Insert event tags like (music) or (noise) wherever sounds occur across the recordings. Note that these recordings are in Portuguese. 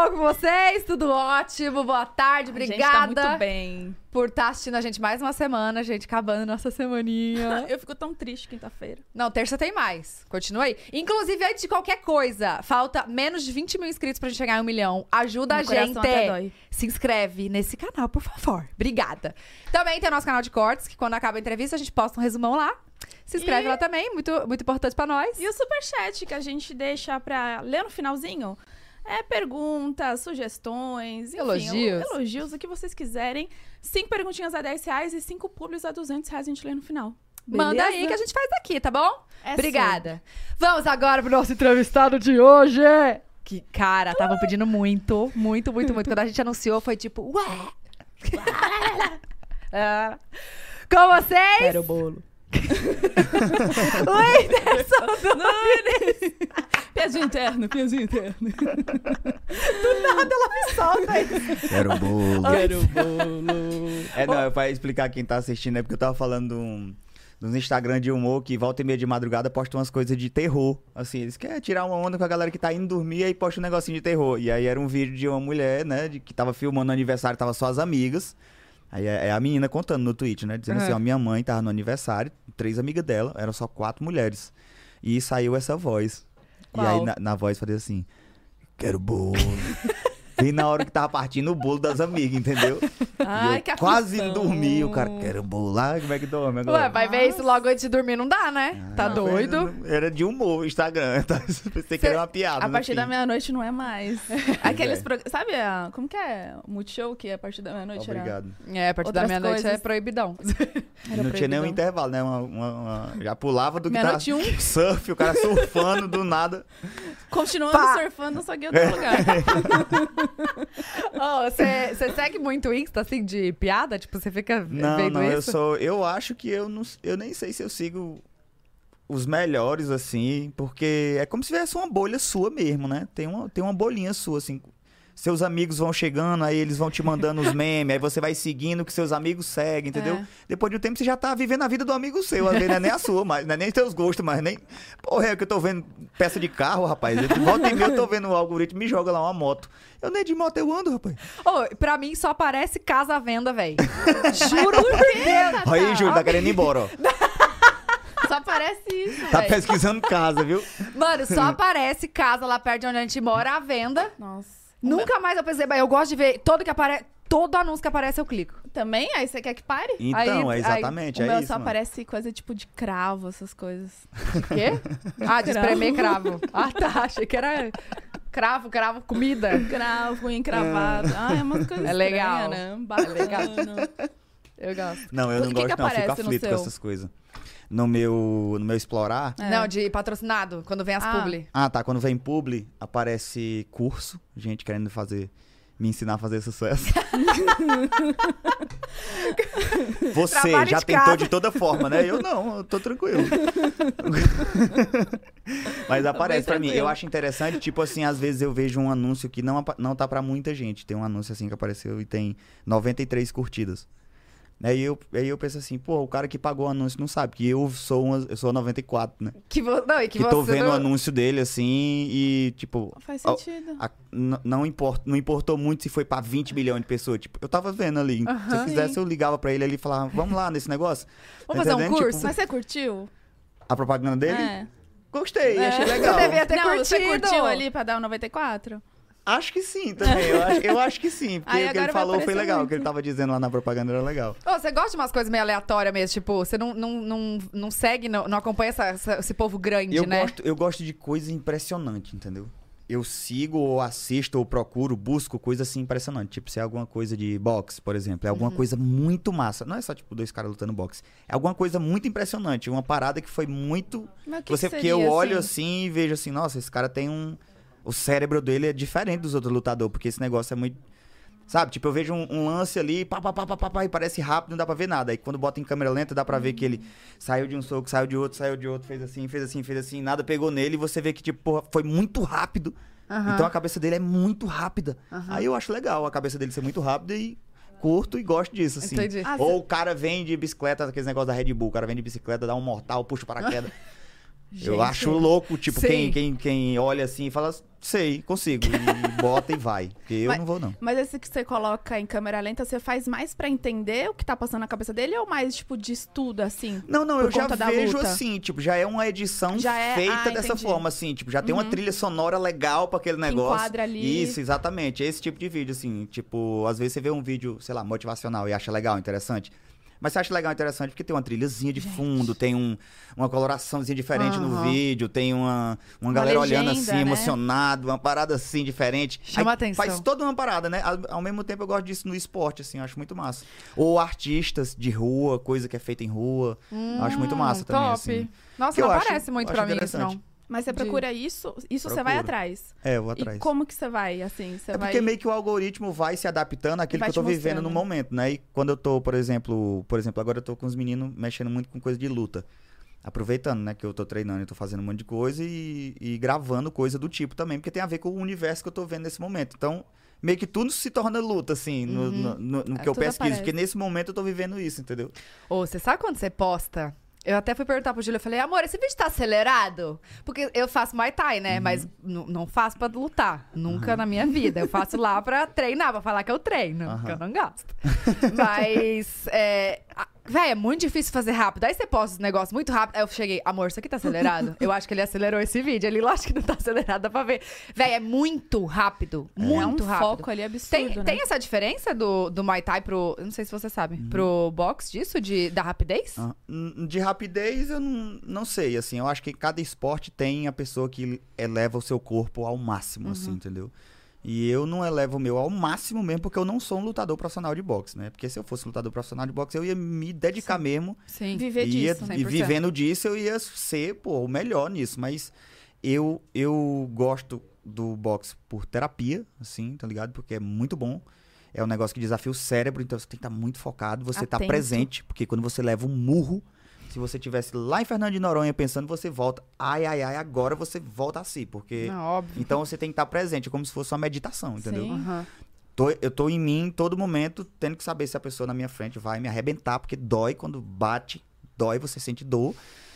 bom com vocês? Tudo ótimo? Boa tarde, obrigada tá muito bem. por estar assistindo a gente mais uma semana, gente, acabando nossa semaninha. (laughs) Eu fico tão triste quinta-feira. Não, terça tem mais. Continua aí. Inclusive, antes de qualquer coisa, falta menos de 20 mil inscritos pra gente chegar em um milhão. Ajuda Meu a gente. Se inscreve nesse canal, por favor. Obrigada. Também tem o nosso canal de cortes, que quando acaba a entrevista, a gente posta um resumão lá. Se inscreve E- lá também, muito, muito importante pra nós. E o superchat que a gente deixa pra ler no finalzinho é perguntas, sugestões, enfim, Elogios. elogios, o que vocês quiserem. Cinco perguntinhas a 10 reais e cinco publis a 200 reais a gente lê no final. Manda aí Beleza? que a gente faz aqui, tá bom? É Obrigada. Vamos agora pro nosso entrevistado de hoje. Que, cara, estavam pedindo muito, muito, muito, muito. Quando a gente anunciou, foi tipo, ué. Ah. (laughs) (laughs) Com vocês, Quero o bolo. (laughs) o Whindersson Nunes. Piadinha interno, piadinha interno. Nada, ela me solta isso. Quero bolo. Quero o bolo. É, não, é pra explicar quem tá assistindo, é porque eu tava falando de um- nos Instagram de humor que volta e meia de madrugada posta umas coisas de terror. Assim, eles querem tirar uma onda com a galera que tá indo dormir e aí posta um negocinho de terror. E aí era um vídeo de uma mulher, né, de, que tava filmando o aniversário, tava só as amigas. Aí é é a menina contando no tweet, né, dizendo Uhum. assim, ó, minha mãe tava no aniversário, três amigas dela, eram só quatro mulheres. E saiu essa voz. Qual? E aí na, na voz fazia assim, quero bolo. (laughs) Bem na hora que tava partindo o bolo das amigas, entendeu? E Ai, eu que quase dormi, o cara, quero bolo lá, como é que dorme agora? Ué, vai ver isso logo antes de dormir, não dá, né? tá Não, doido? Era de humor o Instagram, (laughs) tá? Pensei que era uma piada. A no partir da meia-noite não é mais. (laughs) Aqueles é. prog- Sabe, a... como que é? O Multishow, que é a partir da meia-noite era... Obrigado. É, a partir da Outras meia-noite é coisas. proibidão. (laughs) E Era não tinha nenhum proibidão. intervalo, né? Uma, uma- uma- Já pulava do que tava... Meia-noite um. Surf, o cara surfando do nada. Continuando Pá. surfando, só que em outro lugar. (laughs) Você segue muito Insta, assim, de piada? Tipo, você fica Não, vendo não, eu isso? sou... Eu acho que eu não... Eu nem sei se eu sigo os melhores, assim, porque é como se tivesse uma bolha sua mesmo, né? Tem uma, tem uma bolinha sua, assim... Seus amigos vão chegando, aí eles vão te mandando os memes, aí você vai seguindo o que seus amigos seguem, entendeu? É. Depois de um tempo você já tá vivendo a vida do amigo seu, às vezes não é nem a sua, mas não é nem teus gostos, mas nem. Porra, é que eu tô vendo peça de carro, rapaz. Eu, volta e meia eu tô vendo o algoritmo me joga lá uma moto. Eu nem de moto eu ando, rapaz. Ô, pra mim só aparece casa à venda, velho. (laughs) Juro por Deus. Aí, Júlio, tá querendo ir embora, ó. (laughs) Só parece isso, Tá véi. pesquisando casa, viu? Mano, só aparece casa lá perto de onde a gente mora à venda. Nossa. Nunca mais eu pensei, eu gosto de ver todo que aparece. Todo anúncio que aparece eu clico. Também? Aí você quer que pare? Então, Aí- é exatamente, o é meu isso. só mano. aparece coisa tipo de cravo, essas coisas. (laughs) Quê? Ah, de Cravo. espremer cravo. Ah, tá. Achei que era cravo, cravo, comida. Cravo, encravado. Ah, é umas coisas É legal. estranhas, né? Bacana. Eu gosto. Não, eu não que gosto, que não. Eu Fico aflito com essas coisas. No meu, no meu explorar. É. Não, de patrocinado, quando vem as Ah. publi. Ah, tá. Quando vem publi, aparece curso. Gente querendo fazer. Me ensinar a fazer sucesso. (laughs) Você Trabalho já de tentou casa. de toda forma, né? Eu não, eu tô tranquilo. (laughs) Mas aparece pra mim. Eu acho interessante, tipo assim, às vezes eu vejo um anúncio que não, não tá pra muita gente. Tem um anúncio assim que apareceu e tem 93 curtidas. Aí eu, aí eu penso assim, pô, o cara que pagou o anúncio não sabe que eu sou, uma, eu sou a 94, né? Que, vo... não, e que, Que, tô você vendo não... o anúncio dele assim e, tipo, Faz sentido. a- n- não, import, não importou muito se foi pra 20 milhões de pessoas. Tipo, eu tava vendo ali. Se eu quisesse, Sim. eu ligava pra ele ali e falava, vamos lá nesse negócio. (laughs) Vamos Tá fazer um curso? Mas você curtiu? A propaganda dele? É. Gostei, É. achei legal. Você devia ter Não, você curtido. curtiu ali pra dar o 94? Acho que sim também. Eu acho, eu acho que sim. Porque Aí o que ele falou foi legal. O muito. que ele tava dizendo lá na propaganda era legal. Ô, você gosta de umas coisas meio aleatórias mesmo? Tipo, você não, não, não, não segue, não, não acompanha essa- essa- esse povo grande, Eu, né? gosto, eu gosto de coisa impressionante, entendeu? Eu sigo, ou assisto, ou procuro, busco coisa assim impressionante. Tipo, se é alguma coisa de boxe, por exemplo. É Uhum. alguma coisa muito massa. Não é só, tipo, dois caras lutando boxe. É alguma coisa muito impressionante. Uma parada que foi muito. Mas o que você, que porque eu olho assim? assim e vejo assim, nossa, esse cara tem um. O cérebro dele é diferente dos outros lutadores, porque esse negócio é muito. Sabe, tipo, eu vejo um, um lance ali, pá, pá, pá, pá, pá, pá, e parece rápido, não dá pra ver nada. Aí quando bota em câmera lenta, dá pra ver que ele saiu de um soco, saiu de outro, saiu de outro, fez assim, fez assim, fez assim, nada pegou nele, e você vê que, tipo, porra, foi muito rápido. Aham. Então a cabeça dele é muito rápida. Aí eu acho legal a cabeça dele ser muito rápida e curto e gosto disso, assim. Entendi. Ah, Ou o cara vem de bicicleta, aqueles negócios da Red Bull, o cara vem de bicicleta, dá um mortal, puxa o paraquedas. (laughs) Eu Gente. acho louco, tipo, Sim. quem, quem, quem olha assim e fala, sei, consigo. E (laughs) bota e vai. Porque eu Mas- não vou, não. Mas esse que você coloca em câmera lenta, você faz mais pra entender o que tá passando na cabeça dele ou mais, tipo, de estudo, assim? Não, não, eu já vejo luta. assim, tipo, já é uma edição Já é- feita ah, dessa entendi. forma, assim, tipo, já tem uma Uhum. trilha sonora legal pra aquele Que negócio. enquadra ali. Isso, exatamente. Esse tipo de vídeo, assim, tipo, às vezes você vê um vídeo, sei lá, motivacional e acha legal, interessante. Mas você acha legal, interessante porque tem uma trilhazinha de fundo, tem um, uma coloraçãozinha diferente no Aham. vídeo, tem uma, uma, Uma galera olhando legenda, assim, né? emocionado, uma parada assim diferente. Chama Aí atenção. Faz toda uma parada, né? Ao, ao mesmo tempo eu gosto disso no esporte, assim, eu acho muito massa. Ou artistas de rua, coisa que é feita em rua. eu acho muito massa também, Hum, top. assim. Nossa, Que não acho- parece muito pra mim isso, não. Mas você De- procura isso, isso você vai Procuro. atrás. É, eu vou atrás. E como que você vai, assim? Você É vai... porque meio que o algoritmo vai se adaptando àquilo que eu tô vivendo no momento, né? E quando eu tô, por exemplo, por exemplo, agora eu tô com os meninos mexendo muito com coisa de luta. Aproveitando, né, que eu tô treinando e tô fazendo um monte de coisa e, e gravando coisa do tipo também, porque tem a ver com o universo que eu tô vendo nesse momento. Então, meio que tudo se torna luta, assim, no, Uhum. no- no- no É, que eu pesquiso. aparece. Porque nesse momento eu tô vivendo isso, entendeu? Ô, você sabe quando você posta? Eu até fui perguntar pro Júlio, eu falei, amor, esse vídeo tá acelerado? Porque eu faço Muay Thai, né? Uhum. Mas não faço pra lutar. Nunca na minha vida. Eu faço lá pra treinar, pra falar que eu treino. Aham. Que eu não gosto. Mas, é... Véi, é muito difícil fazer rápido. Aí você posta os negócios muito rápido. Aí eu cheguei, amor, isso aqui tá acelerado? (laughs) eu acho que ele acelerou esse vídeo. Ele, lógico que não tá acelerado, dá pra ver. Véi, é muito rápido. Muito é um rápido. foco ali absurdo, Tem, né? tem essa diferença do, do Muay Thai pro. Não sei se você sabe. Uhum. Pro box disso? De, da rapidez? Ah, De rapidez, eu não, não sei, assim, eu acho que cada esporte tem a pessoa que eleva o seu corpo ao máximo, Uhum. assim, entendeu? E eu não elevo o meu ao máximo mesmo porque eu não sou um lutador profissional de boxe, né? Porque se eu fosse lutador profissional de boxe, eu ia me dedicar mesmo Sim. Viver ia, disso. e 100%. vivendo disso, eu ia ser, pô, o melhor nisso. Mas eu, eu gosto do boxe por terapia, assim, tá ligado? Porque é muito bom. É um negócio que desafia o cérebro, então você tem que estar muito focado, você tá Atento. presente, porque quando você leva um murro, se você tivesse lá em Fernando de Noronha pensando, você volta, ai, ai, ai, agora você volta a si, porque... Não, óbvio. Então você tem que estar presente, é como se fosse uma meditação, entendeu? Sim. Aham. Tô- eu tô em mim todo momento, tendo que saber se a pessoa na minha frente vai me arrebentar, porque dói quando bate, dói, você sente dor.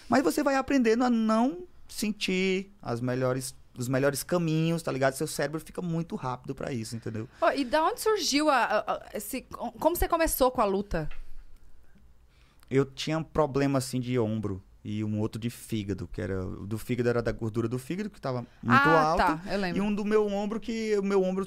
Mas você vai aprendendo a não sentir as melhores, os melhores caminhos, tá ligado? Seu cérebro fica muito rápido pra isso, entendeu? Ô, e da onde surgiu a, a- a- esse. Como você começou com a luta? Eu tinha um problema assim de ombro e um outro de fígado, que era do fígado era da gordura do fígado que tava muito ah, alta. tá. Eu E lembro. um do meu ombro que o meu ombro,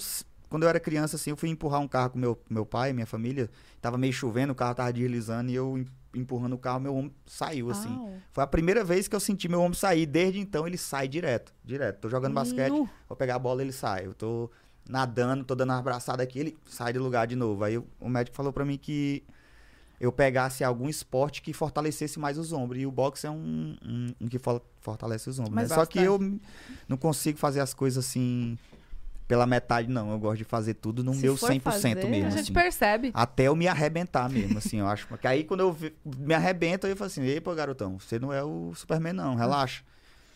quando eu era criança, assim, eu fui empurrar um carro com meu, meu pai, minha família. Tava meio chovendo, o carro tava deslizando e eu em- empurrando o carro, meu ombro saiu, assim. Au. Foi a primeira vez que eu senti meu ombro sair. Desde então ele sai direto, direto. Tô jogando basquete, Nu. vou pegar a bola, ele sai. Eu tô nadando, tô dando uma abraçada aqui, ele sai de lugar de novo. Aí o- o médico falou pra mim que eu pegasse algum esporte que fortalecesse mais os ombros. E o boxe é um, um, um que for- fortalece os ombros. Mas né? Só que eu não consigo fazer as coisas assim pela metade, não. Eu gosto de fazer tudo no Se meu for 100% fazer, mesmo. A gente assim. percebe. Até eu me arrebentar mesmo, assim, eu acho. Porque aí quando eu me arrebento, eu falo assim, ei, pô, garotão, você não é o Superman, não, relaxa.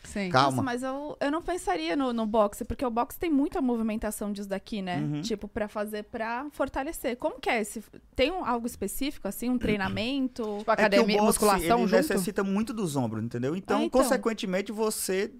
Sim. Calma. Nossa, mas eu, eu não pensaria no, no boxe, porque o boxe tem muita movimentação disso daqui, né? Uhum. Tipo, pra fazer, pra fortalecer. Como que é esse... Tem um- algo específico, assim? Um treinamento? Tipo, É que o academia, boxe, musculação ele junto? necessita muito dos ombros, entendeu? Então, Ah, então. consequentemente, você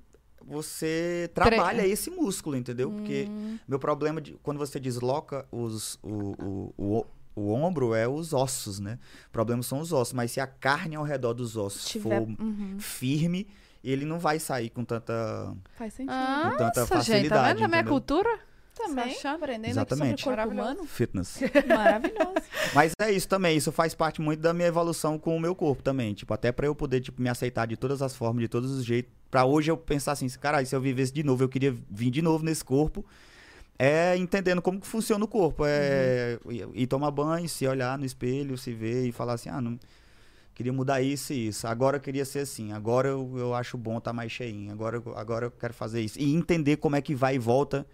você trabalha esse músculo, entendeu? Porque Hum, meu problema de quando você desloca os, o, o, o, o ombro é os ossos, né? O problema são os ossos, mas se a carne ao redor dos ossos tiver... for Uhum, firme, ele não vai sair com tanta faz sentido. Ah, com tanta Nossa, gente, tá facilidade, vendo na minha entendeu? cultura? Também, achando? aprendendo Exatamente. aqui sobre o corpo Maravilhoso. humano. fitness. (laughs) Maravilhoso. Mas é isso também, isso faz parte muito da minha evolução com o meu corpo também, tipo, até pra eu poder tipo me aceitar de todas as formas, de todos os jeitos, Pra hoje eu pensar assim, caralho, se eu vivesse de novo, eu queria vir de novo nesse corpo. É entendendo como que funciona o corpo, é ir, ir tomar banho, se olhar no espelho, se ver e falar assim, ah, não queria mudar isso e isso. Agora eu queria ser assim. Agora eu, eu acho bom estar mais cheinho. Agora, eu- agora eu quero fazer isso. E entender como é que vai e volta.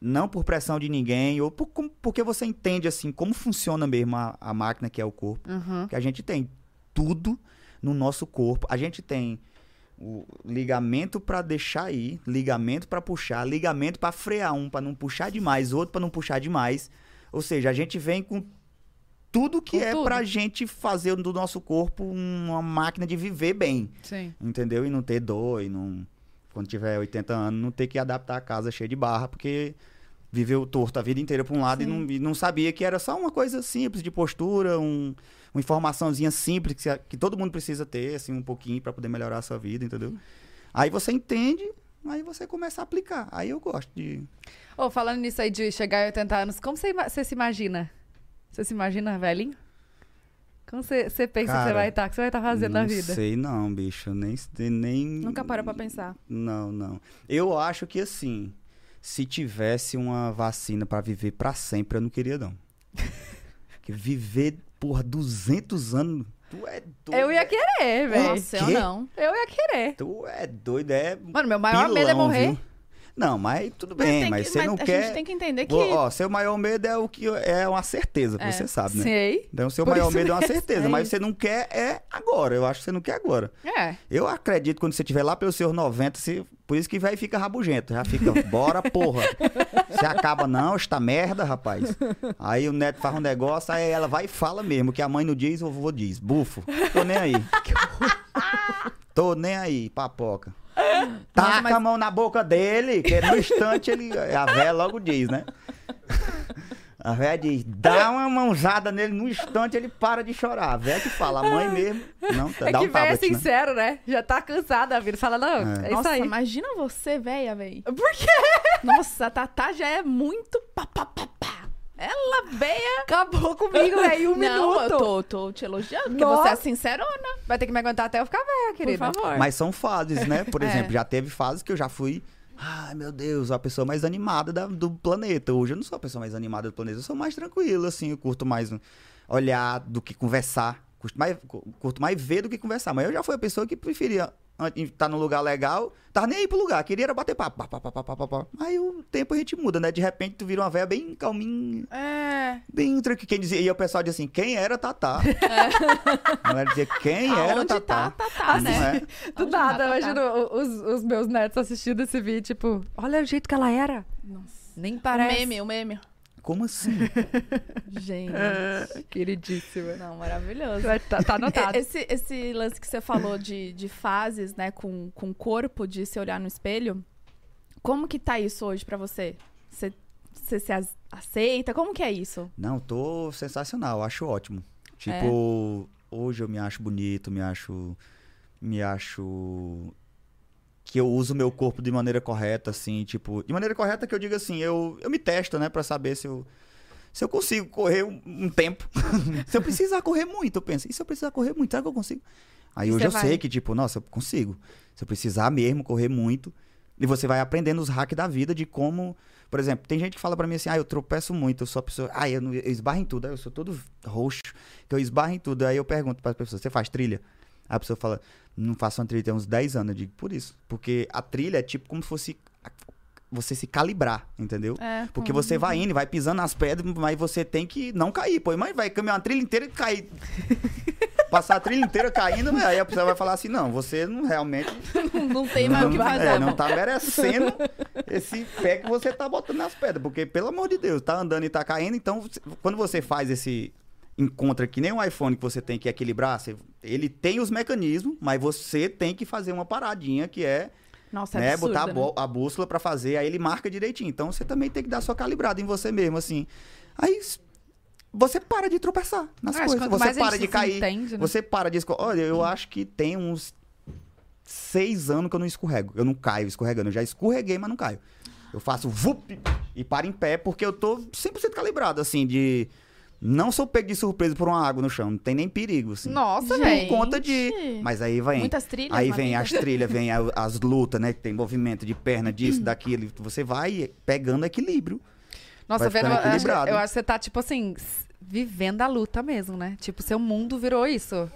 Não por pressão de ninguém, ou por, porque você entende assim como funciona mesmo a, a máquina que é o corpo. Uhum. Que a gente tem tudo no nosso corpo. A gente tem o ligamento para deixar ir, ligamento para puxar, ligamento para frear um para não puxar demais, outro para não puxar demais. Ou seja, a gente vem com tudo que Com é tudo. pra gente fazer do nosso corpo uma máquina de viver bem, Sim. entendeu? E não ter dor, e não. Quando tiver 80 anos, não ter que adaptar a casa cheia de barra, porque viveu torto a vida inteira pra um lado e Sim. não, e não sabia que era só uma coisa simples de postura, um, uma informaçãozinha simples que, que todo mundo precisa ter, assim, um pouquinho pra poder melhorar a sua vida, entendeu? Aí você entende, aí você começa a aplicar. Aí eu gosto de. Ô, falando nisso aí de chegar a 80 anos, como você, você se imagina? Você se imagina velhinho? Como você, você pensa que você Cara, vai estar? O que você vai estar fazendo não na vida? sei não, bicho. Nem, nem. Nunca parou pra pensar. Não, não. Eu acho que assim, se tivesse uma vacina pra viver pra sempre, eu não queria não. (laughs) Porque viver por 200 anos, tu é doido. Eu ia é- querer, velho. Nossa, eu não. Eu ia querer. Tu é doido, é. Mano, meu maior medo é pilão, morrer. viu? Não, mas tudo Mas bem, mas que- você mas não a quer. gente tem que entender que. Ó, seu maior medo é o que é uma certeza, É. você sabe, né? Sei. Então, seu maior medo é uma mesmo. (laughs) certeza, É mas você não quer é agora. Eu acho que você não quer agora. É. Eu acredito que quando você estiver lá pelos seus 90, você... por isso que velho fica rabugento. Já fica, bora, porra. (laughs) Você acaba, não, está merda, rapaz. Aí o neto faz um negócio, aí ela vai e fala mesmo, que a mãe não diz, o vovô diz. Bufo. Tô nem aí. (laughs) Tô nem aí, papoca. Taca mas- a mão na boca dele, que no instante ele. A véia logo diz, né? A véia diz, dá uma mãozada nele, no instante ele para de chorar. A véia que fala, a mãe mesmo. Não, É dá que um é tablet, né? sincero, né? Já tá cansada da vida. Fala, não, é, É. isso Nossa, aí. imagina você, velha, véi. Por quê? Nossa, a Tatá já é muito pá, pá, pá, pá. Ela veia. Acabou comigo, velho, um (laughs) não, minuto. eu tô, tô te elogiando, porque Nossa. você é sincerona, Vai ter que me aguentar até eu ficar velha, por querida. favor. Mas são fases, né? Por (laughs) É. exemplo, já teve fases que eu já fui. Ai, meu Deus, a pessoa mais animada da- do planeta. Hoje eu não sou a pessoa mais animada do planeta, eu sou mais tranquilo, assim. Eu curto mais olhar do que conversar. Curto mais, cu- curto mais ver do que conversar. Mas eu já fui a pessoa que preferia estar num lugar legal, tava nem aí pro lugar, queria era bater papo. Pá, pá, pá, pá, pá, pá, pá. Aí o tempo a gente muda, né? De repente tu vira uma velha bem calminha, É. bem tranquila. Quem dizia, e o pessoal dizia assim: quem era Tatá? (laughs) Não era dizer quem era Aonde Tatá. tá, Tatá, né? é? Do nada, tá, tá, imagina o- os, os meus netos assistindo esse vídeo, tipo, olha o jeito que ela era. Nossa. Nem O parece. meme, o meme. Como assim? Gente. Queridíssima. Não, maravilhoso. Tá, tá anotado. (laughs) Esse, esse lance que você falou de, de fases, né, com, com o corpo, de se olhar no espelho, como que tá isso hoje pra você? Você, você se as- aceita? Como que é isso? Não, tô sensacional, acho ótimo. É? Tipo, hoje eu me acho bonito, me acho. Me acho. Que eu uso meu corpo de maneira correta, assim, tipo. De maneira correta que eu digo assim, eu, eu me testo, né, pra saber se eu. Se eu consigo correr um, um tempo. (laughs) se eu precisar correr muito, eu penso, e se eu precisar correr muito, será que eu consigo? Aí E hoje eu vai? sei que, tipo, nossa, eu consigo. Se eu precisar mesmo correr muito. E você vai aprendendo os hacks da vida de como. Por exemplo, tem gente que fala pra mim assim, ah, eu tropeço muito, eu sou a pessoa. Ah, eu, eu esbarro em tudo, aí eu sou todo roxo, que eu esbarro em tudo. Aí eu pergunto pra pessoa, você faz trilha? Aí a pessoa fala, não faço uma trilha tem uns 10 anos. Eu digo, por isso. Porque a trilha é tipo como se fosse você se calibrar, entendeu? É, Porque você vai indo, vai pisando nas pedras, mas você tem que não cair. Pô, mas vai caminhar uma trilha inteira e cair. (laughs) Passar a trilha inteira caindo, aí a pessoa vai falar assim: não, você não realmente. (laughs) Não tem mais o que não, fazer. é, não tá merecendo esse pé que você tá botando nas pedras. Porque, pelo amor de Deus, tá andando e tá caindo. Então, quando você faz esse encontra que nem um iPhone que você tem que equilibrar, você- ele tem os mecanismos, mas você tem que fazer uma paradinha que é Nossa, é né, absurdo, botar a, né? a bússola pra fazer, aí ele marca direitinho. Então você também tem que dar sua calibrada em você mesmo, assim. Aí você para de tropeçar nas coisas, você para de cair, entende, né? você para de Olha, eu acho que tem uns seis anos que eu não escorrego. Eu não caio escorregando. Eu já escorreguei, mas não caio. Eu faço vup e paro em pé porque eu tô 100% calibrado, assim, de... Não sou pego de surpresa por uma água no chão. Não tem nem perigo, assim. Nossa, velho. Por conta de... Mas aí vem... Muitas trilhas Aí vem vida. as trilhas, vem a- as lutas, né? Que tem movimento de perna, disso, (clears throat) daquilo. Você vai pegando equilíbrio. Nossa, vendo, eu acho, eu acho que você tá, tipo assim, vivendo a luta mesmo, né? Tipo, seu mundo virou isso.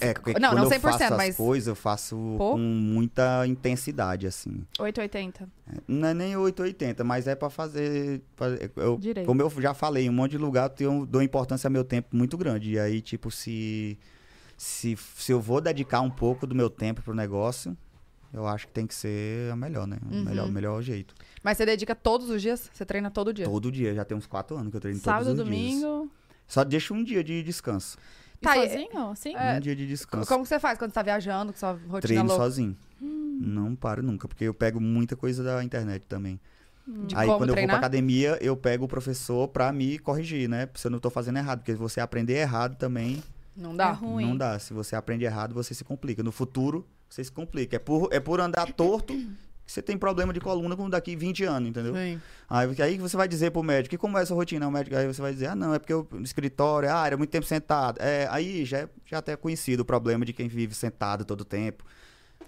É, porque Não, quando não eu 100%, faço as mas- coisas, eu faço Pô. com muita intensidade, assim. 880. Não é nem 880, mas é pra fazer... pra- eu- Direito. como eu já falei, em um monte de lugar eu dou importância ao meu tempo muito grande. E aí, tipo, se, se, se eu vou dedicar um pouco do meu tempo pro negócio, eu acho que tem que ser a melhor, né? O Uhum. melhor, o melhor jeito. Mas você dedica todos os dias? Você treina todo dia? Todo dia, já tem uns quatro anos que eu treino Sábado, todos os dias. domingo. Só deixo um dia de descanso. Tá, e- sozinho? Sim? Um dia de descanso. Como que você faz quando você tá viajando, com sua rotina Treino louca? sozinho. Não paro nunca, porque eu pego muita coisa da internet também. De Aí quando eu vou treinar? pra academia, eu pego o professor pra me corrigir, né? Se eu não tô fazendo errado, porque você aprender errado também Não É dá? ruim. não dá. Se você aprende errado, você se complica. No futuro, você se complica. É por, é por andar torto que você tem problema de coluna como daqui 20 anos, entendeu? Sim. Aí, aí você vai dizer pro médico, e como é essa rotina? O médico, aí você vai dizer, ah, não, é porque eu no escritório, ah, era muito tempo sentado. É, aí já é já até conhecido o problema de quem vive sentado todo o tempo.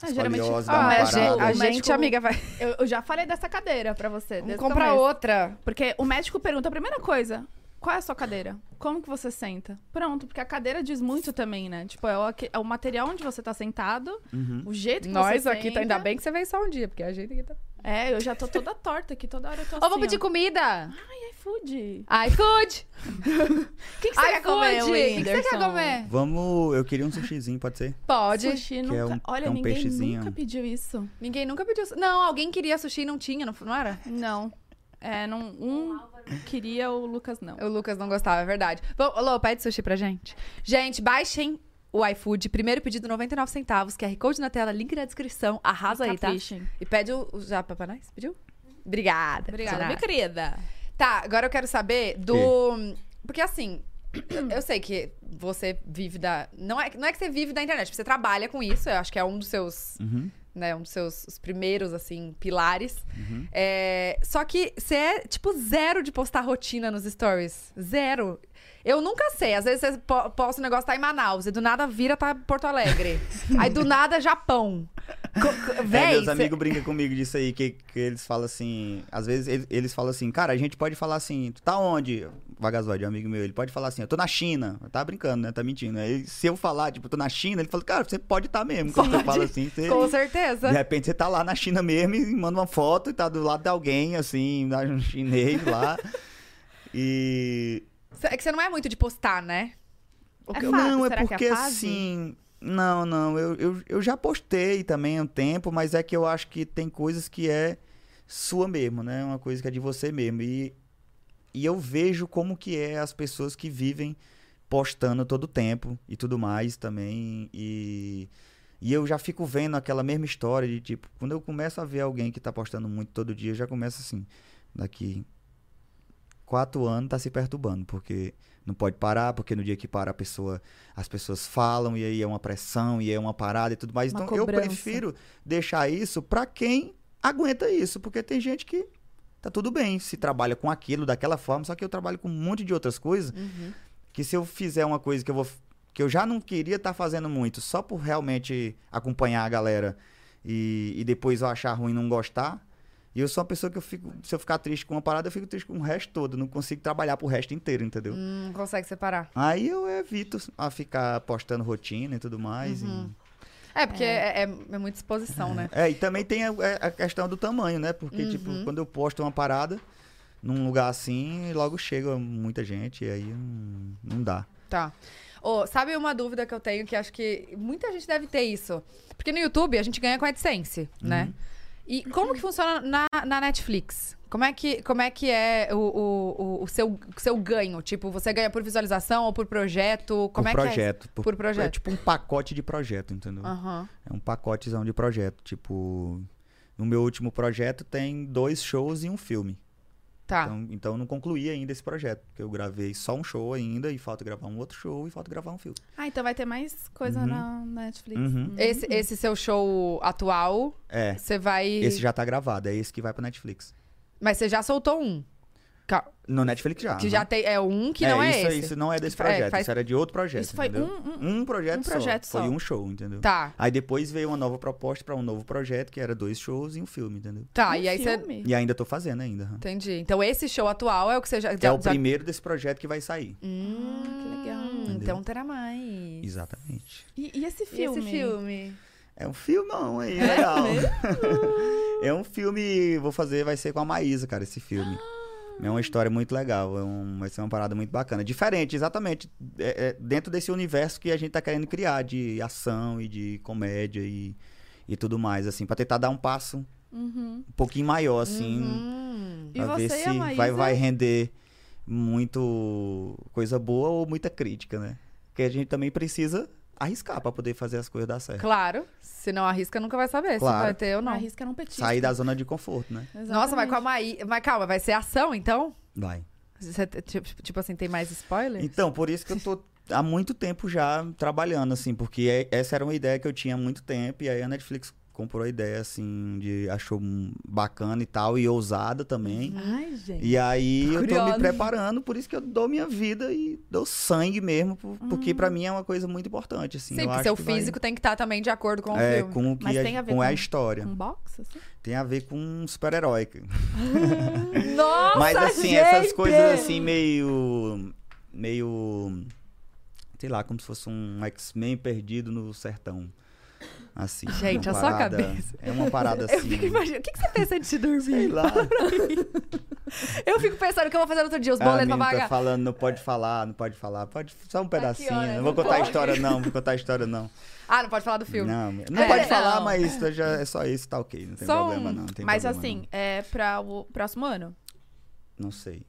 Ah, geralmente, ah, o a médico- gente, a o gente, médico- amiga, vai Eu, eu já falei dessa cadeira pra você. o comprar começo. outra. Porque o médico pergunta a primeira coisa: qual é a sua cadeira? Como que você senta? Pronto, porque a cadeira diz muito também, né? Tipo, é o, é o material onde você tá sentado, Uhum. o jeito que Nós você aqui, senta. tá, ainda bem que você veio só um dia, porque a gente aqui tá... É, eu já tô toda torta aqui, toda hora eu tô Ô, assim. vamos pedir ó. comida! Ai, iFood. iFood! O que, que você quer comer! O que que você quer comer? Vamos, eu queria um sushizinho, pode ser? Pode. Sushi Que nunca... é um- Olha, é um ninguém peixezinho. nunca pediu isso. Ninguém nunca pediu... Não, alguém queria sushi e não tinha, não, não era? Não. É, não, um queria, o Lucas não. O Lucas não gostava, é verdade. Vamos, Lô, pede sushi pra gente. Gente, baixem o iFood. Primeiro pedido, 99 centavos. QR Code na tela, link na descrição. Arrasa aí, tá? E pede o, o japa pra nós. Pediu? Obrigada. Obrigada, minha querida. Tá, agora eu quero saber do. Porque assim, eu- (clears throat) eu sei que você vive da. Não é, não é que você vive da internet, você trabalha com isso, eu acho que é um dos seus. Uhum. Né, um dos seus os primeiros, assim, pilares. Uhum. É, só que você é, tipo, zero de postar rotina nos stories. Zero. Eu nunca sei. Às vezes você po- posta um negócio, tá em Manaus, e do nada vira, tá em Porto Alegre. (laughs) Aí do nada, Japão. Co- É, Véi, meus cê- amigos brincam comigo disso aí, que, que eles falam assim. Às vezes eles, eles falam assim, cara, a gente pode falar assim, tu tá onde? Vagazoide, um amigo meu, ele pode falar assim, eu tô na China. Tá brincando, né? Tá mentindo. Aí se eu falar, tipo, eu tô na China, ele fala, cara, você pode estar mesmo. Quando você Pode. fala assim, você. Com certeza. De repente você tá lá na China mesmo e manda uma foto e tá do lado de alguém, assim, um chinês lá. (laughs) E. É que você não é muito de postar, né? É não, é será é porque fase? assim. Não, não, eu, eu, eu já postei também há um tempo, mas é que eu acho que tem coisas que é sua mesmo, né? Uma coisa que é de você mesmo. E, e eu vejo como que é as pessoas que vivem postando todo o tempo e tudo mais também. E, e eu já fico vendo aquela mesma história de tipo, quando eu começo a ver alguém que tá postando muito todo dia, eu já começa assim, daqui quatro anos tá se perturbando, porque não pode parar, porque no dia que para a pessoa, as pessoas falam e aí é uma pressão e é uma parada e tudo mais. Uma então eu cobrança. prefiro deixar isso pra quem aguenta isso, porque tem gente que tá tudo bem, se trabalha com aquilo daquela forma, só que eu trabalho com um monte de outras coisas Uhum. que se eu fizer uma coisa que eu vou que eu já não queria estar fazendo muito, só por realmente acompanhar a galera e, e depois eu achar ruim e não gostar, e eu sou uma pessoa que eu fico, se eu ficar triste com uma parada, eu fico triste com o resto todo, não consigo trabalhar pro resto inteiro, entendeu? Hum, Não consegue separar. Aí eu evito a ficar postando rotina e tudo mais. Uhum. É, porque é, é, é muita exposição, né? E... É, e também tem a, a questão do tamanho, né? Porque, tipo, quando eu posto uma parada num lugar assim, logo chega muita gente e aí não, não dá. Tá. Ô, sabe uma dúvida que eu tenho que acho que muita gente deve ter isso? Porque no YouTube a gente ganha com AdSense, né? E como que funciona na, na Netflix? Como é que, como é, que é o, o, o- seu, seu ganho? Tipo, você ganha por visualização ou por projeto? Como por é projeto. que é? Por projeto. É tipo um pacote de projeto, entendeu? Aham. É um pacotezão de projeto. Tipo, no meu último projeto tem dois shows e um filme. Tá. Então, então eu não concluí ainda esse projeto. Porque eu gravei só um show ainda e falta gravar um outro show e falta gravar um filme. Ah, então vai ter mais coisa Uhum. na na Netflix. Uhum. esse, esse seu show atual, É. você vai. Esse já tá gravado, é esse que vai pra Netflix. Mas você já soltou um. Ca- No Netflix já. Que já tem. É um que não é isso, esse. Isso não é desse É, projeto, faz- isso era de outro projeto. Isso foi entendeu? um- um projeto um só. projeto Foi só. um show, entendeu? Tá, Aí depois veio uma nova proposta pra um novo projeto, que era dois shows e um filme, entendeu? tá. Um e aí você. filme? E ainda tô fazendo ainda. Entendi. Então esse show atual é o que você já. já É o já- primeiro desse projeto que vai sair. Hum, que legal. Então terá mais. Exatamente. E, e esse E filme? esse filme? É um filmão aí, legal. (laughs) é um filme, vou fazer, vai ser com a Maísa, cara, esse filme. É uma história muito legal, é um- vai ser uma parada muito bacana. Diferente, exatamente, é- é dentro desse universo que a gente tá querendo criar, de ação e de comédia e, e tudo mais, assim, pra tentar dar um passo Uhum. um pouquinho maior, assim, Hum. E pra ver se Maísa? vai, vai render muito coisa boa ou muita crítica, né? Porque a gente também precisa arriscar pra poder fazer as coisas dar certo. Claro. Se não arrisca, nunca vai saber se Claro. vai ter ou não. Arrisca não petista. Sair da zona de conforto, né? Nossa, mas com a Maí... Mas calma, vai ser ação, então? Vai. Você, tipo, tipo assim, tem mais spoiler? Então, por isso que eu tô há muito tempo já trabalhando, assim, porque é- essa era uma ideia que eu tinha há muito tempo, e aí a Netflix comprou a ideia, assim, de achou hum, bacana e tal, e ousada também. Ai, gente. E aí eu tô me preparando, por isso que eu dou minha vida e dou sangue mesmo, por- porque pra mim é uma coisa muito importante, assim. Sim, eu porque acho seu que vai- físico tem que estar também de acordo com o é, filme. com o que Mas a, tem a ver com a com- história. Um box, assim? Tem a ver com um super-herói. Nossa, Mas assim, gente! essas coisas assim, meio. meio. sei lá, como se fosse um X-Men perdido no sertão. Assim. Gente, uma a sua cabeça. É uma parada (laughs) Eu assim. fico imaginando. O que, que você pensa antes de dormir? Sei lá. (laughs) Eu fico pensando o que eu vou fazer no outro dia, os Ah, boletos pra menino tá pagar. falando, não pode falar, não pode falar. Pode só um pedacinho. né? não vou Não contar a pode. história, não. Não vou contar a história, não. Ah, não pode falar do filme. Não, não É, pode não. falar, mas isso já é só isso, tá ok. Não tem Só problema, um- não. não tem Mas problema, assim, é pra o próximo ano. Não, não sei.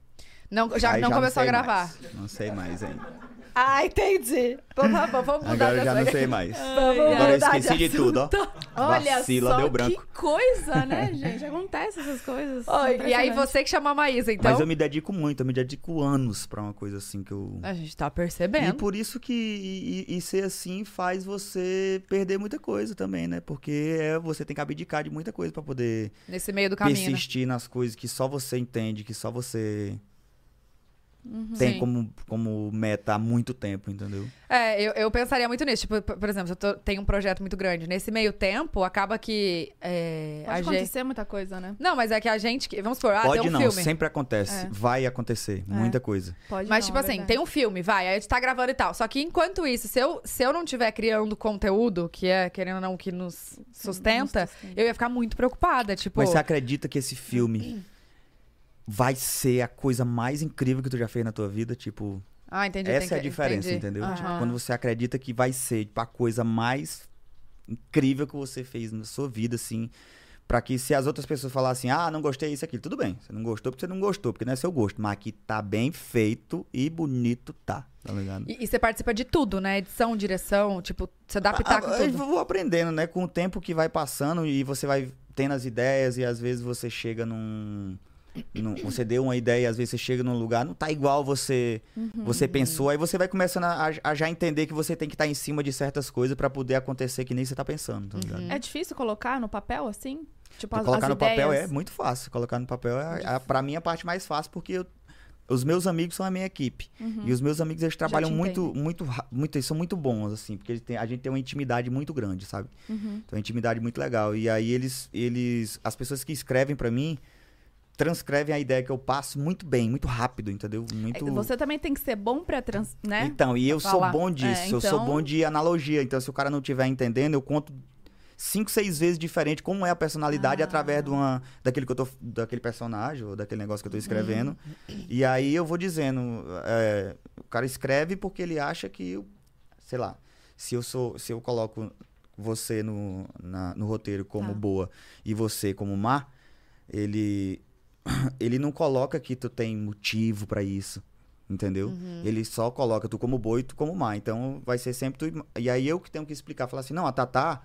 Não, já Aí não começou a gravar. mais. Não sei mais ainda. Ah, entendi. Vamos, vamos, vamos mudar Agora eu já não sei mais. Vamos Agora eu mudar de esqueci de tudo, ó. Olha Vacila, só deu branco. que coisa, né, gente? Acontece essas coisas. Oi, e aí você que chamou a Maísa, então? Mas eu me dedico muito, eu me dedico anos pra uma coisa assim que eu. A gente tá E percebendo. por isso que e, e- e ser assim faz você perder muita coisa também, né? Porque é, você tem que abdicar de muita coisa pra poder Nesse meio do caminho, né? persistir nas coisas que só você entende, que só você Uhum. tem Sim. como, como meta há muito tempo, entendeu? É, eu, eu pensaria muito nisso. Tipo, por exemplo, se eu tô- tenho um projeto muito grande. Nesse meio tempo, acaba que é, Pode gente... acontecer muita coisa, né? Não, mas é que a gente... Vamos supor, ah, Pode tem um não, filme. sempre acontece. É. Vai acontecer, muita coisa. Pode Mas, não, tipo é assim, tem um filme, vai, aí a gente tá gravando e tal. Só que enquanto isso, se eu, se eu não tiver criando conteúdo, que é, querendo ou não, que nos sustenta, nos sustenta. eu ia ficar muito preocupada. Tipo, Mas você acredita que esse filme vai ser a coisa mais incrível que tu já fez na tua vida? Tipo, ah, entendi. tem essa é a diferença, entendi. entendeu? Aham. Tipo, quando você acredita que vai ser tipo, a coisa mais incrível que você fez na sua vida, assim. Pra que se as outras pessoas falassem, ah, não gostei isso aqui, tudo bem. Você não gostou porque você não gostou, porque não é seu gosto. Mas aqui tá bem feito e bonito tá, tá ligado? E, e você participa de tudo, né? Edição, direção, tipo, você dá pitaco em Eu tudo. vou aprendendo, né? Com o tempo que vai passando e você vai tendo as ideias e às vezes você chega num. Você deu uma ideia e às vezes você chega num lugar, não tá igual você Uhum. você pensou, aí você vai começando a, a já entender que você tem que estar em cima de certas coisas pra poder acontecer que nem você tá pensando, tá ligado? É difícil colocar no papel, assim? Tipo, as, colocar as no papel é ideias? muito fácil. Colocar no papel é, a, pra mim, a parte mais fácil, porque eu- os meus amigos são a minha equipe. Uhum. E os meus amigos, eles trabalham muito, muito, muito, eles são muito bons, assim, porque eles têm- a gente tem uma intimidade muito grande, sabe? Uhum. Então, uma intimidade muito legal. E aí, eles, eles as pessoas que escrevem pra mim, transcrevem a ideia que eu passo muito bem, muito rápido, entendeu? Muito... É, Você também tem que ser bom pra trans, né? Então, e eu Pra sou falar. bom disso, É, eu sou então- bom de analogia. Então, se o cara não estiver entendendo, eu conto cinco, seis vezes diferente como é a personalidade Ah. através de uma, daquele, que eu tô, daquele personagem ou daquele negócio que eu tô escrevendo. Uhum. E aí eu vou dizendo, é, o cara escreve porque ele acha que, eu, sei lá, se eu sou, se eu coloco você no, na- no roteiro como Tá. boa e você como má, ele (clears throat) ele não coloca que tu tem motivo pra isso. Entendeu? Uhum. Ele só coloca tu como boa e tu como má. Então vai ser sempre tu. E aí eu que tenho que explicar, falar assim: não, a Tatá,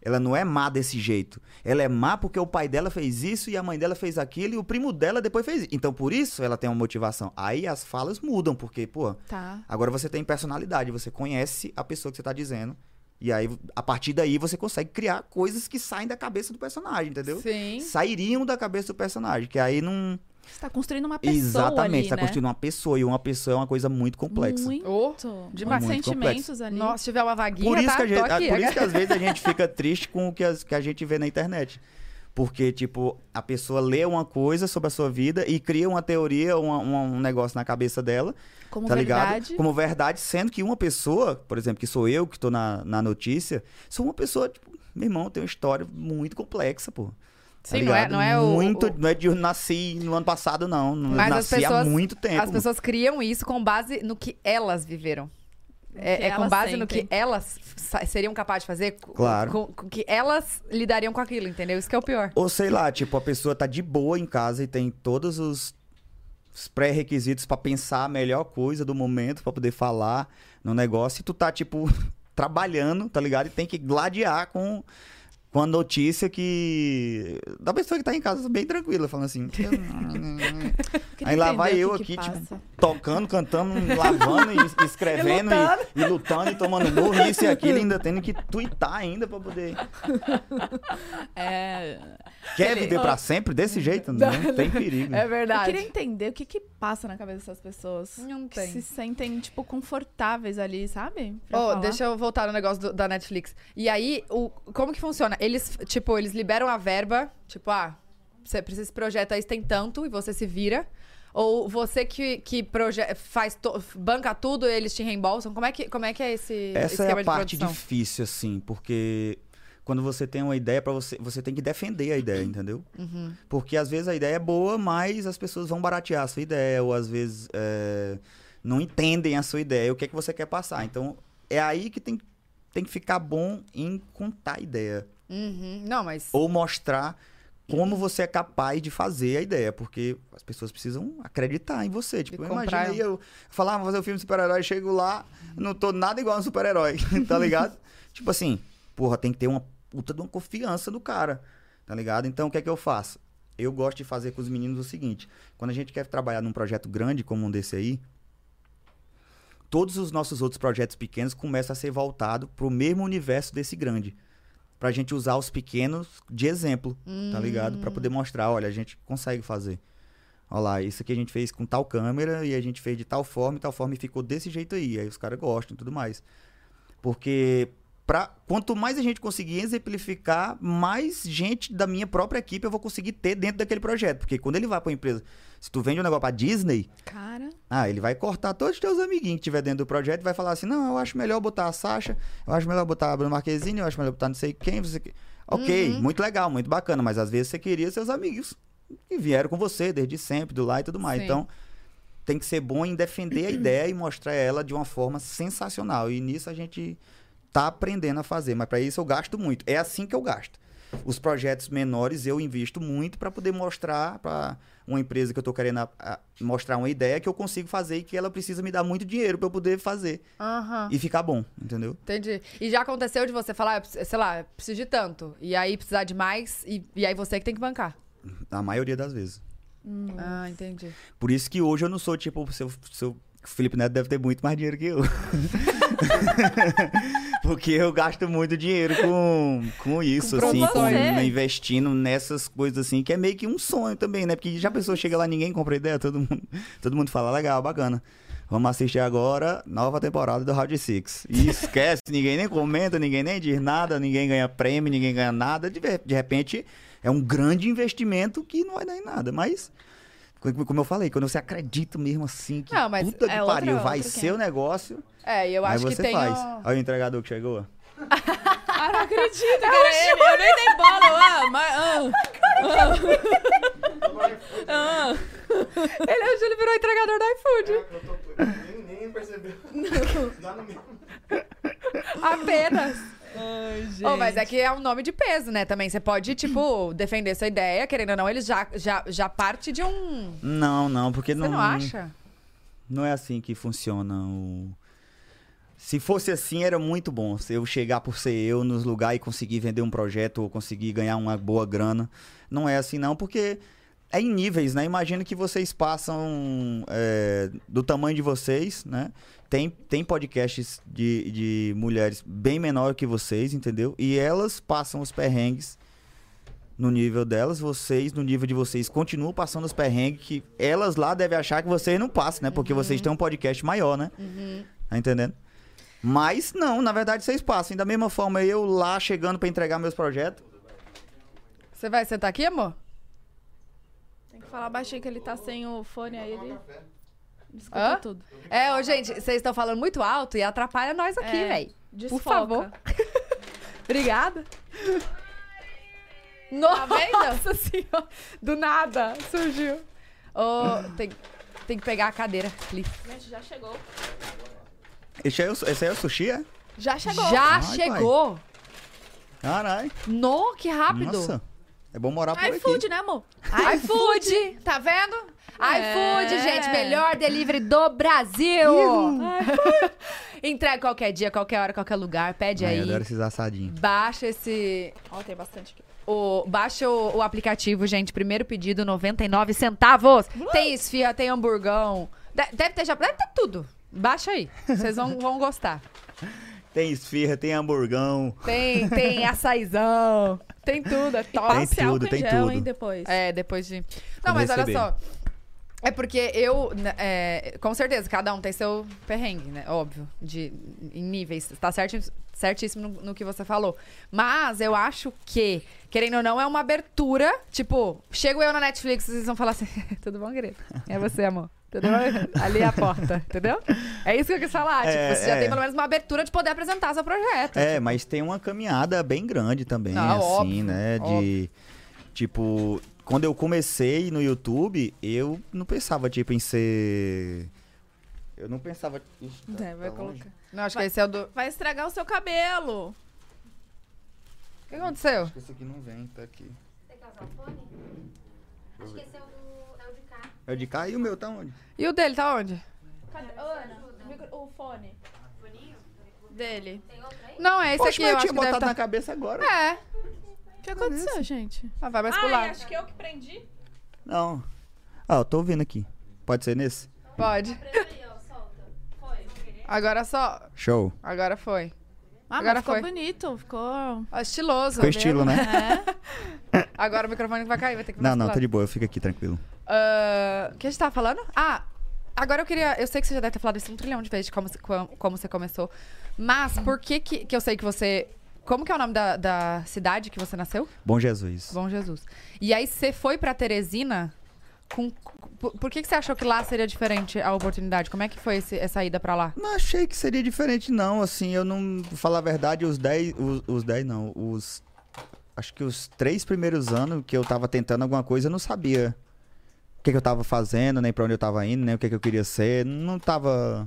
ela não é má desse jeito. Ela é má porque o pai dela fez isso e a mãe dela fez aquilo e o primo dela depois fez isso. Então por isso ela tem uma motivação. Aí as falas mudam, porque, pô, Tá. agora você tem personalidade, você conhece a pessoa que você tá dizendo. E aí, a partir daí, você consegue criar coisas que saem da cabeça do personagem, entendeu? Sim. Sairiam da cabeça do personagem, que aí não. Você tá construindo uma pessoa Exatamente, ali, tá né? construindo uma pessoa, e uma pessoa é uma coisa muito complexa. Muito. Oh, Demais. Muito sentimentos ali. Nossa, se tiver uma vaguinha, Por isso, tá? que a gente, aqui. por isso que às (laughs) vezes a gente fica triste com o que, as- que a gente vê na internet. Porque, tipo, a pessoa lê uma coisa sobre a sua vida e cria uma teoria, uma- uma- um negócio na cabeça dela, Como tá verdade. ligado? Como verdade, sendo que uma pessoa, por exemplo, que sou eu, que tô na, na notícia, sou uma pessoa, tipo, meu irmão, tem uma história muito complexa, pô. Tá Sim, não é, não é o... Muito, o- não é de eu nasci no ano passado, não. Mas as nasci há pessoas- muito tempo. As pessoas criam isso com base no que elas viveram. É, é com base no que sentem. elas seriam capazes de fazer, Claro. com, com que elas lidariam com aquilo, entendeu? Isso que é o pior. Ou sei lá, tipo, a pessoa tá de boa em casa e tem todos os os pré-requisitos pra pensar a melhor coisa do momento, pra poder falar no negócio. E tu tá, tipo, (laughs) trabalhando, tá ligado? E tem que gladiar com, com a notícia que. Da pessoa que tá em casa bem tranquila, falando assim. (laughs) Queria Aí lá vai eu que que aqui, tipo, passa. tocando, cantando, lavando, e escrevendo, e, e lutando, e tomando burro, isso e aquilo, e ainda tendo que twittar ainda pra poder. (laughs) É, Quer Ele- viver pra sempre desse jeito? Não (laughs) tem perigo. É eu verdade. queria entender o que que passa na cabeça dessas pessoas. Não Que tem. se sentem, tipo, confortáveis ali, sabe? Pra Ô, falar. deixa eu voltar no negócio do- da Netflix. E aí, o, como que funciona? Eles, tipo, eles liberam a verba, tipo, ah, você precisa desse projeto aí, você tem tanto, e você se vira. Ou você que, que proje faz banca tudo, eles te reembolsam? Como é que, como é, que é esse Essa é a parte difícil, assim, porque quando você tem uma ideia para você, você tem que defender a ideia, entendeu? Uhum. Porque às vezes a ideia é boa, mas as pessoas vão baratear a sua ideia, ou às vezes é, não entendem a sua ideia, o que é que você quer passar. Então, é aí que tem, tem que ficar bom em contar a ideia. Uhum. Não, mas... Ou mostrar como você é capaz de fazer a ideia, porque as pessoas precisam acreditar em você. Tipo, imagina aí eu falar, ah, vou fazer um filme de super-herói, chego lá, não tô nada igual a um super-herói, (laughs) tá ligado? tipo assim, porra, tem que ter uma puta de uma confiança do cara, tá ligado? Então, o que é que eu faço? Eu gosto de fazer com os meninos o seguinte, quando a gente quer trabalhar num projeto grande como um desse aí, todos os nossos outros projetos pequenos começam a ser voltados pro mesmo universo desse grande. Pra gente usar os pequenos de exemplo, tá ligado? Pra poder mostrar, olha, a gente consegue fazer. Olha lá, isso aqui a gente fez com tal câmera e a gente fez de tal forma e tal forma e ficou desse jeito aí. Aí os caras gostam e tudo mais. Porque pra, quanto mais a gente conseguir exemplificar, mais gente da minha própria equipe eu vou conseguir ter dentro daquele projeto. Porque quando ele vai pra empresa, se tu vende um negócio pra Disney, Cara, ah, ele vai cortar todos os teus amiguinhos que tiver dentro do projeto e vai falar assim: não, eu acho melhor botar a Sasha, eu acho melhor botar a Bruna Marquezine, eu acho melhor botar não sei quem, você. Ok, muito legal, muito bacana, mas às vezes você queria seus amigos que vieram com você desde sempre, do lá e tudo mais. Sim. Então, tem que ser bom em defender a ideia e mostrar ela de uma forma sensacional. E nisso a gente tá aprendendo a fazer, mas para isso eu gasto muito. É assim que eu gasto. Os projetos menores eu invisto muito para poder mostrar para uma empresa que eu tô querendo a- a- mostrar uma ideia que eu consigo fazer e que ela precisa me dar muito dinheiro para eu poder fazer Aham. e ficar bom, entendeu? Entendi. E já aconteceu de você falar, "Eu preciso- sei lá, preciso de tanto. E aí precisar de mais, e, e aí você que tem que bancar. A maioria das vezes. Ah, entendi. Por isso que hoje eu não sou tipo seu, seu Felipe Neto deve ter muito mais dinheiro que eu. (laughs) Porque eu gasto muito dinheiro com, com isso, Com assim, com, investindo nessas coisas assim, que é meio que um sonho também, né? Porque já a pessoa chega lá, ninguém compra ideia, todo mundo, (laughs) todo mundo fala, legal, bacana. Vamos assistir agora nova temporada do Round Six. E esquece, (laughs) ninguém nem comenta, ninguém nem diz nada, ninguém ganha prêmio, ninguém ganha nada. De, de repente, é um grande investimento que não vai dar em nada. Mas, como eu falei, quando você acredita mesmo assim, que Não, mas puta que é outra- pariu, vai outro ser o negócio, É, e eu aí acho você que tem. faz. o- Olha o entregador que chegou. (laughs) Ah, não acredito que era ele. Eu nem dei bola. Ah, mas... Ah. (laughs) Ah. Ele, hoje ele virou entregador do iFood. Eu tô... nem, nem percebeu. Mesmo. Apenas. Ai, gente. Oh, mas é que é um nome de peso, né? Também você pode, tipo, (clears throat) defender sua ideia, querendo ou não, eles já, já, já parte de um. Não, não, porque Você não. não acha? Não é assim que funciona o. Se fosse assim, era muito bom. Se eu chegar por ser eu nos lugares e conseguir vender um projeto ou conseguir ganhar uma boa grana. Não é assim, não, porque é em níveis, né? Imagina que vocês passam é, do tamanho de vocês, né? Tem, tem podcasts de, de mulheres bem menor que vocês, entendeu? E elas passam os perrengues no nível delas, vocês, no nível de vocês, continuam passando os perrengues que elas lá devem achar que vocês não passam, né? Porque vocês têm um podcast maior, né? Tá entendendo? Mas não, na verdade vocês passam. E da mesma forma, eu lá chegando pra entregar meus projetos. Você vai sentar aqui, amor? Falar baixinho que ele tá sem o fone aí. Ele escuta Hã? tudo. É, ô, gente, vocês estão falando muito alto e atrapalha nós aqui, É. véi. Desfoca. favor. (laughs) Obrigada. Nossa vendo? senhora. Do nada surgiu. Ô, tem, tem que pegar a cadeira, please. Gente, já chegou. Esse aí, é o- esse aí é o sushi, é? Já chegou. Já Ai, chegou. Caralho. No, que rápido. Nossa. É bom morar por aqui. iFood, né, amor? (laughs) iFood, tá vendo? É. iFood, gente, melhor delivery do Brasil. (laughs) Entrega qualquer dia, qualquer hora, qualquer lugar. Pede Ai, aí. eu adoro esses assadinhos. Baixa esse. Ó, tem bastante aqui. O, baixa o, o aplicativo, gente. Primeiro pedido, 99 centavos. Tem esfirra, tem hamburgão. De- deve ter já. Deve ter tudo. Baixa aí. Vocês vão, vão gostar. (laughs) Tem esfirra, tem hamburgão. Tem, tem açaizão. Tem tudo. É top. Tem Passe tudo, tem gel, tudo. hein, depois. É, depois de. Não, Quando mas olha receber. só. É porque eu, né, é, com certeza, cada um tem seu perrengue, né? Óbvio, de, em níveis. Tá certi- certíssimo no, no que você falou. Mas eu acho que, querendo ou não, é uma abertura. Tipo, chego eu na Netflix e vocês vão falar assim: (laughs) tudo bom, querido? É você, amor. Bom? (laughs) Ali é a porta, entendeu? É isso que eu quis falar. É, tipo, você já é. tem pelo menos uma abertura de poder apresentar seu projeto. É, mas tem uma caminhada bem grande também, Não, assim, óbvio, né? De. Tipo, quando eu comecei no YouTube, eu não pensava, tipo, em ser. Eu não pensava. Ixi, tá- É, vai tá longe. colocar. Não, acho Vai. que esse é o do. O Vai estragar o seu cabelo. que aconteceu? Acho que esse aqui não vem, tá aqui. Tem que usar o fone? Acho que esse é o, do, é o de cá. É o de cá e o meu tá onde? E o dele tá onde? Cadê? Ana, o fone dele. Tem outro aí? Não, é esse Poxa, aqui. mas Eu eu acho tinha que deve botado tá... na cabeça agora. É. O que aconteceu, gente? Ah, vai mais pro Ai, lado. acho que eu que prendi. Não. Ah, eu tô ouvindo aqui. Pode ser nesse? Pode. Foi. Agora só. Show. Agora foi. Ah, Agora mas ficou foi. bonito, ficou... Estiloso. Ficou estilo, né? É. (laughs) Agora o microfone vai cair, vai ter que Não, não, tá de boa, eu fico aqui tranquilo. Ah, O que a gente tava falando? Ah, agora eu queria. Eu sei que você já deve ter falado isso um trilhão de vezes de como, você- como, como você começou. Mas por que, que que eu sei que você. Como que é o nome da, da cidade que você nasceu? Bom Jesus. Bom Jesus. E aí você foi pra Teresina com. Por, por que, que você achou que lá seria diferente a oportunidade? Como é que foi esse- essa ida pra lá? Não achei que seria diferente, não. Assim, eu não. Falar a verdade, os 10. Os, os 10 não. Os. Acho que os três primeiros anos que eu tava tentando alguma coisa, eu não sabia que, que eu tava fazendo, nem pra onde eu tava indo, nem o que, que eu queria ser. Não tava.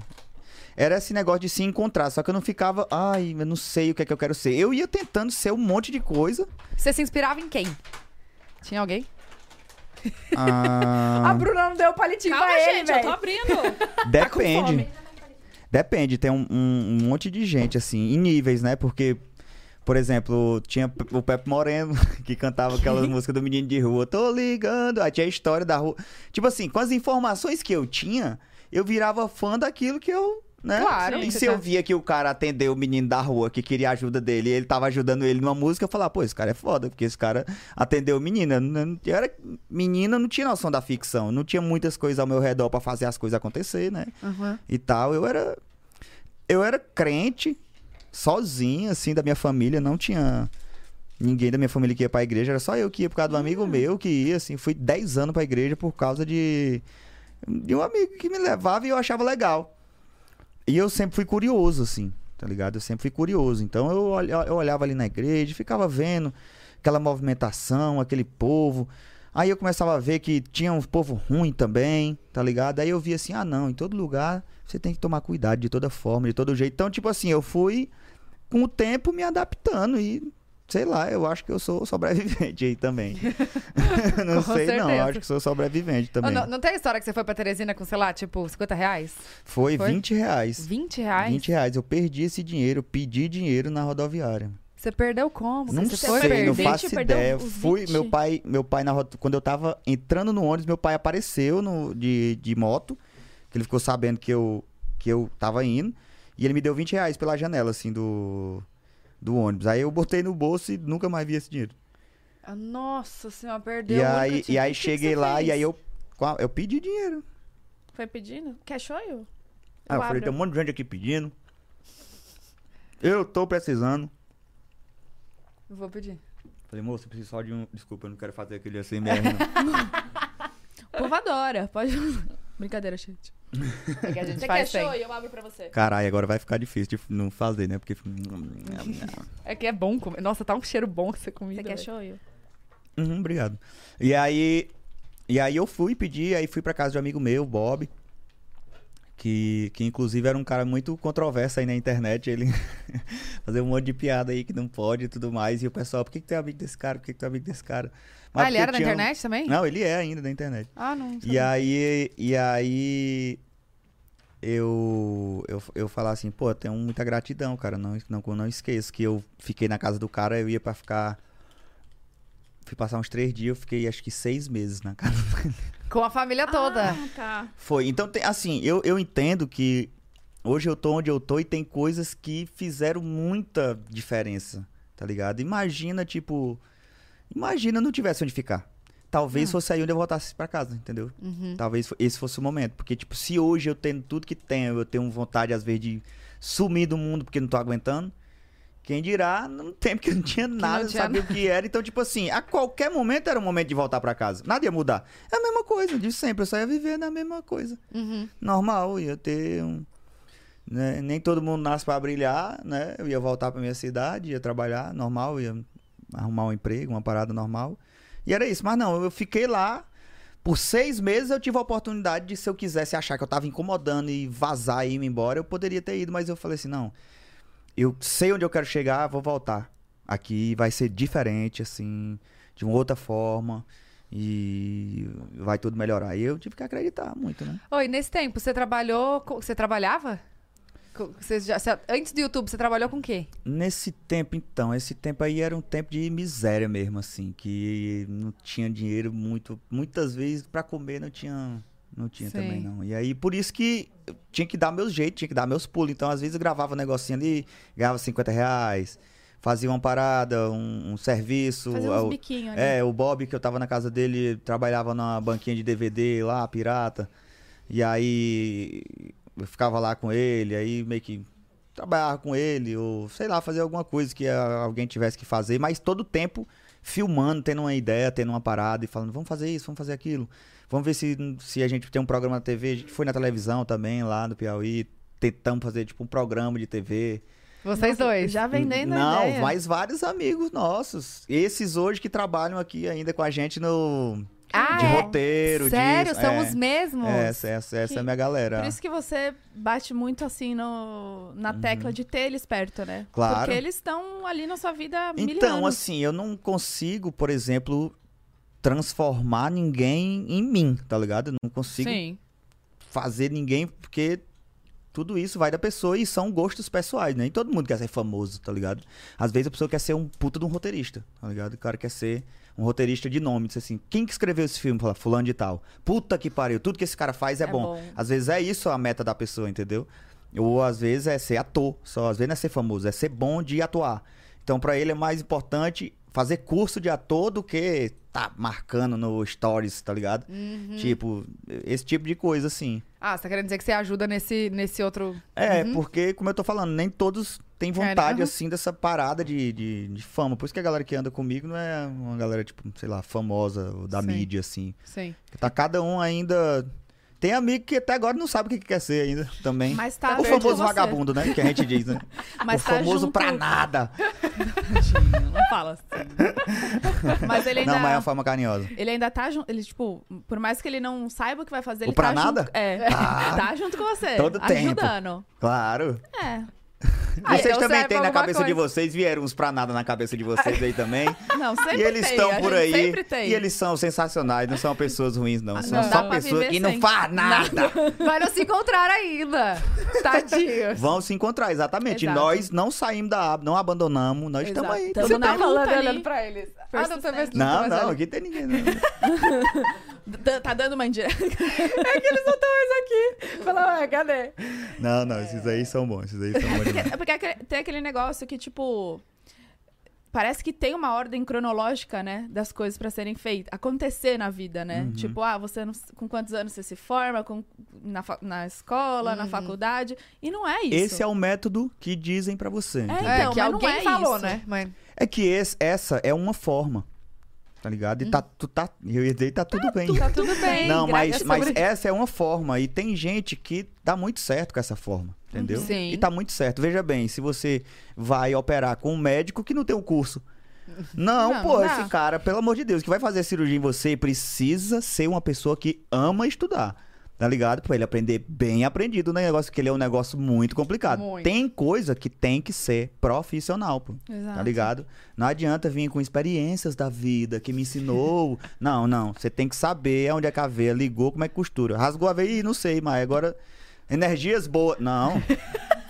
Era esse negócio de se encontrar, só que eu não ficava, ai, eu não sei o que é que eu quero ser. Eu ia tentando ser um monte de coisa. Você se inspirava em quem? Tinha alguém? Ah, (laughs) A Bruna não deu palitinho Calma, pra ele, gente, eu tô abrindo. (laughs) depende. fome. Depende, tem um, um- um monte de gente, assim, em níveis, né? Porque, por exemplo, tinha o Pepe Moreno, (laughs) que cantava aquelas (laughs) músicas do menino de rua, tô ligando. Aí tinha a história da rua. Tipo assim, com as informações que eu tinha, eu virava fã daquilo que eu. Né? Claro, E se eu tá- via que o cara atendeu o menino da rua que queria ajuda dele e ele tava ajudando ele numa música, eu falava, pô, esse cara é foda, porque esse cara atendeu o menino. Eu, não- eu era menina, eu não tinha noção da ficção, não tinha muitas coisas ao meu redor pra fazer as coisas acontecer, né? Uhum. e tal. Eu era eu era crente, sozinho assim da minha família, não tinha ninguém da minha família que ia pra igreja, era só eu que ia por causa do amigo meu que ia assim, fui 10 anos pra igreja por causa de de um amigo que me levava e eu achava legal. E eu sempre fui curioso assim, tá ligado? Eu sempre fui curioso. Então eu, eu olhava ali na igreja, ficava vendo aquela movimentação, aquele povo. Aí eu começava a ver que tinha um povo ruim também, tá ligado? Aí eu via assim, ah não, em todo lugar você tem que tomar cuidado de toda forma, de todo jeito. Então, tipo assim, eu fui com o tempo me adaptando e sei lá, eu acho que eu sou sobrevivente aí também. (laughs) não sei não, certeza. eu acho que sou sobrevivente também. Não, não tem história que você foi pra Teresina com, sei lá, tipo, 50 reais? Foi, Foi? 20 reais. 20 reais? 20 reais. Eu perdi esse dinheiro, pedi dinheiro na rodoviária. Você perdeu como? Não você Você foi sei, não faço ideia. Fui, 20? meu pai, meu pai na quando eu tava entrando no ônibus, meu pai apareceu no, de, de moto, que ele ficou sabendo que eu, que eu tava indo, e ele me deu 20 reais pela janela, assim, do, do ônibus. Aí eu botei no bolso e nunca mais vi esse dinheiro. Ah, Nossa senhora, perdeu. E eu aí, e aí O que que cheguei você lá, fez? e aí eu, eu pedi dinheiro. Foi pedindo? Quer show? Ah, eu falei, tem um monte de gente aqui pedindo. Eu tô precisando. Vou pedir. Falei, moço, eu preciso só de um. Desculpa, eu não quero fazer aquele assim mesmo. (laughs) O povo adora. Pode. Brincadeira, gente. É que a gente Você quer faz show? sem. Eu abro pra você. Caralho, agora vai ficar difícil de não fazer, né? Porque. É que é bom comer. Nossa, tá um cheiro bom essa comida. Você quer show? Uhum, obrigado. E aí. E aí eu fui pedir, aí fui pra casa de um amigo meu, Bob. Que, que inclusive era um cara muito controverso aí na internet. Ele (laughs) fazia um monte de piada aí que não pode e tudo mais. E o pessoal, por que, que é amigo desse cara? Por que, que é amigo desse cara? Mas Ah, ele era da tinha internet também? Não, ele é ainda da internet. Ah, não. E aí, e aí eu, eu, eu falar assim, pô, eu tenho muita gratidão, cara. Não, não, não esqueço que eu fiquei na casa do cara, eu ia pra ficar. Fui passar uns três dias, eu fiquei acho que seis meses na casa. (laughs) Com a família toda. Ah, tá. Foi. Então, tem, assim, eu, eu entendo que hoje eu tô onde eu tô e tem coisas que fizeram muita diferença, tá ligado? Imagina, tipo. Imagina não tivesse onde ficar. Talvez fosse aí onde eu voltasse pra casa, entendeu? Uhum. Talvez esse fosse o momento. Porque, tipo, se hoje eu tenho tudo que tenho, eu tenho vontade, às vezes, de sumir do mundo porque não tô aguentando. Quem dirá, no tempo que não tinha nada, não tinha sabia o que era. Então, tipo assim, a qualquer momento era o momento de voltar pra casa. Nada ia mudar. É a mesma coisa, de sempre. Eu só ia viver na mesma coisa. Uhum. Normal, ia ter um. né, Nem todo mundo nasce pra brilhar, né? Eu ia voltar pra minha cidade, ia trabalhar normal, ia arrumar um emprego, uma parada normal. E era isso. Mas não, eu fiquei lá. Por seis meses eu tive a oportunidade de, se eu quisesse achar que eu tava incomodando e vazar e ir embora, eu poderia ter ido, mas eu falei assim: não, eu sei onde eu quero chegar, vou voltar. Aqui vai ser diferente, assim, de uma outra forma. E vai tudo melhorar. E eu tive que acreditar muito, né? Oi, nesse tempo, você trabalhou. com- Você trabalhava? Você já, você- antes do YouTube, você trabalhou com o quê? Nesse tempo, então, esse tempo aí era um tempo de miséria mesmo, assim, que não tinha dinheiro muito, muitas vezes pra comer não tinha, não tinha Sim. também não. E aí por isso que tinha que dar meus jeitos, tinha que dar meus pulos. Então às vezes eu gravava um negocinho ali, ganhava 50 reais, fazia uma parada, um, um serviço. Fazer ah, uns o- biquinhos ali. é, o Bob, que eu tava na casa dele, trabalhava numa banquinha de DVD lá, pirata. E aí eu ficava lá com ele, aí meio que trabalhava com ele, ou sei lá, fazer alguma coisa que ah, alguém tivesse que fazer, mas todo tempo filmando, tendo uma ideia, tendo uma parada e falando, vamos fazer isso, vamos fazer aquilo. Vamos ver se, se a gente tem um programa na TV. A gente foi na televisão também, lá no Piauí. Tentamos fazer, tipo, um programa de TV. Vocês dois. Já vendendo Não, ideia. mas vários amigos nossos. Esses hoje que trabalham aqui ainda com a gente no. Ah, de é? roteiro, Sério? disso. São é. os mesmos? Essa, essa, essa é Que- a minha galera. Por isso que você bate muito assim no, na tecla de ter eles perto, né? Uhum. Claro. Porque eles estão ali na sua vida Então, anos. assim, eu não consigo, por exemplo, transformar ninguém em mim, tá ligado? Eu não consigo Sim. fazer ninguém, porque tudo isso vai da pessoa e são gostos pessoais, né? Nem todo mundo quer ser famoso, tá ligado? Às vezes a pessoa quer ser um puta de um roteirista, tá ligado? O cara quer ser um roteirista de nome, diz assim, quem que escreveu esse filme? Fala, fulano de tal. Puta que pariu, tudo que esse cara faz é, É bom. bom. Às vezes é isso a meta da pessoa, entendeu? Ou às vezes é ser ator, só às vezes não é ser famoso, é ser bom de atuar. Então pra ele é mais importante fazer curso de ator do que tá marcando no stories, tá ligado? Uhum. Tipo, esse tipo de coisa assim. Ah, você tá querendo dizer que você ajuda nesse, nesse outro. É, porque, como eu tô falando, nem todos têm vontade, aham. assim, dessa parada de, de, de fama. Por isso que a galera que anda comigo não é uma galera, tipo, sei lá, famosa da Sim. mídia, assim. Sim. Tá cada um ainda. Tem amigo que até agora não sabe o que que quer ser ainda também. Mas tá o famoso vagabundo, né? Que a gente diz, né? (laughs) Mas o tá famoso junto- pra nada. Não fala assim. (laughs) Mas ele ainda. Não, mas é uma forma carinhosa. Ele ainda tá junto. Ele, tipo, por mais que ele não saiba o que vai fazer, ele O pra tá nada? junto. É. Ah. tá junto com você. Todo tempo. ajudando. Claro. É. Ah, vocês também têm na cabeça de coisa. vocês, vieram uns pra nada na cabeça de vocês aí também. (laughs) Não, sempre e eles estão por aí. Sempre tem. E eles são sensacionais, não são pessoas ruins, não. Ah, São não, só pessoas que não faz nada. Mas (laughs) não se encontraram ainda. (laughs) Tadinho. Vão se encontrar, exatamente. Exato. Nós não saímos da aba, não abandonamos, nós estamos aí. Tamo Você na tá luta olhando pra eles. Ah, não. Não, aqui tem ninguém. D- Tá dando uma indireta. É que eles não estão mais aqui. Fala, ué, cadê? não, não, esses aí são bons, esses aí são bons. É porque aquele- tem aquele negócio que, tipo. Parece que tem uma ordem cronológica, né? Das coisas pra serem feitas. Acontecer na vida, né? Uhum. Tipo, ah, você não- com quantos anos você se forma? Com, na, na escola, na faculdade. E não é isso. Esse é o método que dizem pra você. É, Então, que mas não alguém é falou, isso. né? Mas... É que esse- essa é uma forma. Tá ligado? E tá, tu, tá, eu ia dizer, tá tudo bem. Tá tudo bem. Não, mas, graças mas sobre- essa é uma forma. E tem gente que dá muito certo com essa forma. Entendeu? Sim. E tá muito certo. Veja bem, se você vai operar com um médico que não tem o curso. Não, Não, pô, não esse cara, pelo amor de Deus, que vai fazer cirurgia em você precisa ser uma pessoa que ama estudar. Tá ligado? Pra ele aprender bem aprendido o negócio, que ele é um negócio muito complicado. Muito. Tem coisa que tem que ser profissional, pô. Exato. Tá ligado? Não adianta vir com experiências da vida que me ensinou. (laughs) não, não. Você tem que saber onde é que a veia ligou, como é que costura. Rasgou a veia, Ih, não sei, mas agora. Energias boas. Não. (laughs)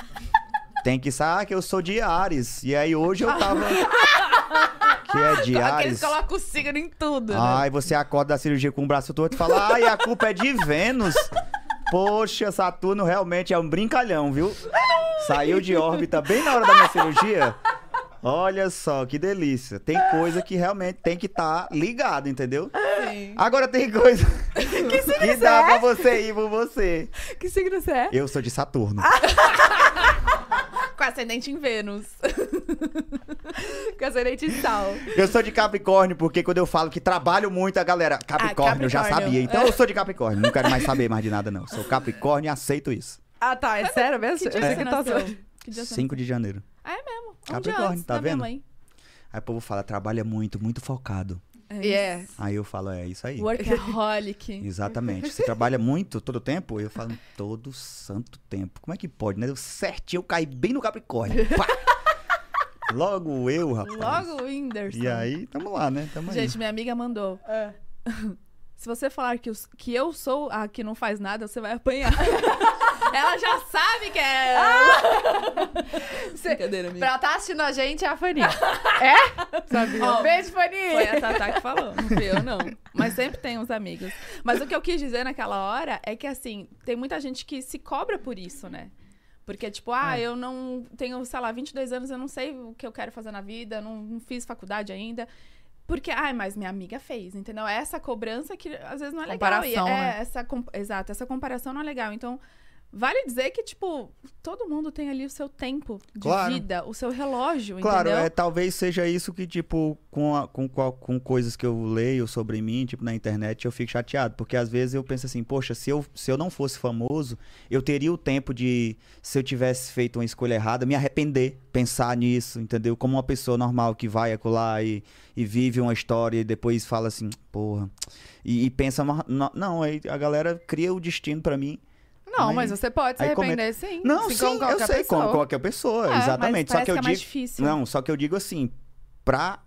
tem que saber que eu sou de Ares. E aí hoje eu tava. (laughs) que é de Ares. que colocam o signo em tudo, né? Ai, você acorda da cirurgia com o braço torto e fala: ai, a culpa é de Vênus. Poxa, Saturno realmente é um brincalhão, viu? Saiu de órbita bem na hora da minha cirurgia. Olha só, que delícia. Tem coisa que realmente tem que estar ligado, entendeu? Sim. Agora tem coisa que dá pra você ir por você. Que signo você é? Eu sou de Saturno. (laughs) Com ascendente em Vênus. (laughs) Com ascendente em sal. Eu sou de Capricórnio, porque quando eu falo que trabalho muito, a galera. Capricórnio, eu já Capricórnio. sabia. Então eu sou de Capricórnio. Não quero mais saber mais de nada, não. Sou Capricórnio e aceito isso. Ah, tá. É sério mesmo? Que dia você que tá Que dia você 5 de janeiro. Ah, é mesmo. Um dia Capricórnio, antes tá vendo? mãe. Aí o povo fala, trabalha muito, muito focado. É Yeah. Aí eu falo, é isso aí. (laughs) Workaholic. Exatamente. Você trabalha muito todo tempo? Eu falo, todo santo tempo. Como é que pode, né? Deu certinho, eu caí bem no Capricórnio. (laughs) Pá! Logo eu, rapaz. Logo o Whindersson. E aí, tamo lá, né? Tamo aí. Gente, minha amiga mandou. (laughs) Se você falar que, os- que eu sou a que não faz nada, você vai apanhar. Ela já sabe que é. Cê- (laughs) Brincadeira, amiga. Pra tá assistindo a gente é a Fani. (laughs) é? Sabia. Ó, Beijo, Fani. Foi a Tatá que falou, não fui eu, não. Mas sempre tem uns amigos. Mas o que eu quis dizer naquela hora é que, assim, tem muita gente que se cobra por isso, né? Porque, tipo, ah, É. eu não tenho, sei lá, 22 anos, eu não sei o que eu quero fazer na vida, não, não fiz faculdade ainda. Porque, ai, mas minha amiga fez, entendeu? É essa cobrança que às vezes não é legal. E Comparação, é, né? essa, com- exato, essa comparação não é legal. Então, vale dizer que, tipo, todo mundo tem ali o seu tempo de Claro. vida, o seu relógio, Claro, entendeu? é, talvez seja isso que, tipo, com, a- com, com coisas que eu leio sobre mim, tipo, na internet, eu fico chateado. Porque às vezes eu penso assim, poxa, se eu, se eu não fosse famoso, eu teria o tempo de, se eu tivesse feito uma escolha errada, me arrepender, pensar nisso, entendeu? Como uma pessoa normal que vai acolá e, e vive uma história e depois fala assim, porra. E, e pensa, "Mas não, não, a galera cria o destino pra mim. Não, Aí- mas você pode se arrepender, sim. Não, assim sim, eu sei, pessoa. como qualquer pessoa, É, mas exatamente. Só que eu que é mais digo. difícil. Não, só que eu digo assim, pra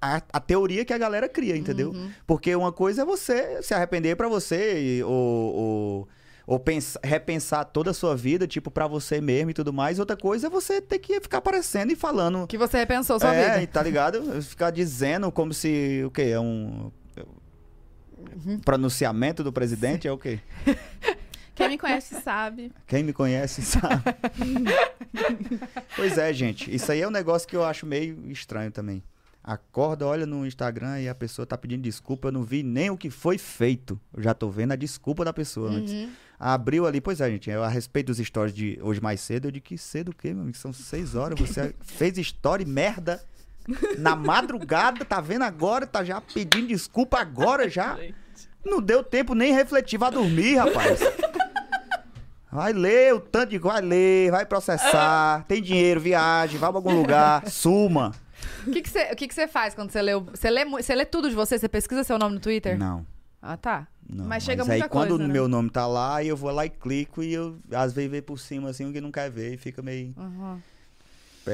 a, a teoria que a galera cria, entendeu? Uhum. Porque uma coisa é você se arrepender pra você, e- ou, ou, ou pensa- repensar toda a sua vida, tipo, pra você mesmo e tudo mais. Outra coisa é você ter que ficar aparecendo e falando. Que você repensou sua é, vida. e tá ligado? Ficar dizendo como se. O quê? É um. Uhum. Pronunciamento do presidente é o quê? (laughs) Quem me conhece sabe. Quem me conhece sabe. (laughs) pois é, gente. Isso aí é um negócio que eu acho meio estranho também. Acorda, olha no Instagram e a pessoa tá pedindo desculpa. Eu não vi nem o que foi feito. Eu já tô vendo a desculpa da pessoa antes. Uhum. Abriu ali, pois é, gente. Eu, a respeito dos stories de hoje mais cedo, eu digo que cedo o quê, meu amigo? São seis horas. Você (laughs) fez story merda na madrugada, tá vendo agora? Tá já pedindo desculpa agora já. Não deu tempo nem refletir, vai dormir, rapaz. Vai ler o tanto de. Vai ler, vai processar. Tem dinheiro, viagem, vai pra algum lugar, (laughs) suma. O que que você que faz quando você lê, o- você lê você lê tudo de você? Você pesquisa seu nome no Twitter? Não. Ah, tá. Não, Mas chega aí muita quando coisa, o né? meu nome tá lá, eu vou lá e clico e eu às vezes vejo por cima assim o que não quer ver e fica meio Uhum.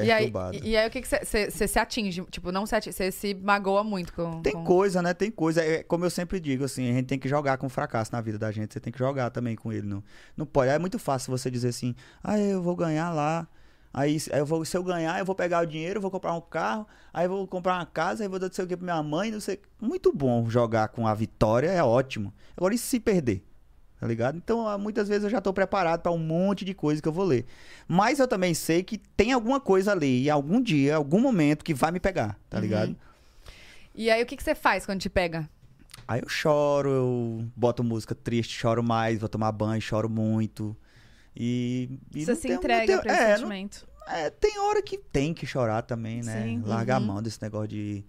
E aí, perturbado. e, aí o que você- se atinge? Tipo, não se atinge, você se magoa muito com... Tem com... coisa, né? Tem coisa. É, como eu sempre digo, assim, a gente tem que jogar com fracasso na vida da gente. Você tem que jogar também com ele. Não, não pode. É muito fácil você dizer assim, ah, eu vou ganhar lá. Aí, eu vou, se eu ganhar, eu vou pegar o dinheiro, eu vou comprar um carro, aí eu vou comprar uma casa, aí vou dar não sei o que pra minha mãe, não sei. Muito bom jogar com a vitória, é ótimo. Agora, e se perder? Tá ligado? Então, ah, muitas vezes eu já tô preparado pra um monte de coisa que eu vou ler. Mas eu também sei que tem alguma coisa ali, algum dia, algum momento que vai me pegar, tá ligado? E aí o que que você faz quando te pega? Aí eu choro, eu boto música triste, choro mais, vou tomar banho, choro muito. E. e Você não se tem- não entrega tem- pra esse é, não- sentimento. é, tem hora que tem que chorar também, né? Sim, Largar uhum. a mão desse negócio de.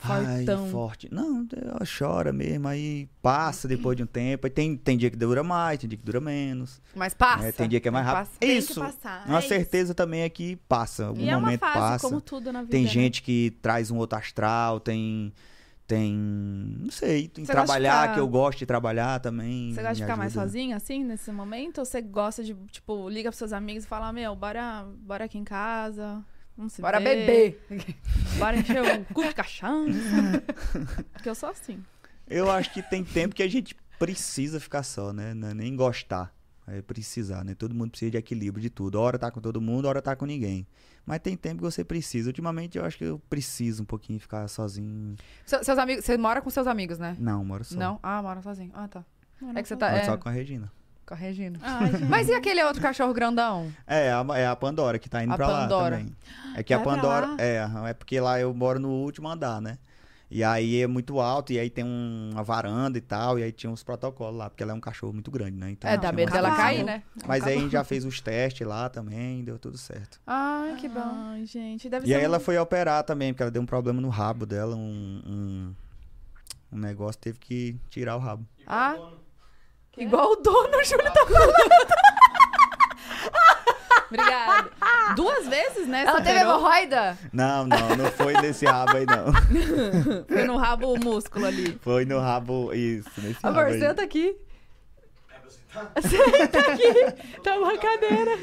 Fortão. Ai, forte. Não, ela chora mesmo, aí passa depois de um tempo. Aí tem, tem dia que dura mais, tem dia que dura menos. Mas passa. né? Tem dia que é mais rápido. Passa. Tem que Isso. Uma é isso. certeza também é que passa. Algum é momento fase, passa. como tudo na vida. Tem né? gente que traz um outro astral, tem Tem. Não sei. Tem Você trabalhar, ficar- que eu gosto de trabalhar também. Você gosta de ficar mais ajuda. sozinho, assim, nesse momento? Ou você gosta de, tipo, liga pros seus amigos e fala, meu, bora, bora aqui em casa, vamos se Bora ver, beber. Bora encher o cu de cachaça. (laughs) Porque eu sou assim. Eu acho que tem tempo que a gente precisa ficar só, né? Não é nem gostar. É precisar, né? Todo mundo precisa de equilíbrio de tudo. Hora tá com todo mundo, hora tá com ninguém. Mas tem tempo que você precisa. Ultimamente eu acho que eu preciso um pouquinho ficar sozinho. Se- seus amigos, você mora com seus amigos, né? Não, moro só. Não? Ah, mora sozinho. Ah, tá. Não, É que você tá. Moro É, só com a Regina. Com a Regina. Ai, gente. Mas e aquele outro cachorro grandão? É, a, é a Pandora que tá indo A pra Pandora. lá também. É que a Vai pra Pandora. É, é porque lá eu moro no último andar, né? E aí é muito alto, e aí tem um- uma varanda e tal, e aí tinha uns protocolos lá, porque ela é um cachorro muito grande, né? Então É, dá medo dela cair, né? Mas aí a gente já fez os testes lá também, deu tudo certo. Ai, que bom. Ai, gente, deve E ser aí um- ela foi operar também, porque ela deu um problema no rabo dela, um, um, um negócio, teve que tirar o rabo. Ah, igual o dono, o Júlio tá falando. Obrigada. Duas vezes, né? Ela você teve operou? hemorroida? Não, não, não foi nesse rabo aí, não. (laughs) Foi no rabo o músculo ali. Foi no rabo, isso, nesse Amor, rabo aí. senta aqui. Senta aqui. Tá uma cadeira.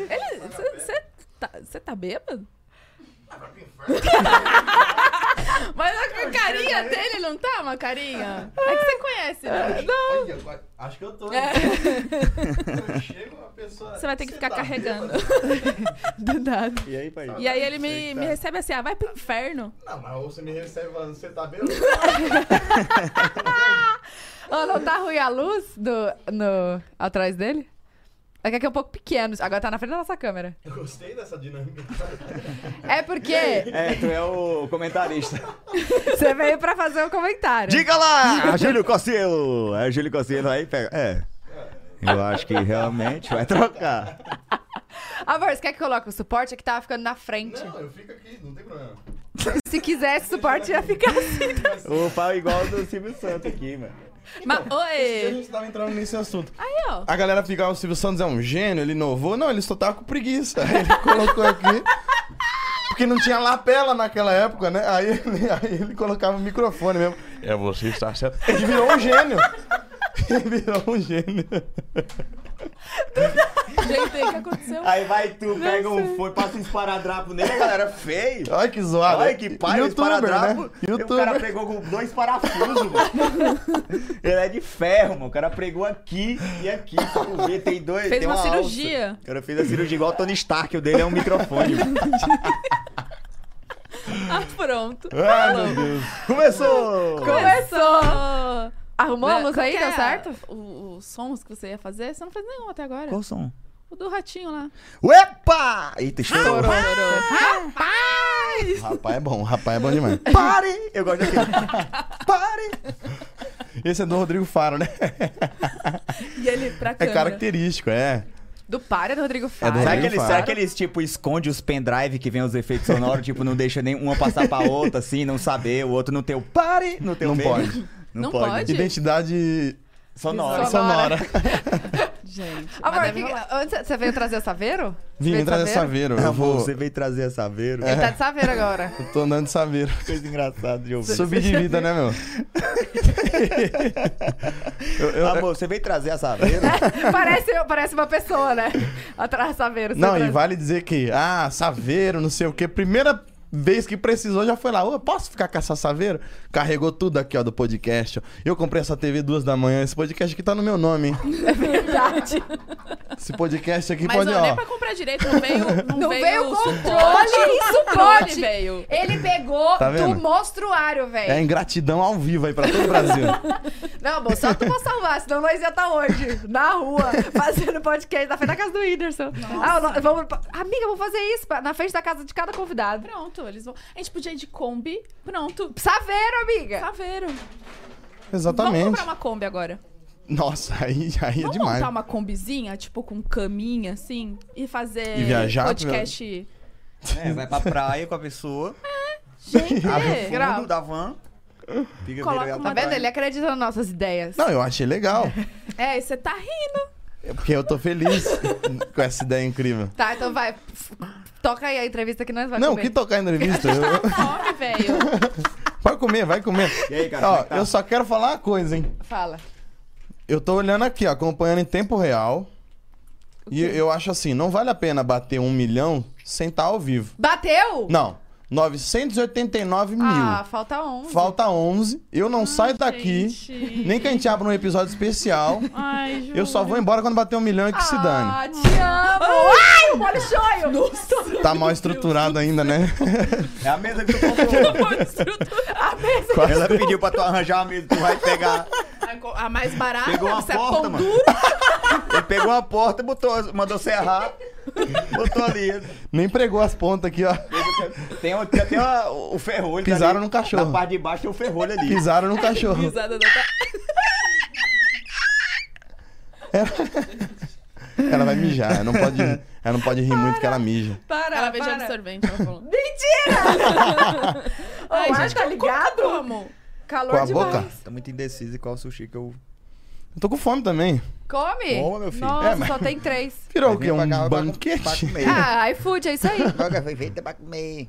Você tá, tá bêbado? Ah, vai pro inferno. (laughs) Mas a carinha dele não tá uma carinha? É que você conhece, né? Olha, agora- acho que eu tô. É. Eu chego, a pessoa. Você vai ter que "Cê ficar tá carregando. bêbado?" (laughs) Do nada. E aí, pai? E aí ele me, me recebe assim, ah, vai pro inferno. Não, mas ou você me recebe falando, você tá bêbado? (laughs) Ó, não tá ruim a luz do, no, atrás dele? É que aqui é um pouco pequeno. Agora tá na frente da nossa câmera. Eu gostei dessa dinâmica. (laughs) É porque É, tu é o comentarista. (laughs) você veio pra fazer um comentário. Diga lá, Júlio Cossielo. É, Júlio Cossielo aí pega. É. Eu acho que realmente vai trocar. Amor, você quer que coloque o suporte? É que tava ficando na frente. Não, eu fico aqui, não tem problema. (laughs) Se quisesse, o suporte ia ficar assim. O pau igual do Silvio Santos aqui, mano. Mas, A oi! gente tava entrando nesse assunto. Aí, ó. A galera fica, ah, o Silvio Santos é um gênio, ele inovou. Não, ele só tava com preguiça. Aí ele colocou aqui. Porque não tinha lapela naquela época, né? Aí ele, aí ele colocava o microfone mesmo. É, você está certo. Ele virou um gênio. Ele virou um gênio. Gente, o que aconteceu? Aí vai tu, pega um fone, passa um esparadrapo nele, a galera feio. Olha que zoado. Olha que pai, o Youtuber, esparadrapo. né? O cara pregou com dois parafusos, mano. Ele é de ferro, mano. O cara pregou aqui e aqui. Ver, tem dois. Fez tem uma alça. cirurgia. O cara fez a cirurgia igual o Tony Stark, o dele é um microfone. mano. (laughs) Ah, pronto. Ai, meu Deus. Começou! Começou! Arrumou a Né, qual aí? Deu é certo? o- Os sons que você ia fazer, você não fez nenhum até agora. Qual o som? O do ratinho lá. Epa! Eita, estourou. Rapaz! Rapaz é bom, rapaz é bom demais. Pare! Eu gosto daquele. Pare! Esse é do Rodrigo Faro, né? E ele pra É câmera. característico, é. Do Para do Rodrigo É Faro. do Será Rodrigo Faro. será que eles, tipo, esconde os pendrive que vem os efeitos sonoros, tipo, não deixa nem uma passar pra outra, assim, não saber, o outro não ter o pare, não ter o Não pode. Não pode? Identidade Sonora. Sonora. sonora. (laughs) Gente. Amor, que, você veio trazer o saveiro? Vim Veio trazer saveiro. Eu Amor, vou. você veio trazer a saveiro. Ele tá de saveiro agora. Eu tô andando de saveiro. Coisa engraçada de ouvir. Subir de vida, né, meu? (laughs) Eu- eu- Amor, você veio trazer a saveiro? (laughs) parece, parece uma pessoa, né? Atrás do saveiro. Não, e traz- vale dizer que, ah, saveiro, não sei o quê. Primeira vez que precisou, já foi lá. Ô, posso ficar com essa saveiro? Carregou tudo aqui, ó, do podcast. Eu comprei essa TV duas da manhã. Esse podcast aqui tá no meu nome, hein? (laughs) Verdade. Esse podcast aqui Mas pode, ó, nem pra comprar direito, não veio. Não, Não veio, controle, suporte. suporte. Veio. Ele pegou Tá do vendo? monstruário, velho. É ingratidão ao vivo aí pra todo o Brasil. Não, amor, só tu pra salvar, senão nós ia estar hoje, na rua, fazendo podcast na frente da casa do Whindersson. Ah, nós- vamos, amiga, vamos fazer isso pra- na frente da casa de cada convidado. Pronto, eles vão. A gente podia ir de Kombi. Pronto. Saveiro, amiga. Saveiro. Vamos Exatamente. comprar uma Kombi agora. Nossa, (laughs) aí, aí é Vamos demais. montar uma combizinha, tipo, com caminha, assim, e fazer E viajar, podcast. É, vai pra praia com a pessoa, Gente, (laughs) abre o grau. fundo da van, fica Coloca uma- Tá vendo? Ele acredita nas nossas ideias. Não, eu achei legal. (laughs) é, você tá rindo. É porque eu tô feliz com essa ideia incrível. Tá, então vai. Toca aí a entrevista que nós vamos Não, comer. que tocar entrevista? Eu- Fome, velho. Pode pode comer, vai comer. E aí, cara, Ó, é tá? eu só quero falar uma coisa, hein? Fala. Eu tô olhando aqui, ó, acompanhando em tempo real. E eu acho assim, não vale a pena bater um milhão sem estar ao vivo. Bateu? Não, 989 mil. Ah, falta 11. Falta 11. Eu não saio daqui. gente. Nem que a gente abra um episódio especial. Ai, Júlio. Eu só vou embora quando bater um milhão e que se dane. Ah, te amo! Ai, o shoyu! Nossa! Tá mal estruturado ainda, né? É a mesa que tu comprou. A mesa. Ela pediu pra tu arranjar a mesa, tu vai pegar. A mais barata, Pegou uma você é porta, pão mano. duro. Ele pegou uma porta, botou, mandou serrar, botou ali. Nem pregou as pontas aqui, ó. Tem, o- tem, tem uma- o ferrolho. Pisaram ali. no cachorro. Na parte de baixo tem o ferrolho ali. Pisaram no cachorro. Risada da Ela vai mijar. Ela não pode, ela não pode rir muito que ela mija. Para, Ela de para. absorvente, ela falou. Mentira! Ai, Ô, gente, tá ligado? Como? Calor Com a demais. boca? Tá muito indeciso em qual sushi que eu. Eu tô com fome também. Come? Bom, meu filho. Nossa, É, mas- só tem três. (laughs) Virou o quê? pra Um pra- Pra banquete? comer. Ah, iFood, é isso aí. (laughs) Joga, foi feita pra comer.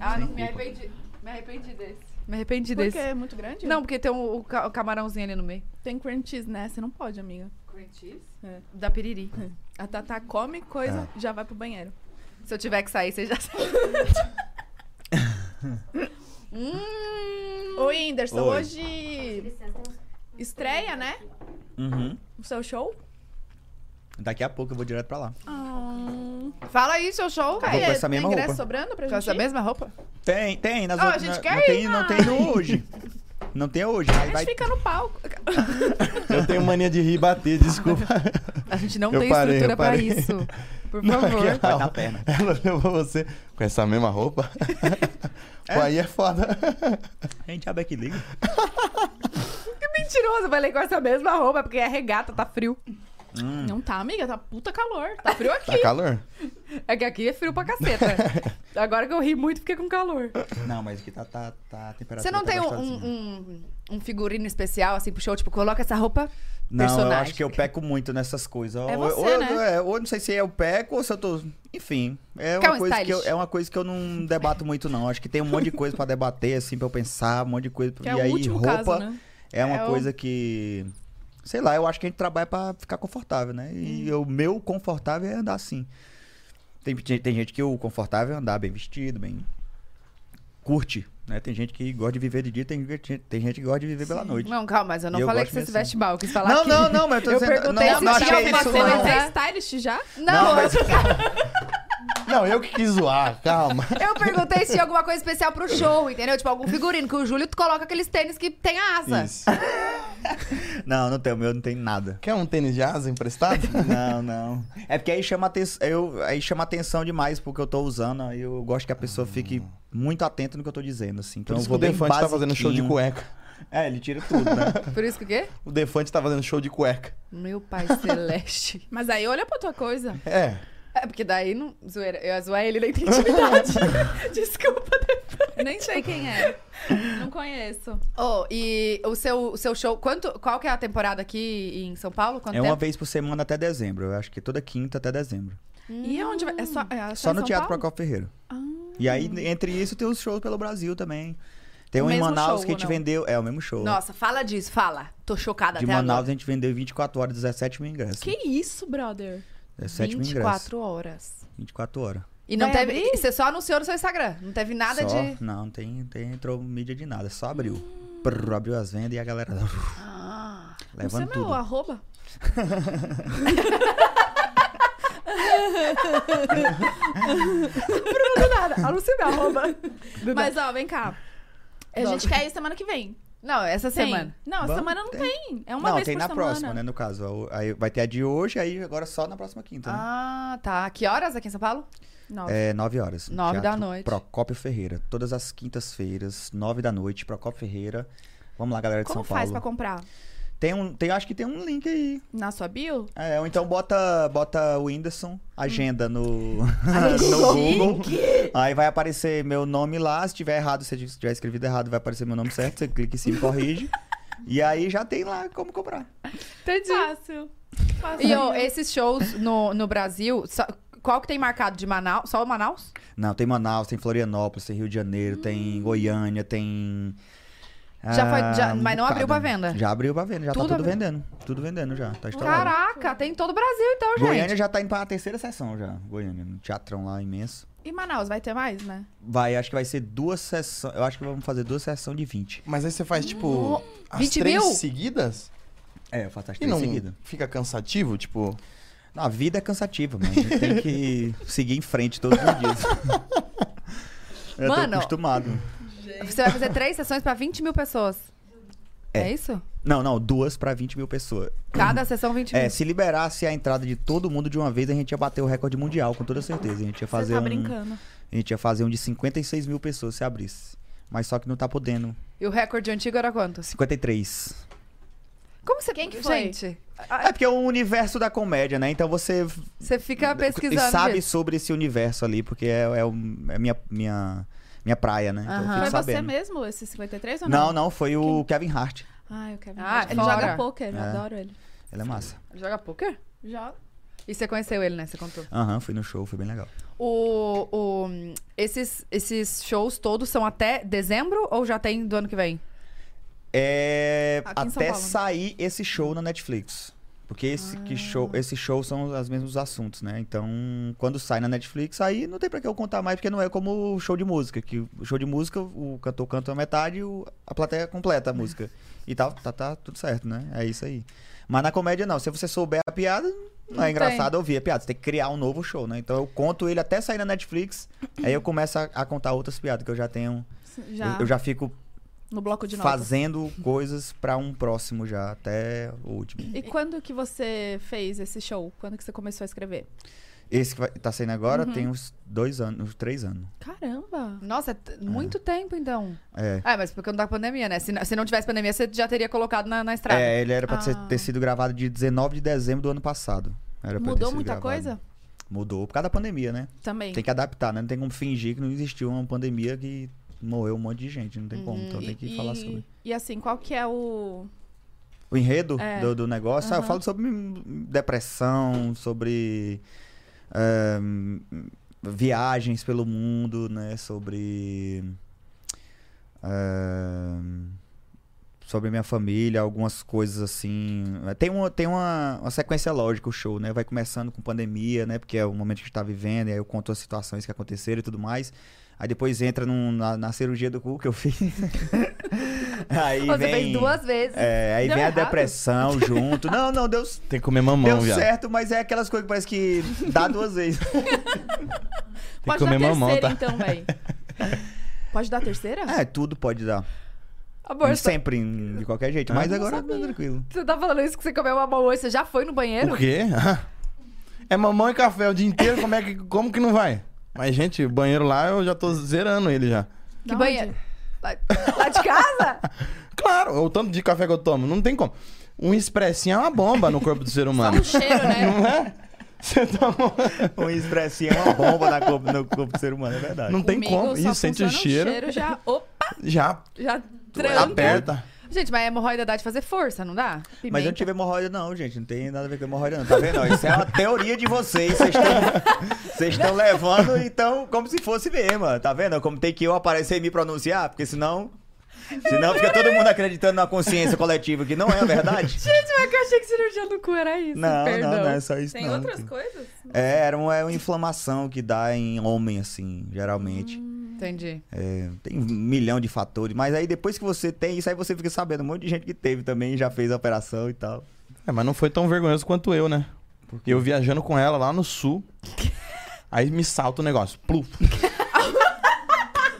Ah, me arrependi. Me arrependi desse. Me arrependi Porque desse. é muito grande? Não, porque tem um, o, ca- o camarãozinho ali no meio. Tem cream cheese, né? Você não pode, amiga. Cream cheese? É. Da piriri. A Tatá come coisa, É. já vai pro banheiro. Se eu tiver que sair, você já sabe. (laughs) hum. Ô, Whindersson, Oi. hoje estreia, né? Uhum. O seu show? Daqui a pouco eu vou direto pra lá. Ah, Fala aí, seu show, vou com essa mesma tem ingresso roupa. sobrando pra Com gente? essa ir? mesma roupa? Tem, tem. Nas Ah, a outras, gente não, quer não ir, tem, não tem no hoje. Não tem hoje. A gente vai... fica no palco. Eu tenho mania de rir e bater, desculpa. (laughs) A gente não Eu tem parei, estrutura pra isso. (laughs) Por Não, é favor. que Vai ela- na perna. Ela levou você com essa mesma roupa. (laughs) Pô, aí é foda. A gente abre aqui liga. Que mentiroso, vai ler com essa mesma roupa, porque é regata, tá frio. Não tá, amiga, tá puta calor. Tá frio aqui. Tá calor? É que aqui é frio pra caceta. (laughs) Agora que eu ri muito, fiquei com calor. Não, mas aqui tá, tá, tá a temperatura. Você não tá tem um, um, um figurino especial, assim, pro show? Tipo, coloca essa roupa Não, eu personagem. acho que eu peco muito nessas coisas. É ou, você, ou, eu- né? é, ou eu não sei se eu peco ou se eu tô. Enfim. É uma, um coisa que eu, é uma coisa que eu não debato muito, não. Acho que tem um monte de coisa pra debater, assim, pra eu pensar, um monte de coisa. Que é e o aí, roupa caso, né? é uma É o- coisa que. Sei lá, eu acho que a gente trabalha pra ficar confortável, né? E o meu confortável é andar assim. Tem, tem, tem gente que o confortável é andar bem vestido, bem. Curte, né? Tem gente que gosta de viver de dia, tem, gente- tem gente que gosta de viver pela noite. Não, calma, mas eu não E eu falei que você se veste mal. Eu quis falar Não, que... não, não, mas eu tô Eu dizendo. perguntei não, se não achei isso, não. Você é stylist já? Não, Não, mas- Não, eu que quis zoar, calma. (laughs) eu perguntei se tinha alguma coisa especial pro show, entendeu? Tipo, algum figurino, que o Júlio coloca aqueles tênis que tem asa. Isso. (laughs) Não, não tem, o meu não tem nada. Quer um tênis de asa emprestado? (laughs) Não, não. É porque aí chama atenção, eu, aí chama atenção demais porque eu tô usando, aí eu gosto que a pessoa fique muito atenta no que eu tô dizendo, assim. Então Por eu isso que vou o bem Defante tá fazendo show de cueca. É, ele tira tudo, né? Por isso que o quê? O Defante tá fazendo show de cueca. Meu pai celeste. Mas aí olha pra tua coisa. É. É, porque daí não. Zoeira, eu ia zoar ele na intimidade. (laughs) Desculpa. Eu nem sei quem é. Não conheço. Oh, e o seu, o seu show, quanto, qual que é a temporada aqui em São Paulo? Quanto É uma tempo? vez por semana até dezembro. Eu acho que toda quinta até dezembro. E aonde vai? É só, é Só em no São Teatro? Procopio Ferreira. Ah. E aí, entre isso, tem os shows pelo Brasil também. Tem O um em Manaus show, que a gente vendeu. É o mesmo show. Nossa, fala disso, fala. Tô chocada De até Manaus agora. a gente vendeu 24 horas, 17 mil ingressos. Que isso, brother? 17 mil ingressos. 24 horas. 24 horas. E não Vai teve. abrir? Você só anunciou no seu Instagram. Não teve nada Só- de. Não, tem, tem, entrou mídia de nada, só abriu. Prrr, abriu as vendas e a galera (laughs) Ah. Não levando meu tudo. arroba. (laughs) Do nada. Anuncia minha arroba. Do Mas nada. ó, vem cá. A Não. gente quer ir semana que vem. Não, essa Tem? semana. Não, Vamos, semana não tem. tem. É uma não, vez tem por na semana. próxima, né, no caso. Aí vai ter a de hoje, aí agora só na próxima quinta, né? Ah, tá. Que horas aqui em São Paulo? Nove. É 9 horas. no Nove da Teatro noite. Procópio Ferreira. Todas as quintas-feiras, 9 da noite, Procópio Ferreira. Vamos lá, galera de Como São faz Paulo. pra comprar? Tem um, tem, acho que tem um link aí. Na sua bio? É, ou então bota, bota o Whindersson, agenda no, Hum. (laughs) no Google. Aí vai aparecer meu nome lá. Se tiver errado, se tiver escrevido errado, vai aparecer meu nome certo. Você clica em cima e corrige. E aí já tem lá como comprar. Entendi. Fácil. Fácil. E ô, esses shows no, no Brasil, só- qual que tem marcado de Manaus? Só o Manaus? Não, tem Manaus, tem Florianópolis, tem Rio de Janeiro, tem Goiânia, tem. Já foi- já- um mas não abriu pra venda? Já abriu pra venda, já Tudo tá tudo abriu? vendendo. Tudo vendendo já, tá estourado. Caraca, tem todo o Brasil então, gente. Goiânia já tá indo pra terceira sessão já. Goiânia, no teatrão lá imenso. E Manaus, vai ter mais, né? Vai, acho que vai ser duas sessões. Eu acho que vamos fazer duas sessões de 20. Mas aí você faz, tipo, as 20 três mil? seguidas? É, eu faço as E três não seguidas. fica cansativo? Tipo, Não, a vida é cansativa, mas a gente tem que (laughs) seguir em frente todos os dias. (laughs) Eu Mano. tô acostumado. Você vai fazer três sessões pra 20 mil pessoas. É, É. isso? Não, não, duas pra 20 mil pessoas. Cada sessão 20 mil. É, se liberasse a entrada de todo mundo de uma vez, a gente ia bater o recorde mundial, com toda certeza. A gente ia fazer Você tá um. brincando. A gente ia fazer um de 56 mil pessoas se abrisse. Mas só que não tá podendo. E o recorde antigo era quanto? 53. Como você... Quem que foi? Gente, É porque é o universo da comédia, né? Então você você fica e pesquisando sabe isso. sobre esse universo ali, porque é, é, é minha, minha, minha praia, né? Então eu Aham. fico Foi você sabendo. mesmo, esse 53 ou não? Não, não, foi o Kevin Hart. Ah, eu quero Ah, Ele fora. joga poker, eu É. adoro ele. Ele é massa. Joga poker? Joga. E você conheceu ele, né? Você contou. Aham, fui no show, foi bem legal. O, o, esses, esses shows todos são até dezembro ou já tem do ano que vem? É, Aqui em São até Paulo, né? sair esse show na Netflix. Porque esse, que show, Ah. esse show são os mesmos assuntos, né? Então, quando sai na Netflix, aí não tem pra que eu contar mais, porque não é como o show de música. Que o show de música, o cantor canta a metade e o- a plateia completa a música. (laughs) E tal, tá, tá tudo certo, né? É isso aí. Mas na comédia, não. Se você souber a piada, não, Não é engraçado ouvir a piada. Você tem que criar um novo show, né? Então eu conto ele até sair na Netflix, aí eu começo a, a contar outras piadas que eu já tenho. Já, Eu, eu já fico no bloco de notas. fazendo coisas pra um próximo já, até o último. E quando que você fez esse show? Quando que você começou a escrever? Esse que vai, tá saindo agora Uhum. tem uns dois anos, uns três anos. Caramba! Nossa, é t- muito tempo então. É. É, mas porque não tá pandemia, né? Se, se não tivesse pandemia, você já teria colocado na, na estrada. É, ele era pra ser- Ah. ter sido gravado de 19 de dezembro do ano passado. Era pra ter Mudou muita gravado. coisa? Mudou, por causa da pandemia, né? Também. Tem que adaptar, né? Não tem como fingir que não existiu uma pandemia que morreu um monte de gente, não tem como. Então tem que Uhum. e, falar sobre. E assim, qual que é o... O enredo É. do, do negócio, ah, eu falo sobre depressão, sobre ehm, viagens pelo mundo, né? Sobre. ehm, sobre minha família, algumas coisas assim. Tem, uma, tem uma, uma sequência lógica o show, né? Vai começando com pandemia, né? Porque é o momento que a gente tá vivendo, e aí eu conto as situações que aconteceram e tudo mais. Aí depois entra num- na, na cirurgia do cu que eu fiz. (laughs) aí Você vem, fez duas vezes. é, aí Deu vem a errado? depressão (laughs) junto. Não, não, deu, tem que comer mamão, deu viado. certo, mas é aquelas coisas que parece que dá duas vezes. (laughs) Tem Pode que comer dar mamão, terceira, tá? então, véi. Pode dar terceira? É, tudo pode dar. Amor, você- Sempre, de qualquer jeito. Mas Ah, agora tá tranquilo. você tá falando isso que você comeu uma mão hoje, você já foi no banheiro? O quê? É mamão e café o dia inteiro, como, é que, como que não vai? Mas, gente, o banheiro lá eu já tô zerando ele já. Que banheiro? onde? Lá, lá de casa? (laughs) Claro, o tanto de café que eu tomo, não tem como. Um expressinho é uma bomba no corpo do ser humano. O cheiro, né? (laughs) Não é? Você toma... Um expressinho é uma bomba na corpo, no corpo do ser humano, é verdade. Não tem Comigo como. só Isso, sente o cheiro, O cheiro já... Opa! já Já tranca. aperta. Gente, mas a hemorroida dá de fazer força, não dá? Mas eu Pimenta. não tive hemorroida, não, gente. Não tem nada a ver com hemorroida, não. Tá vendo? Isso é uma teoria de vocês. Vocês estão (laughs) levando, então, como se fosse mesmo. Tá vendo? Como tem que eu aparecer e me pronunciar, porque senão. Senão fica todo mundo acreditando na consciência coletiva, que não é a verdade. Gente, mas que eu achei que cirurgia do cu era isso. Não, Perdão. não, não é só isso. Tem não. outras coisas? É, era uma, é uma inflamação que dá em homem, assim, geralmente. Entendi. É, tem um milhão de fatores. Mas aí depois que você tem isso, aí você fica sabendo. Um monte de gente que teve também, já fez a operação e tal. É, mas não foi tão vergonhoso quanto eu, né? Eu viajando com ela lá no sul. Aí me salta o negócio. Pluf.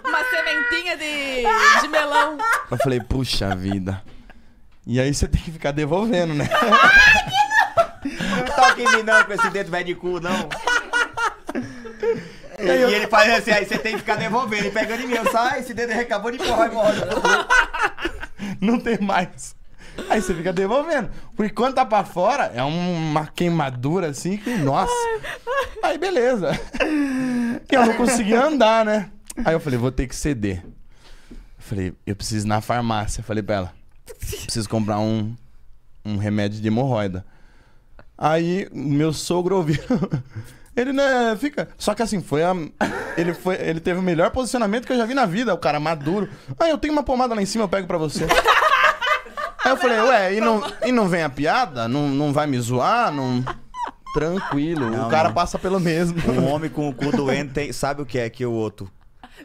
Uma sementinha de, de melão. Eu falei, puxa vida. E aí você tem que ficar devolvendo, né? Não toque em mim não com esse dedo velho de cu, não. E, ele faz assim, aí você tem que ficar devolvendo e pegando em mim. Eu sai, esse dedo acabou de empurrar e morre. (laughs) Não tem mais. Aí você fica devolvendo. Porque quando tá pra fora, é uma queimadura assim que, nossa. Aí beleza. E eu não conseguia andar, né? Aí eu falei, vou ter que ceder. Eu falei, eu preciso ir na farmácia. Eu falei pra ela, preciso comprar um, um remédio de hemorroida. Aí meu sogro ouviu. Ele, né, fica. Só que assim, foi a. Ele, foi, ele teve o melhor posicionamento que eu já vi na vida, o cara maduro. Ah, eu tenho uma pomada lá em cima, eu pego pra você. Aí eu falei, ué, e não, e não vem a piada? Não, não vai me zoar? Não. Tranquilo, Não, o cara não. passa pelo mesmo. Um homem com o cu doendo tem- sabe o que é que o outro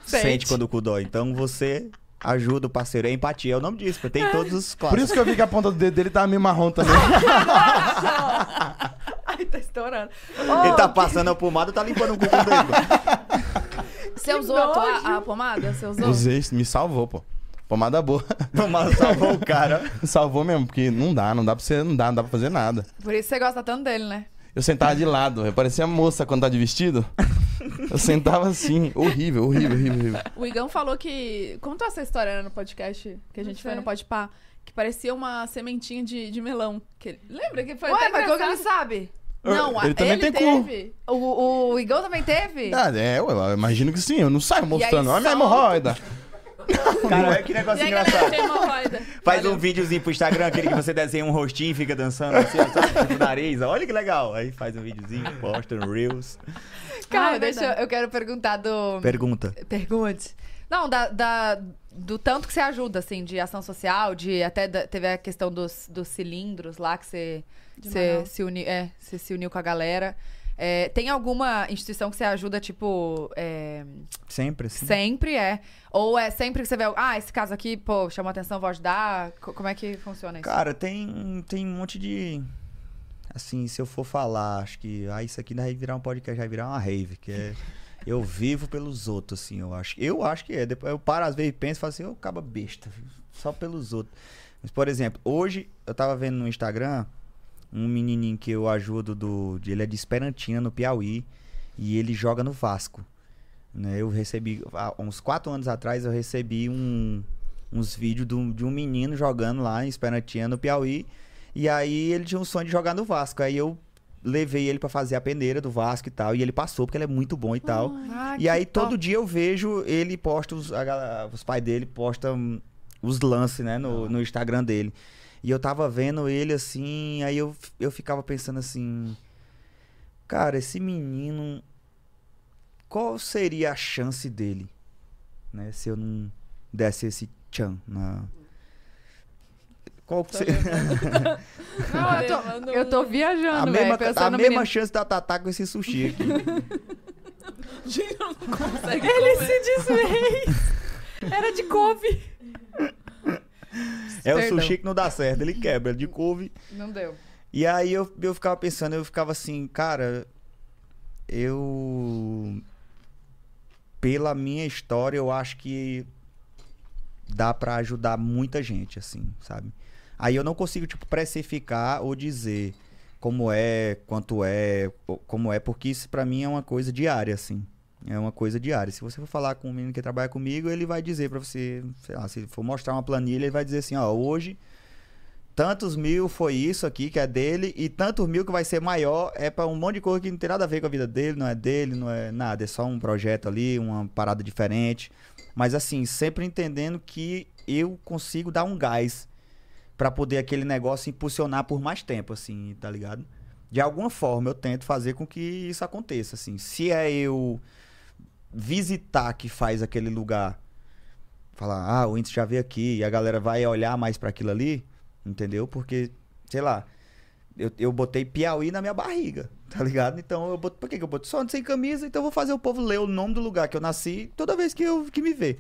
Sente. sente, quando o cu dói. Então você ajuda o parceiro. É empatia, é o nome disso. Tem todos os Por clássicos. isso que eu vi que a ponta do dedo dele tava meio marrom também. (laughs) Ai, (laughs) tá estourando. Ele tá passando a pomada, tá limpando o cu com o dedo. (laughs) Você Que usou a, tua- a pomada? Você usou? Usei, me salvou, pô. Pomada boa. (laughs) Mas salvou o cara. Salvou mesmo, porque não dá, não dá pra você, não dá, não dá pra fazer nada. Por isso você gosta tanto dele, né? Eu sentava de lado, eu parecia moça quando tá de vestido. Eu sentava assim, horrível, horrível, horrível, horrível. O Igão falou que. Contou essa história né, no podcast que a gente foi no Podpah. Que parecia uma sementinha de, de melão. Que ele- Lembra que foi Ué, até mas como que ele sabe? Não, Ele também tem cu. teve. O, o Igão também teve? Ah, é, eu, eu imagino que sim, eu não saio mostrando. Olha minha solta. hemorroida. (laughs) Cara, que E negócio galera, engraçado. tem. Faz Valeu. um videozinho pro Instagram, aquele que você desenha um rostinho e fica dançando assim, ó, sabe? Tipo nariz. Olha que legal. Aí faz um videozinho, posta no Reels. Cara, Ah, é deixa eu, eu quero perguntar do. Pergunta. Pergunte. Não, da, da- do tanto que você ajuda, assim, de ação social, de até da- teve a questão dos, dos cilindros lá que você, você se, uni, é, você se uniu com a galera. É, tem alguma instituição que você ajuda, tipo, é, Sempre assim. sempre é? Ou é sempre que você vê, ah, esse caso aqui, pô, chamou atenção, vou ajudar? Co- Como é que funciona isso? Cara, tem, tem um monte de. Assim, se eu for falar, acho que. Ah, isso aqui não vai virar um podcast, vai virar uma rave, que é. (laughs) Eu vivo pelos outros, assim, eu acho. Eu acho que é. Depois eu paro às vezes e penso e falo assim, eu acaba besta, só pelos outros. Mas, por exemplo, hoje eu tava vendo no Instagram um menininho que eu ajudo do. Ele é de Esperantina, no Piauí, e ele joga no Vasco. Né? Eu recebi, há uns quatro anos atrás, eu recebi um, uns vídeos de um, de um menino jogando lá em Esperantina, no Piauí. E aí ele tinha um sonho de jogar no Vasco. Aí eu levei ele pra fazer a peneira do Vasco e tal. E ele passou, porque ele é muito bom e tal. Ah, E aí top. todo dia eu vejo ele posta, os, a os pais dele postam os lances, né, no, no Instagram dele. E eu tava vendo ele assim, aí eu, eu ficava pensando assim, cara, esse menino, qual seria a chance dele, né, se eu não desse esse tchan na... Qual que seria... (laughs) Não, eu, tô, eu tô viajando, A velho, mesma, pensando a no mesma chance da Tatá com esse sushi aqui. Gente, não consegue Ele comer. se desfez. Era de couve. É o sushi que não dá certo, ele quebra de couve. Não deu. E aí eu, eu ficava pensando, eu ficava assim, cara, eu. Pela minha história, eu acho que dá pra ajudar muita gente, assim, sabe? Aí eu não consigo, tipo, precificar ou dizer como é, quanto é, como é, porque isso pra mim é uma coisa diária, assim. É uma coisa diária. Se você for falar com um menino que trabalha comigo, ele vai dizer pra você, sei lá, se for mostrar uma planilha, ele vai dizer assim, ó, hoje tantos mil foi isso aqui que é dele e tantos mil que vai ser maior é pra um monte de coisa que não tem nada a ver com a vida dele, não é dele, não é nada, é só um projeto ali, uma parada diferente. Mas assim, sempre entendendo que eu consigo dar um gás pra poder aquele negócio impulsionar por mais tempo, assim, tá ligado? De alguma forma eu tento fazer com que isso aconteça, assim. Se é eu visitar que faz aquele lugar, falar, ah, o índice já veio aqui, e a galera vai olhar mais pra aquilo ali, entendeu? Porque, sei lá, eu, eu botei Piauí na minha barriga, (laughs) tá ligado? Então eu boto, por que, que eu boto só sem camisa? Então eu vou fazer o povo ler o nome do lugar que eu nasci toda vez que eu que me vê.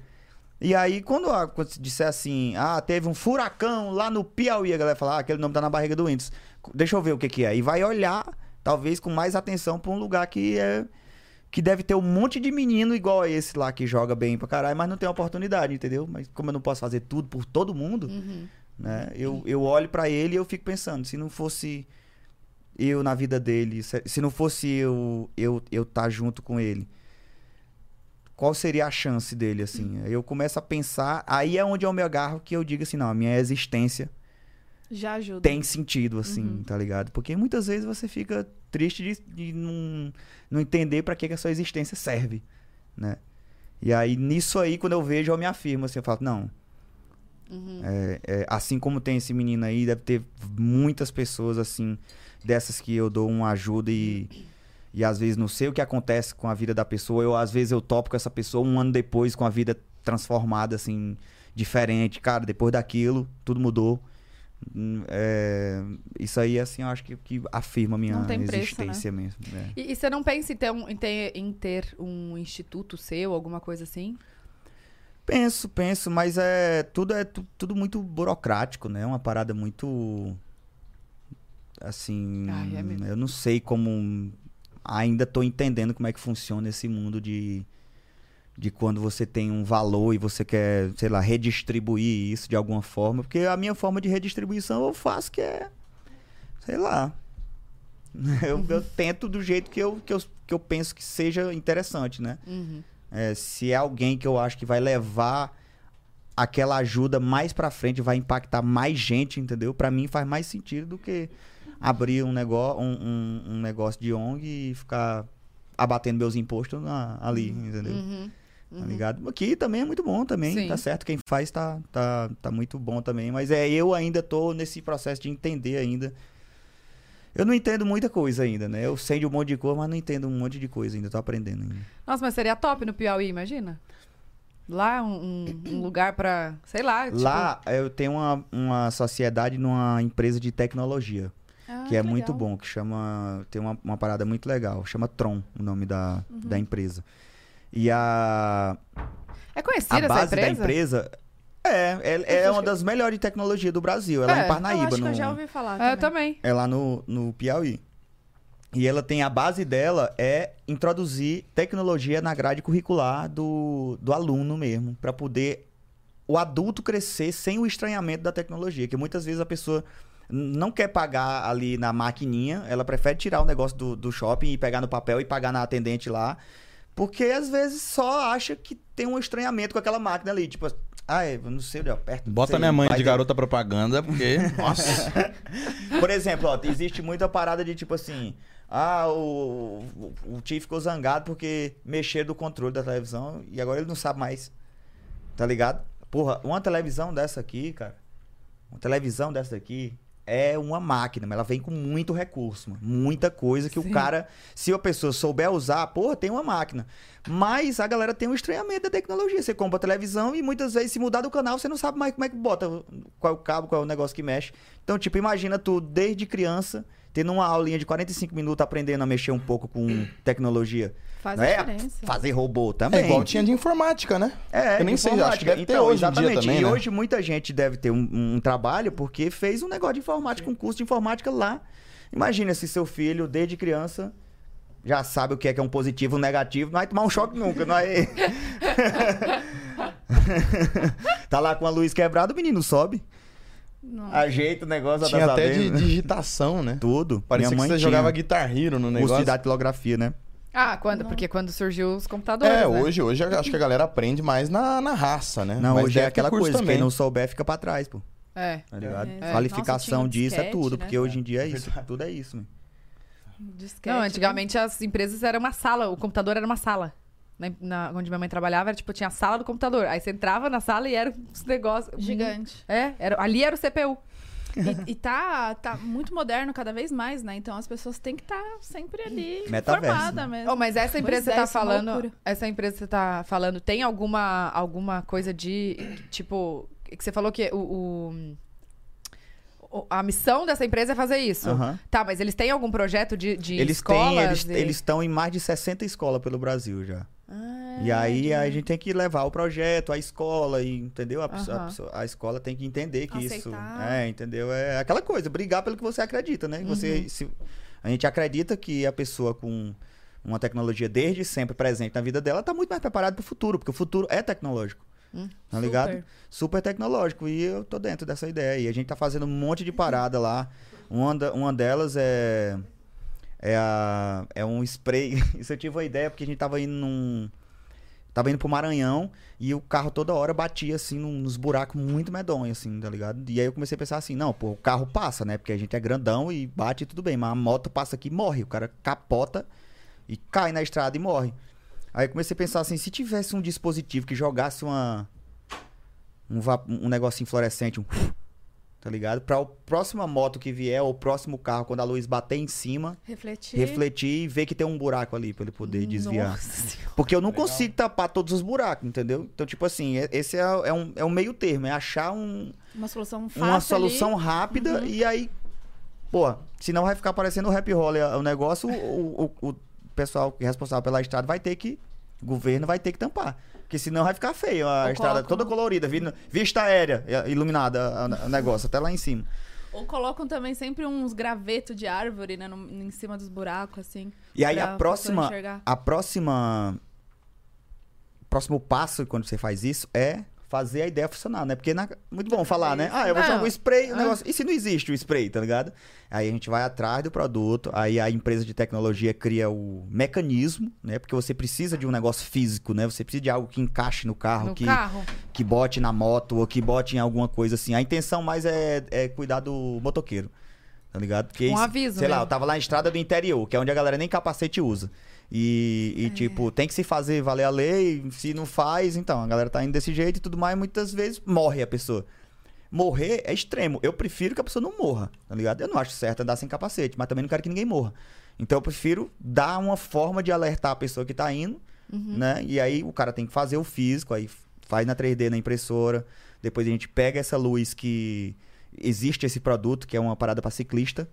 E aí, quando, ah, quando se disser assim, ah, teve um furacão lá no Piauí, a galera fala, ah, aquele nome tá na barriga do índice. Deixa eu ver o que que é. E vai olhar, talvez com mais atenção pra um lugar que é que deve ter um monte de menino igual a esse lá que joga bem pra caralho, mas não tem oportunidade, entendeu? Mas como eu não posso fazer tudo por todo mundo, Uhum. né? Eu, eu olho pra ele e eu fico pensando, se não fosse eu na vida dele, se, não fosse eu eu eu tá junto com ele, qual seria a chance dele assim? Aí Eu começo a pensar, aí é onde eu me agarro que eu digo assim, não, a minha existência Já ajuda. tem sentido, assim, Uhum. tá ligado? Porque muitas vezes você fica triste de, de não, não entender pra que, que a sua existência serve, né? E aí, nisso aí, quando eu vejo, eu me afirmo, assim, eu falo, não, Uhum. é, é, assim como tem esse menino aí, deve ter muitas pessoas, assim, dessas que eu dou uma ajuda e, e às vezes não sei o que acontece com a vida da pessoa, eu às vezes eu topo com essa pessoa um ano depois com a vida transformada, assim, diferente. Cara, depois daquilo, tudo mudou. É, isso aí, assim, eu acho que, que afirma a minha preço, né? existência mesmo. é. E, e você não pensa em ter, um, em, ter, em ter um instituto seu, alguma coisa assim? Penso, penso, mas é tudo é tu- tudo muito burocrático, né? É uma parada muito assim, Ai, é eu não sei como ainda tô entendendo como é que funciona esse mundo de de quando você tem um valor e você quer, sei lá, redistribuir isso de alguma forma, porque a minha forma de redistribuição eu faço que é sei lá. (laughs) Eu, eu tento do jeito que eu, que, eu, que eu penso que seja interessante, né? Uhum. É, se é alguém que eu acho que vai levar aquela ajuda mais pra frente, vai impactar mais gente, entendeu? Pra mim faz mais sentido do que abrir um negócio, um, um- um negócio de ONG e ficar abatendo meus impostos na- ali, entendeu? Uhum. Tá ligado? Aqui também é muito bom também, Sim. tá certo? Quem faz tá, tá, tá muito bom também. Mas é, eu ainda tô nesse processo de entender ainda. Eu não entendo muita coisa ainda, né? Eu sei de um monte de coisa, mas não entendo um monte de coisa ainda, tô aprendendo ainda. Nossa, mas seria top no Piauí, imagina? Lá, um, um- um lugar pra, sei lá, tipo... Lá eu tenho uma, uma sociedade numa empresa de tecnologia, Ah, que é legal. muito bom, que chama. Tem uma, uma parada muito legal, chama Tron, o nome da, Uhum. da empresa. E a, É a conhecida essa base empresa? da empresa é, é, é uma das melhores de tecnologia do Brasil. É lá É, em eu Parnaíba, eu acho no, que eu já ouvi falar É, eu também. também. é lá no, no Piauí. E ela tem a base dela é introduzir tecnologia na grade curricular do, do aluno mesmo, para poder o adulto crescer sem o estranhamento da tecnologia, que muitas vezes a pessoa não quer pagar ali na maquininha, ela prefere tirar o negócio do, do shopping e pegar no papel e pagar na atendente lá, porque às vezes só acha que tem um estranhamento com aquela máquina ali, tipo, ah, eu não sei onde eu aperto. Bota sei, minha mãe de ter- garota propaganda, porque. (laughs) Nossa. por exemplo, ó, existe muita parada de tipo assim. Ah, o, o, o tio ficou zangado porque mexeram do controle da televisão e agora ele não sabe mais. Tá ligado? Porra, uma televisão dessa aqui, cara. Uma televisão dessa aqui é uma máquina, mas ela vem com muito recurso, mano. Muita coisa que Sim. o cara, se a pessoa souber usar, porra, tem uma máquina. Mas a galera tem um estranhamento da tecnologia. Você compra a televisão e muitas vezes, se mudar do canal, você não sabe mais como é que bota, qual é o cabo, qual é o negócio que mexe. Então, tipo, imagina tu, desde criança, tendo uma aulinha de 45 minutos aprendendo a mexer um pouco com tecnologia. Faz Não é diferença. fazer robô É também. igual tinha de informática, né? É, Eu nem sei, acho que deve ter então, hoje em dia exatamente. também, E né? hoje muita gente deve ter um, um trabalho porque fez um negócio de informática, um curso de informática lá. Imagina se seu filho, desde criança, já sabe o que é, que é um positivo, um negativo, não vai tomar um choque nunca, não vai... (laughs) (laughs) tá lá com a luz quebrada, o menino sobe, Não. ajeita o negócio, Tinha tá até de sabendo, né? digitação, né? Tudo. Parecia Minha que mãe você jogava tinha Guitar Hero no curso negócio. de datilografia, né? Ah, quando, porque quando surgiu os computadores, É, né? hoje, hoje eu acho que a galera aprende mais na, na raça, né? Não, Mas hoje é aquela curso coisa, também. quem não souber fica pra trás, pô. É. Tá ligado? É. Qualificação Nossa, tinha disso é disquete, tudo, né? porque hoje em dia é isso, tudo é isso, mano. Disquete, Não, né? antigamente as empresas eram uma sala, o computador era uma sala. Na, na- onde minha mãe trabalhava, era tipo, tinha a sala do computador. Aí você entrava na sala e era uns negócios. Gigante. É, era, ali era o CPU. (laughs) E, e tá, tá muito moderno cada vez mais, né? Então as pessoas têm que estar sempre ali Metaverso, informada né? mesmo. Oh, mas essa empresa Pois que é, você isso tá é falando, loucura. essa empresa que você tá falando, tem alguma, alguma coisa de, tipo, que você falou que o, o- a missão dessa empresa é fazer isso. Aham. Tá, mas eles têm algum projeto de, de Eles escolas? têm, eles e- eles estão em mais de 60 escolas pelo Brasil já. Ah, e aí a gente tem que levar o projeto, a escola, e, entendeu? A, pessoa- a Aham. pessoa- a escola tem que entender que isso. Aceitar. É, entendeu? É aquela coisa, brigar pelo que você acredita, né? Você, Uhum. se, a gente acredita que a pessoa com uma tecnologia desde sempre presente na vida dela tá muito mais preparada para o futuro, porque o futuro é tecnológico. Hum, tá ligado? super. super tecnológico. E eu tô dentro dessa ideia. E a gente tá fazendo um monte de parada lá. Uma, da- uma delas é. É, a, é um spray. (laughs) Isso eu tive uma ideia porque a gente tava indo num. Tava indo pro Maranhão e o carro toda hora batia assim nos buracos muito medonhos, assim, tá ligado? E aí eu comecei a pensar assim, não, pô, o carro passa, né? Porque a gente é grandão e bate e tudo bem, mas a moto passa aqui e morre. O cara capota e cai na estrada e morre. Aí eu comecei a pensar assim, se tivesse um dispositivo que jogasse uma. Um, um negocinho fluorescente, um. Tá ligado? Pra a próxima moto que vier, ou o próximo carro, quando a luz bater em cima, Refletir. refletir e ver que tem um buraco ali pra ele poder desviar. (laughs) Senhora. Porque eu não consigo tapar todos os buracos, entendeu? Então, tipo assim, é- esse é, é um, é um meio termo, é achar um, Uma solução fácil. uma solução ali. rápida e aí, pô, senão vai ficar parecendo o happy roller o negócio, o, o, o pessoal é responsável pela estrada vai ter que, o governo vai ter que tampar. Porque senão vai ficar feio a Ou estrada colocam- toda colorida, vista aérea, iluminada o negócio, até lá em cima. Ou colocam também sempre uns gravetos de árvore, né? no- em cima dos buracos, assim. E aí a próxima, a próxima, próximo passo quando você faz isso é fazer a ideia funcionar, né? Porque na- muito bom falar, né? Ah, eu vou jogar o spray, o Ah. negócio. E se não existe o spray, tá ligado? Aí a gente vai atrás do produto, aí a empresa de tecnologia cria o mecanismo, né? Porque você precisa de um negócio físico, né? Você precisa de algo que encaixe no carro, No que, carro. que bote na moto ou que bote em alguma coisa assim. A intenção mais é, é cuidar do motoqueiro. Tá ligado? Porque, Um aviso Sei lá, mesmo. eu tava lá em estrada do interior, que é onde a galera nem capacete usa. E, É. e, tipo, tem que se fazer valer a lei, se não faz, então, a galera tá indo desse jeito e tudo mais, muitas vezes morre a pessoa. Morrer é extremo. Eu prefiro que a pessoa não morra, tá ligado? Eu não acho certo andar sem capacete, mas também não quero que ninguém morra. Então eu prefiro dar uma forma de alertar a pessoa que tá indo, Uhum. né? E aí o cara tem que fazer o físico, aí faz na 3D na impressora. Depois a gente pega essa luz que existe esse produto, que é uma parada para ciclista.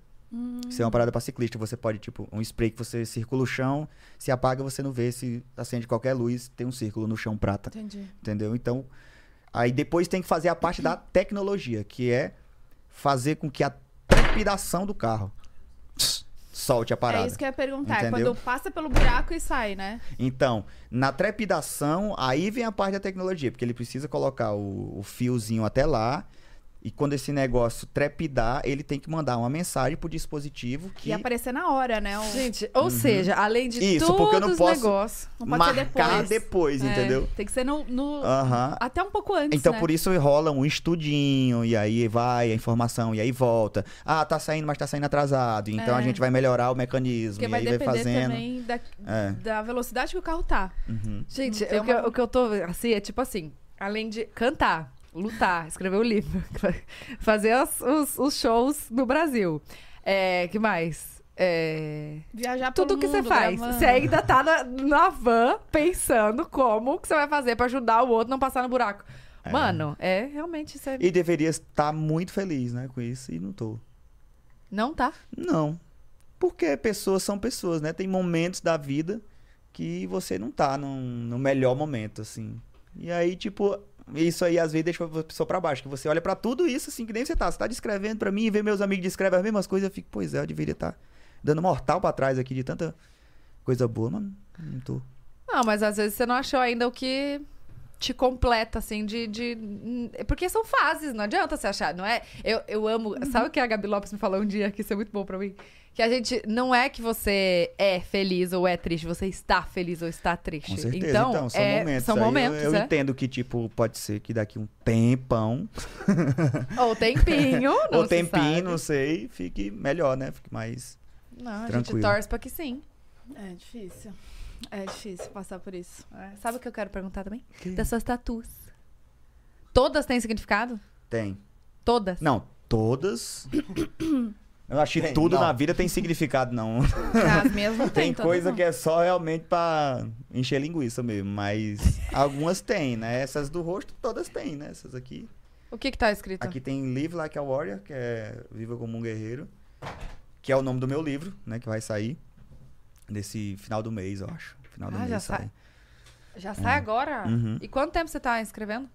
Isso é uma parada para ciclista. Você pode, tipo, um spray que você circula o chão, se apaga, você não vê se acende qualquer luz, tem um círculo no chão prata. Entendi. Entendeu? Então, aí depois tem que fazer a parte da tecnologia, que é fazer com que a trepidação do carro solte a parada. É isso que eu ia perguntar. É Entendeu? quando passa pelo buraco e sai, né? Então, na trepidação, aí vem a parte da tecnologia, porque ele precisa colocar o, o fiozinho até lá. E quando esse negócio trepidar, ele tem que mandar uma mensagem pro dispositivo que E aparecer na hora, né? O- Gente, ou seja, além de Uhum. Isso, todos porque eu não os posso negócios. Não pode ser marcar depois. depois, É, entendeu? Tem que ser no. no- Aham. Até um pouco antes. Então, né? por isso rola um estudinho, e aí vai a informação, e aí volta. Ah, tá saindo, mas tá saindo atrasado. Então É. a gente vai melhorar o mecanismo, Porque e vai aí vai depender fazendo. também da, É. da velocidade que o carro tá. Uhum. Gente, Tem o que, eu- uma- o que eu tô assim é tipo assim, além de cantar, lutar, escrever o livro, (laughs) fazer os, os- os shows no Brasil. É, que mais? É, Viajar tudo que você mundo, faz. gravando. Você ainda tá na, na van pensando como que você vai fazer pra ajudar o outro a não passar no buraco. Mano, é realmente isso é... E deveria estar muito feliz, né, com isso, e não tô. Não tá. Não. Porque pessoas são pessoas, né? Tem momentos da vida que você não tá num, no melhor momento, assim. E aí, tipo, isso aí às vezes deixa a pessoa pra baixo. Que você olha pra tudo isso, assim, que nem você tá. Você tá descrevendo pra mim e vê meus amigos descrevem as mesmas coisas. Eu fico, pois é, eu deveria estar dando mortal pra trás aqui de tanta coisa boa, mas não tô. Não, mas às vezes você não achou ainda o que te completa, assim, de. de... Porque são fases, não adianta você achar, não é? Eu, eu amo. Sabe o que a Gabi Lopes me falou um dia que isso é muito bom pra mim? Que a gente. Não é que você é feliz ou é triste, você está feliz ou está triste. Com certeza. Então, Então, são é- momentos. São Aí eu- momentos, eu, é? entendo que, tipo, pode ser que daqui um tempão, (laughs) Ou tempinho, (laughs) não ou se tempinho, sabe. não sei, fique melhor, né? Fique mais. Não, a gente Tranquilo. torce pra que sim. É difícil. É difícil passar por isso. É. Sabe o que eu quero perguntar também? Que? Das suas tatus. Todas têm significado? Tem. Todas? Não, todas. (coughs) Eu acho que Tem, tudo não. na vida tem significado, não. As minhas não (laughs) tem, Tem coisa não. que é só realmente pra encher linguiça mesmo, mas algumas tem, né? Essas do rosto todas têm, né? Essas aqui. O que que tá escrito? Aqui tem Live Like a Warrior, que é Viva como um Guerreiro, que é o nome do meu livro, né? Que vai sair nesse final do mês, eu acho. Final do Ah, mês já sai. sai. Já sai agora? Uhum. E quanto tempo você tá escrevendo?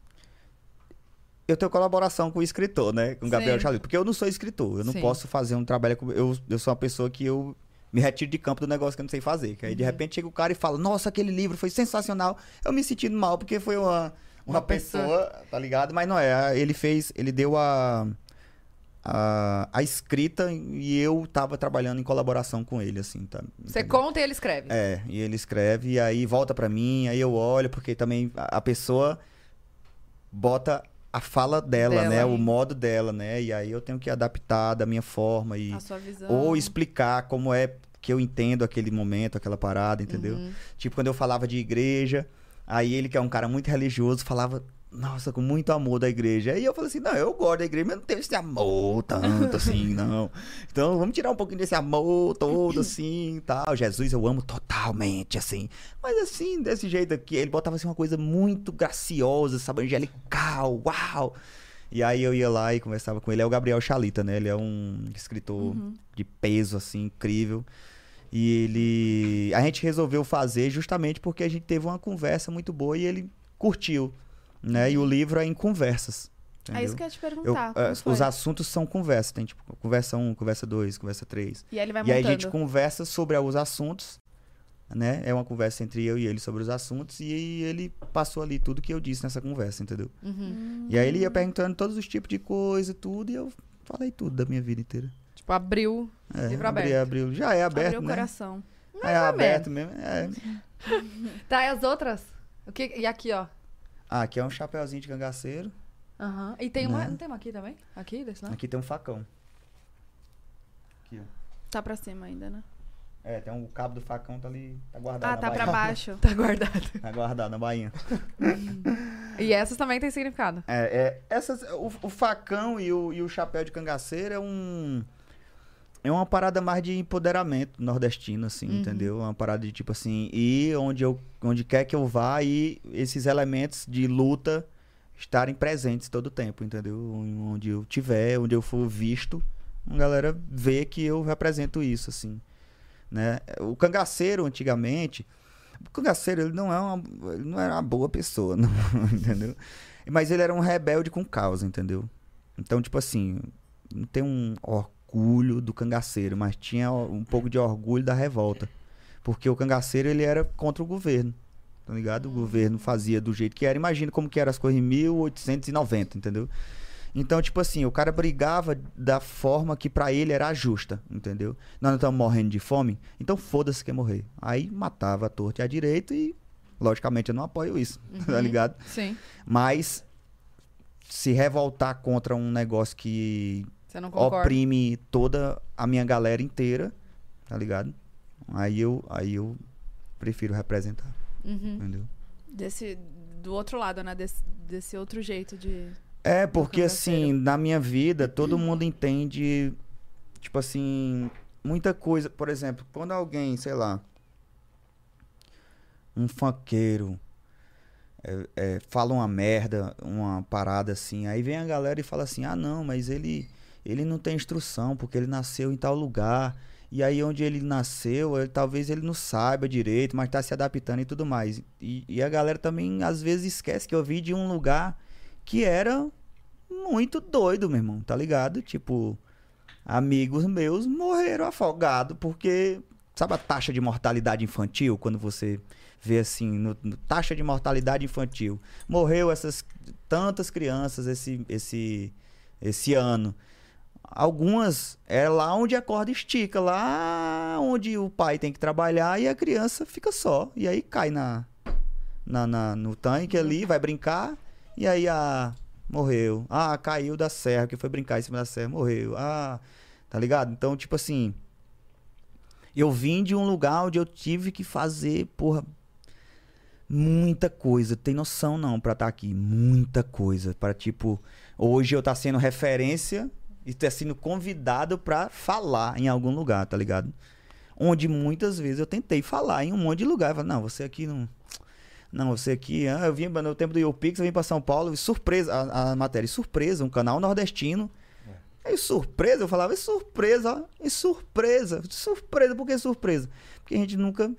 Eu tenho colaboração com o escritor, né? Com o Gabriel. Chalip. Porque eu não sou escritor. Eu não Sim. posso fazer um trabalho. com- Eu, eu sou uma pessoa que eu me retiro de campo do negócio que eu não sei fazer. Que aí, Uhum. de repente, chega o cara e fala: Nossa, aquele livro foi sensacional. Eu me sentindo mal porque foi uma, uma, Uma pessoa, pessoa. tá ligado? Mas não é. Ele fez. Ele deu a. A, a escrita e eu tava trabalhando em colaboração com ele, assim, tá? Você Entendeu? conta e ele escreve. É, e ele escreve, e aí volta pra mim, aí eu olho, porque também a a pessoa bota a fala dela, Dela, né? O modo dela, né? E aí eu tenho que adaptar da minha forma e A sua visão. ou explicar como é que eu entendo aquele momento, aquela parada, entendeu? Uhum. Tipo, quando eu falava de igreja, aí ele que é um cara muito religioso, falava nossa, com muito amor da igreja. Aí eu falei assim, não, eu gosto da igreja, mas não tenho esse amor tanto assim, (laughs) não. Então vamos tirar um pouquinho desse amor todo assim e tal. Jesus eu amo totalmente, assim. Mas assim, desse jeito aqui, ele botava assim uma coisa muito graciosa, sabe, angelical, uau. E aí eu ia lá e conversava com ele. É o Gabriel Chalita, né? Ele é um escritor de peso, assim, incrível. E ele. A gente resolveu fazer justamente porque a gente teve uma conversa muito boa e ele curtiu. Né? E o livro é em conversas. É isso entendeu? que eu ia te Eu- perguntar. como eh, foi? os assuntos são conversas. Tem tipo conversa 1, conversa 2, conversa 3. E aí ele vai E aí montando. a gente conversa sobre os assuntos. Né? É uma conversa entre eu e ele sobre os assuntos. E ele passou ali tudo que eu disse nessa conversa, entendeu? Uhum. E aí ele ia perguntando todos os tipos de coisa, tudo. E eu falei tudo da minha vida inteira. Tipo, abriu. É, Livro abri, aberto. abriu. Já é aberto, Abriu o né? coração. É aberto mesmo. É. (laughs) Tá, e as outras? O que... E aqui, ó. Ah, aqui é um chapeuzinho de cangaceiro. Aham. E tem uma. Né? Não tem uma aqui também? Aqui, desse não? Aqui tem um facão. Aqui, ó. Tá pra cima ainda, né? É, tem um o cabo do facão tá ali, tá guardado Ah, na tá pra bainha. baixo. (laughs) Tá guardado. Tá guardado na bainha. E essas também tem significado. É, é essas, o, o facão e o, e o chapéu de cangaceiro é um é uma parada mais de empoderamento nordestino assim, Uhum. entendeu? Uma parada de tipo assim, ir onde eu onde quer que eu vá e esses elementos de luta estarem presentes todo o tempo, entendeu? Onde eu tiver, onde eu for visto, a galera vê que eu represento isso assim, né? O cangaceiro antigamente, o cangaceiro ele não é uma ele não era uma boa pessoa, (laughs) não, entendeu? Mas ele era um rebelde com causa, entendeu? Então, tipo assim, não tem um orgulho do cangaceiro, mas tinha um pouco de orgulho da revolta. Porque o cangaceiro, ele era contra o governo, tá ligado? O governo fazia do jeito que era. Imagina como que eram as coisas em 1890, entendeu? Então, tipo assim, o cara brigava da forma que pra ele era justa, entendeu? Nós não estamos morrendo de fome, então foda-se quem morrer. Aí matava a torta e a direita e, logicamente, eu não apoio isso, (laughs) tá ligado? Sim. Mas se revoltar contra um negócio que Você não concorda? oprime toda a minha galera inteira, tá ligado? Aí eu, aí eu prefiro representar, Uhum. entendeu? Desse, do outro lado, né? Desse, desse outro jeito de. É, porque assim, na minha vida, todo mundo entende, tipo assim, muita coisa. Por exemplo, quando alguém, sei lá, um funkeiro é, é, fala uma merda, uma parada assim, aí vem a galera e fala assim: ah, não, mas ele, ele não tem instrução, porque ele nasceu em tal lugar. E aí, onde ele nasceu, ele- talvez ele não saiba direito, mas tá se adaptando e tudo mais. E, e a galera também, às vezes, esquece que eu vi de um lugar que era muito doido, meu irmão, tá ligado? Tipo, amigos meus morreram afogados porque sabe a taxa de mortalidade infantil quando você vê assim, no, no- taxa de mortalidade infantil. Morreu essas tantas crianças esse esse esse ano. Algumas é lá onde a corda estica, lá onde o pai tem que trabalhar e a criança fica só. E aí cai na, na, na- no tanque ali, vai brincar, e aí a. Morreu. Ah, caiu da serra, que foi brincar em cima da serra, morreu. Ah, tá ligado? Então, tipo assim. Eu vim de um lugar onde eu tive que fazer, porra, muita coisa. Tem noção não pra estar aqui. Muita coisa. Pra, tipo, hoje eu tá sendo referência e tá sendo convidado pra falar em algum lugar, tá ligado? Onde muitas vezes eu tentei falar em um monte de lugar. Eu falei, não, você aqui não. Não, você aqui. Ah, eu vim no tempo do YouPix, eu vim pra São Paulo. e Surpresa, a, a matéria, surpresa, um canal nordestino. Aí, surpresa, eu falava, é surpresa, ó. É surpresa. Surpresa, por que surpresa? Porque a gente nunca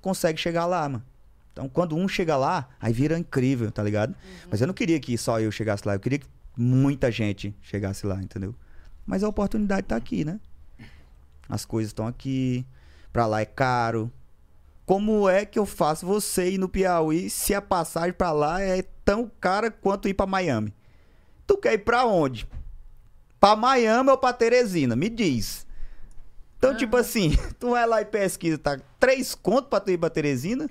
consegue chegar lá, mano. Então, quando um chega lá, aí vira incrível, tá ligado? Mas eu não queria que só eu chegasse lá, eu queria que muita gente chegasse lá, entendeu? Mas a oportunidade tá aqui, né? As coisas estão aqui, pra lá é caro. Como é que eu faço você ir no Piauí se a passagem pra lá é tão cara quanto ir pra Miami? Tu quer ir pra onde? Pra Miami ou pra Teresina? Me diz. Então, tipo assim, (laughs) tu vai lá e pesquisa, tá? Três contos pra tu ir pra Teresina,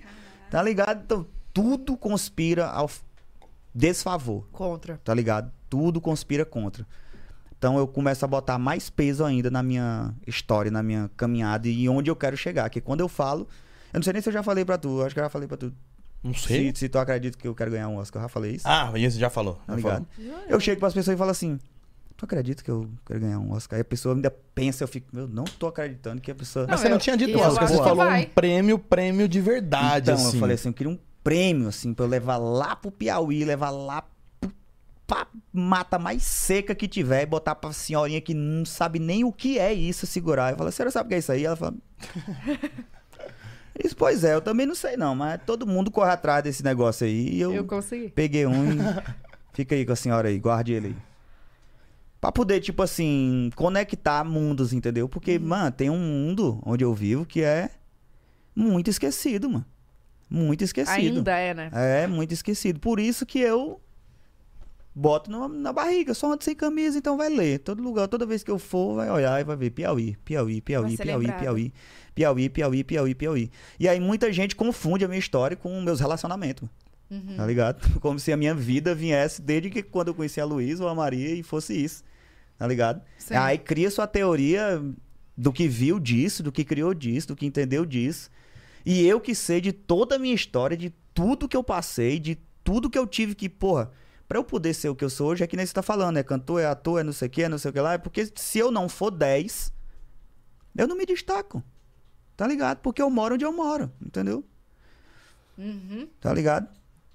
tá ligado? Então, tudo conspira ao desfavor, Contra. tá ligado? Tudo conspira contra. Então, eu começo a botar mais peso ainda na minha história, na minha caminhada e onde eu quero chegar. Que quando eu falo, eu não sei nem se eu já falei pra tu, acho que eu já falei pra tu. Não sei. Se, se tu acredita que eu quero ganhar um Oscar, eu já falei isso. Ah, isso já falou. tá ligado? Eu chego pras pessoas e falo assim: Tu acredita que eu quero ganhar um Oscar? Aí a pessoa ainda pensa, eu fico, eu não tô acreditando que a pessoa. Mas Não, você não eu- tinha dito Oscar, você falou vai. um prêmio, prêmio de verdade, então, assim. eu falei assim, eu queria um prêmio, assim, pra eu levar lá pro Piauí, levar lá pro, pra mata mais seca que tiver e botar pra senhorinha que não sabe nem o que é isso, segurar. Eu falei, a senhora sabe o que é isso aí? Ela fala. isso, pois é, eu também não sei não, mas todo mundo corre atrás desse negócio aí e eu, Eu consegui. peguei um e fica aí com a senhora aí, guarde ele aí. Pra poder, tipo assim, conectar mundos, entendeu? Porque, mano, tem um mundo onde eu vivo que é muito esquecido, mano. Muito esquecido. Ainda é, né? É, muito esquecido. Por isso que eu boto na, na barriga. Só ando sem camisa, então vai ler. Todo lugar, toda vez que eu for, vai olhar e vai ver Piauí, Piauí, Piauí, Piauí. Piauí, Piauí, Piauí, Piauí, Piauí. E aí muita gente confunde a minha história com meus relacionamentos. Tá ligado? (laughs) Como se a minha vida viesse desde que quando eu conheci a Luísa ou a Maria e fosse isso. Tá ligado? Sim. Aí cria sua teoria do que viu disso, do que criou disso, do que entendeu disso. E eu que sei de toda a minha história, de tudo que eu passei, de tudo que eu tive que, porra, pra eu poder ser o que eu sou hoje, é que nem você tá falando, é cantor, é ator, é não sei o que, é não sei o que lá, é porque se eu não for 10, eu não me destaco. Tá ligado? Porque eu moro onde eu moro, entendeu? Uhum. Tá ligado?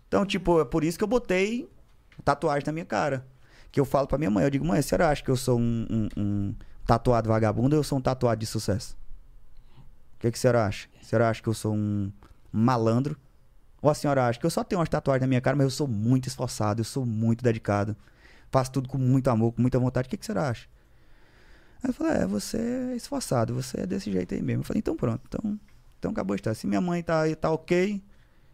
Então, tipo, é por isso que eu botei tatuagem na minha cara. Que eu falo pra minha mãe, eu digo, mãe, a senhora acha que eu sou um, um- um tatuado vagabundo ou eu sou um tatuado de sucesso? O que, que a senhora acha? A senhora acha que eu sou um malandro? Ou a senhora acha que eu só tenho umas tatuagens na minha cara, mas eu sou muito esforçado, eu sou muito dedicado. Faço tudo com muito amor, com muita vontade. O que, que a senhora acha? Aí eu falei, é, você é esforçado, você é desse jeito aí mesmo. Eu falei, então pronto, então, então acabou de estar. Se minha mãe tá, tá ok,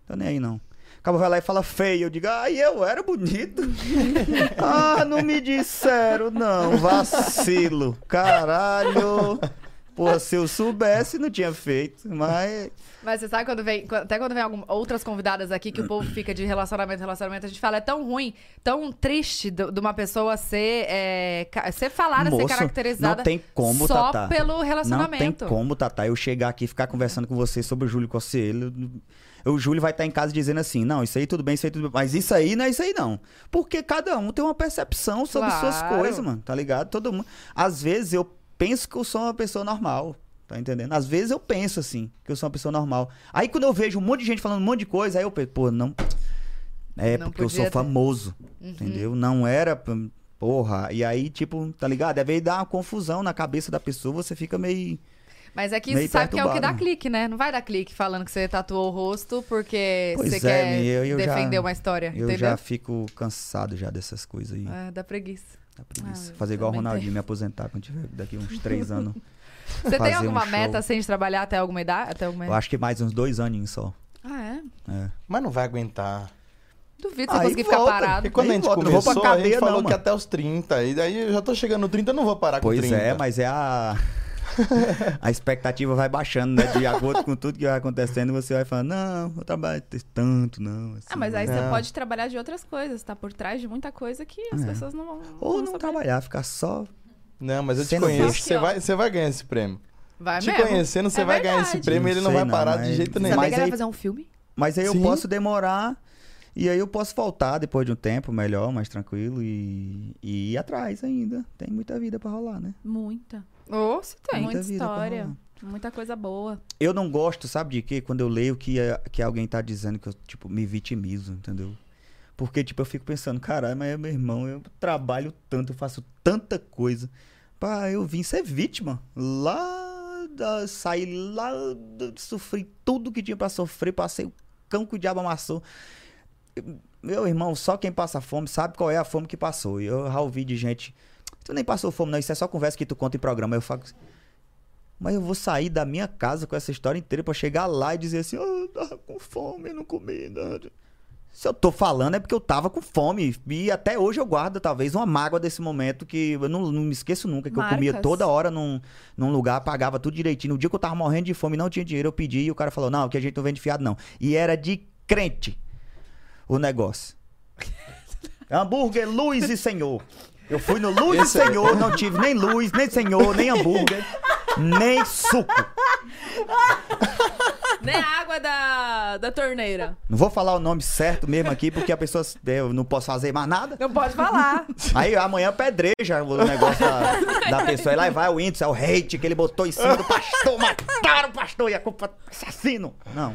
tá nem aí não. Acaba vai lá e fala feio. Eu digo, ai, eu era bonito. (laughs) ah, não me disseram, não. Vacilo. Caralho. Porra, se eu soubesse, não tinha feito. Mas. Mas você sabe quando vem. Até quando vem algum- outras convidadas aqui que o povo fica de relacionamento, relacionamento, a gente fala, é tão ruim, tão triste de uma pessoa ser. é, ser falada, ser Moço, caracterizada. não tem como, só Tatá. pelo Não relacionamento. tem como, Tatá, eu chegar aqui e ficar conversando com você sobre o Júlio Cossiello. O Júlio vai estar em casa dizendo assim: não, isso aí tudo bem, isso aí tudo bem. Mas isso aí não é isso aí, não. Porque cada um tem uma percepção sobre suas Claro. coisas, mano. Tá ligado? Todo mundo. Às vezes eu penso que eu sou uma pessoa normal. Tá entendendo? Às vezes eu penso assim, que eu sou uma pessoa normal. Aí quando eu vejo um monte de gente falando um monte de coisa, aí eu penso, pô, não. É Não porque eu sou ter. Uhum. famoso. Entendeu? Não era. Porra. E aí, tipo, tá ligado? Deve dar uma confusão na cabeça da pessoa, você fica meio. Mas é que Meio você sabe que é o que dá clique, né? Não vai dar clique falando que você tatuou o rosto porque Pois você é, quer eu- eu já- defender uma história. Eu entendeu? já fico cansado já dessas coisas aí. É, dá preguiça. Dá preguiça. Ah, Fazer igual o Ronaldinho, tenho. me aposentar quando tiver daqui uns três (laughs) anos. Você tem fazer um alguma show. meta assim de trabalhar até alguma idade? Até alguma... Eu acho que mais uns dois aninhos só. Ah, é? É. Mas não vai aguentar. Duvido você Aí conseguir ficar parado. E quando Aí a gente volta, não vou começou, pra a gente cadeia, falou não, que mano. até os 30. E daí eu já tô chegando no 30, eu não vou parar Pois com 30. é, mas é a. (laughs) a expectativa vai baixando, né? De acordo com tudo que vai acontecendo, você vai falando, não, vou trabalhar tanto, não. assim, Ah, mas aí não. você Não. pode trabalhar de outras coisas, tá por trás de muita coisa que as É. pessoas não vão. Ou não saber. trabalhar, ficar só. Não, mas eu te conheço. Você vai, você vai ganhar esse prêmio. Vai te mesmo. conhecendo, você É vai ganhar esse verdade. prêmio e ele não vai não, parar mas- de jeito nenhum. Mas vai aí- fazer um filme? Mas aí eu Sim. posso demorar e aí eu posso voltar depois de um tempo melhor, mais tranquilo e, e ir atrás ainda. Tem muita vida pra rolar, né? Muita. Ô, se tem. muita muita história. Muita coisa boa. Eu não gosto, sabe de quê? Quando eu leio que, é- que alguém tá dizendo que eu, tipo, me vitimizo, entendeu? Porque, tipo, eu fico pensando, caralho, mas meu irmão, eu trabalho tanto, eu faço tanta coisa. Pá, eu vim ser vítima. Lá, da, saí lá, da- sofri tudo que tinha pra sofrer, passei o cão que o diabo amassou. Meu irmão, só quem passa fome sabe qual é a fome que passou. Eu já ouvi de gente, tu nem passou fome não, isso é só conversa que tu conta em programa. Eu falo, mas eu vou sair da minha casa com essa história inteira pra chegar lá e dizer assim, oh, eu tava com fome, não comi nada. Se eu tô falando é porque eu tava com fome. E até hoje eu guardo, talvez, uma mágoa desse momento que eu não, não me esqueço nunca. Que eu comia Marcas. toda hora num, num lugar, pagava tudo direitinho. No dia que eu tava morrendo de fome e não tinha dinheiro, eu pedi e o cara falou, não, que a gente não vende fiado, não. E era de crente o negócio. (laughs) hambúrguer, luz e senhor. Eu fui no Luz Esse- e Senhor, não tive nem luz, nem senhor, nem hambúrguer, nem suco. Nem a água da, da torneira. Não vou falar o nome certo mesmo aqui, porque a pessoa. Eu não posso fazer mais nada. Não pode falar. Aí amanhã pedreja o negócio da, da pessoa. E lá vai o índice, é o hate que ele botou em cima do pastor. Mataram o pastor e a culpa é assassino. Não.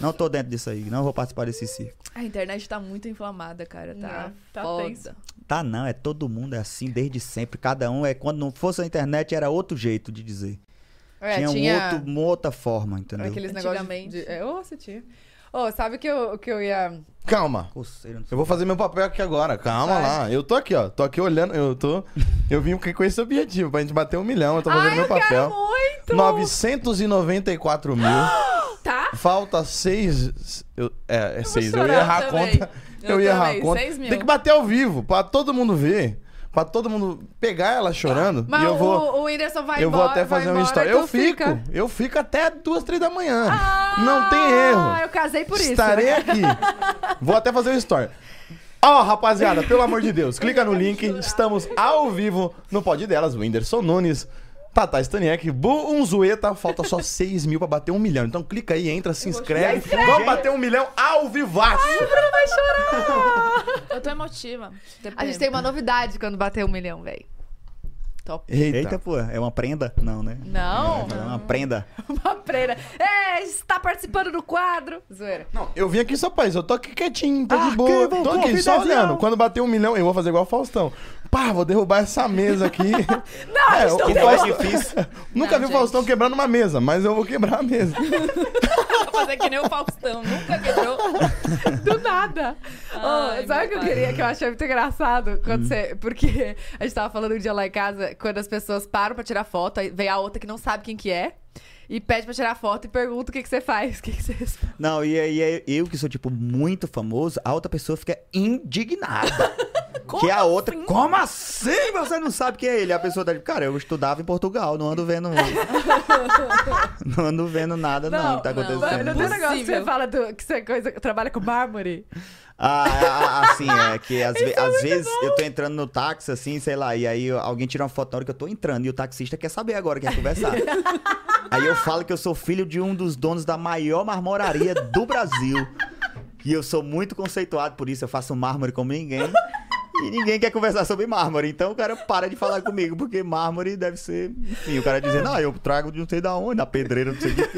Não tô dentro disso aí. Não vou participar desse circo. A internet tá muito inflamada, cara. Tá, Não, tá foda. tensa. Tá não, é todo mundo é assim desde sempre. Cada um é. Quando não fosse a internet, era outro jeito de dizer. É, tinha, tinha, Um outro, uma outra forma, entendeu? aqueles negócios de... É, ô, você tinha. Ô, sabe que eu, que eu ia... Calma. Eu vou fazer meu papel aqui agora. Calma Vai. lá. Eu tô aqui, ó. Tô aqui olhando. Eu tô. Eu vim com esse objetivo, pra gente bater um milhão. Eu tô fazendo Ai, meu eu papel. quero muito! 994 mil. (gasps) Tá? Falta seis. Eu, é, é seis. Eu ia errar a também. conta. Eu Eu, ia errar a conta. Tem que bater ao vivo, pra todo mundo ver. Pra todo mundo pegar ela chorando. Mas e eu vou. o, o Whindersson vai eu embora, vou até fazer uma história. Eu fico. fica. Eu fico até duas, três da manhã. Ah, Não tem erro. eu casei por isso. Estarei aqui. Vou até fazer uma história. Ó, rapaziada, pelo amor de Deus, clica no link. Estamos ao vivo no pod delas. Whindersson Nunes, Tata Staniek, Bu Unzueta. Falta só (laughs) 6 mil pra bater um milhão. Então clica aí, entra, se inscreve. Vamos bater um milhão ao vivaço. vai chorar. Eu tô emotiva. A gente tem uma novidade quando bater um milhão, velho. Top. Eita. Eita, pô, é uma prenda? Não, né? Não, É uma prenda. (laughs) uma freira. É, está participando do quadro. Zoeira. Não, eu vim aqui só pra isso. Eu tô aqui quietinho, tô de Arquivo boa. Tô aqui só olhando. Quando bater um milhão, eu vou fazer igual o Faustão. Pá, vou derrubar essa mesa aqui. (laughs) Não, (laughs) É, estou o negócio difícil. Nunca Não, vi o. Faustão quebrando uma mesa, mas eu vou quebrar a mesa. Fazer que nem o Faustão. Nunca quebrou. (laughs) Do nada. Ai, Ô, sabe o que eu queria? Que eu achei muito engraçado. Quando você. Porque a gente tava falando um dia lá em casa, quando as pessoas param pra tirar foto, aí vem a outra que não sabe quem que é. E pede pra tirar foto e pergunta o que, que você faz. O que, que você responde. Não, e aí é eu que sou, tipo, muito famoso, a outra pessoa fica indignada. (laughs) que a outra. Como assim? Você não sabe quem é ele? A pessoa tá tipo, cara, eu estudava em Portugal, não ando vendo. (laughs) não ando vendo nada, não, que tá não, acontecendo. Mas não tem um negócio que você fala do, que você coisa, trabalha com mármore? Ah, assim, é que às, ve- às vezes eu tô entrando no táxi, assim, sei lá, e aí alguém tira uma foto na hora que eu tô entrando e o taxista quer saber agora, quer conversar. (laughs) aí eu falo que eu sou filho de um dos donos da maior marmoraria do Brasil. E eu sou muito conceituado por isso, eu faço mármore como ninguém. E ninguém quer conversar sobre mármore. Então o cara para de falar comigo, porque mármore deve ser. Enfim, o cara dizendo, ah, eu trago de não sei da onde, da pedreira, não sei o que.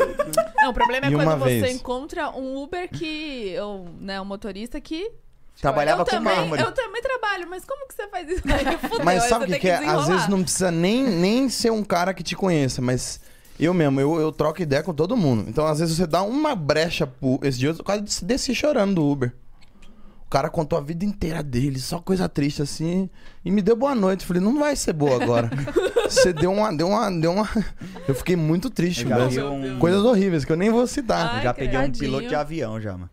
Não, o problema é E quando uma você vez. encontra um Uber que. Ou, né, um motorista que. Trabalhava eu com também, mármore. Eu também trabalho, mas como que você faz isso? Fudeu, Mas sabe o que, que é? Às vezes não precisa nem, nem ser um cara que te conheça, mas eu mesmo, eu, eu troco ideia com todo mundo. Então, às vezes, você dá uma brecha pro. Esse dia eu quase desci chorando do Uber. O cara contou a vida inteira dele, só coisa triste assim. E me deu boa noite. Falei, não vai ser boa agora. (laughs) Você deu uma. Deu uma. Deu uma. (laughs) Eu fiquei muito triste, vi um- Coisas horríveis que eu nem vou citar. Ai, já peguei um piloto de avião já, mano.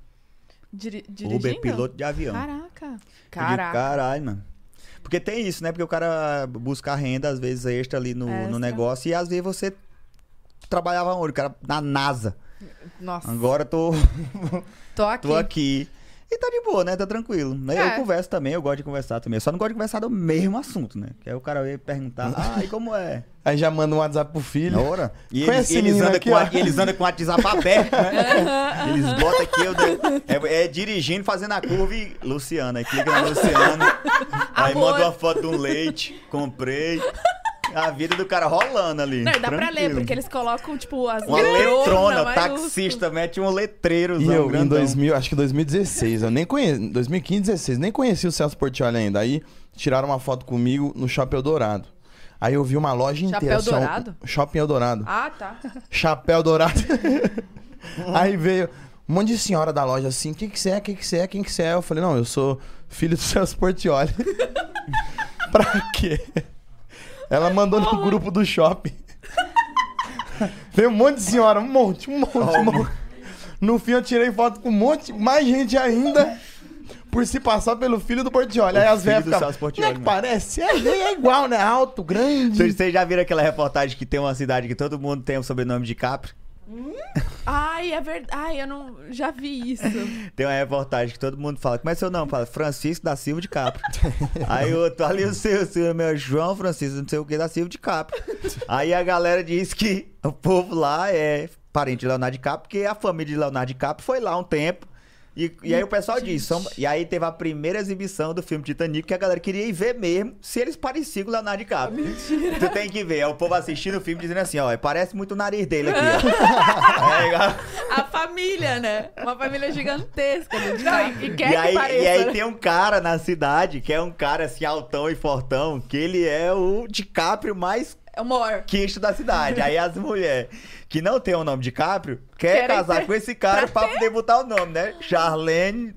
Dirigindo? Uber piloto de avião. Caraca. Digo, Caraca. Caralho, mano. Porque tem isso, né? Porque o cara busca renda, às vezes, extra ali no, Extra. no negócio. E às vezes você trabalhava onde? O cara na NASA. Nossa. Agora tô, Tô aqui. (laughs) tô aqui. E tá de boa, né? Tá tranquilo. É. Eu converso também, eu gosto de conversar também. Eu só não gosto de conversar do mesmo assunto, né? Que aí o cara vem perguntar, (laughs) ah, e como é? Aí já manda um WhatsApp pro filho. Na hora? E eles, eles, andam aqui, com, a- eles andam com o WhatsApp aberto, né? Eles botam aqui, eu, é, é dirigindo, fazendo a curva e Luciana. Aí clica na Luciana, (laughs) aí Amor. manda uma foto de um leite, comprei. (laughs) A vida do cara rolando ali. Não, e dá pra ler, tranquilo. porque eles colocam, tipo, as Uma letrona, taxista, mete um letreiro. E eu, em 2000, acho que 2016, eu nem conheci, 2015, 16, nem conheci o Celso Portioli ainda. Aí tiraram uma foto comigo no Shopping Eldorado. Aí eu vi uma loja Chapéu inteira. assim, ó, um- Dourado? Shopping Eldorado. Ah, tá. (laughs) Chapéu Dourado. (laughs) Aí veio um monte de senhora da loja assim, o que que você é, o que que você é, quem que você é? Eu falei, não, eu sou filho do Celso Portioli. pra quê? Ela mandou no grupo do shopping. Veio um monte de senhora, um monte, um monte, um monte. No fim eu tirei foto com um monte, mais gente ainda, por se passar pelo filho do Portioli. Aí as filho velhas do ficavam, não é que mano." parece? É, é igual, né? Alto, grande. Vocês vocês já viram aquela reportagem que tem uma cidade que todo mundo tem o sobrenome de Capri? Ai, é verdade. Ai, eu não. Já vi isso. (laughs) Tem uma reportagem que todo mundo fala, como é seu nome? Fala, Francisco da Silva de Capri. (laughs) Aí o outro, ali o seu, o seu meu João Francisco, não sei o que, da Silva de Capri. Aí a galera diz que o povo lá é parente de Leonardo DiCaprio, porque a família de Leonardo DiCaprio foi lá um tempo. E, e aí o pessoal diz, são- e aí teve a primeira exibição do filme Titanic que a galera queria ir ver mesmo se eles pareciam com o Leonardo DiCaprio. Tu tem que ver, é o povo assistindo o filme dizendo assim, ó, parece muito o nariz dele aqui, ó. (laughs) É, A família, né? Uma família gigantesca. do Não, e, e quer e, aí, que pareça. e aí né? tem um cara na cidade, que é um cara assim, altão e fortão, que ele é o DiCaprio mais Amor. quisto da cidade. Aí as mulheres que não tem o nome DiCaprio, quer Querem casar ter- com esse cara pra poder botar o nome, né? Charlene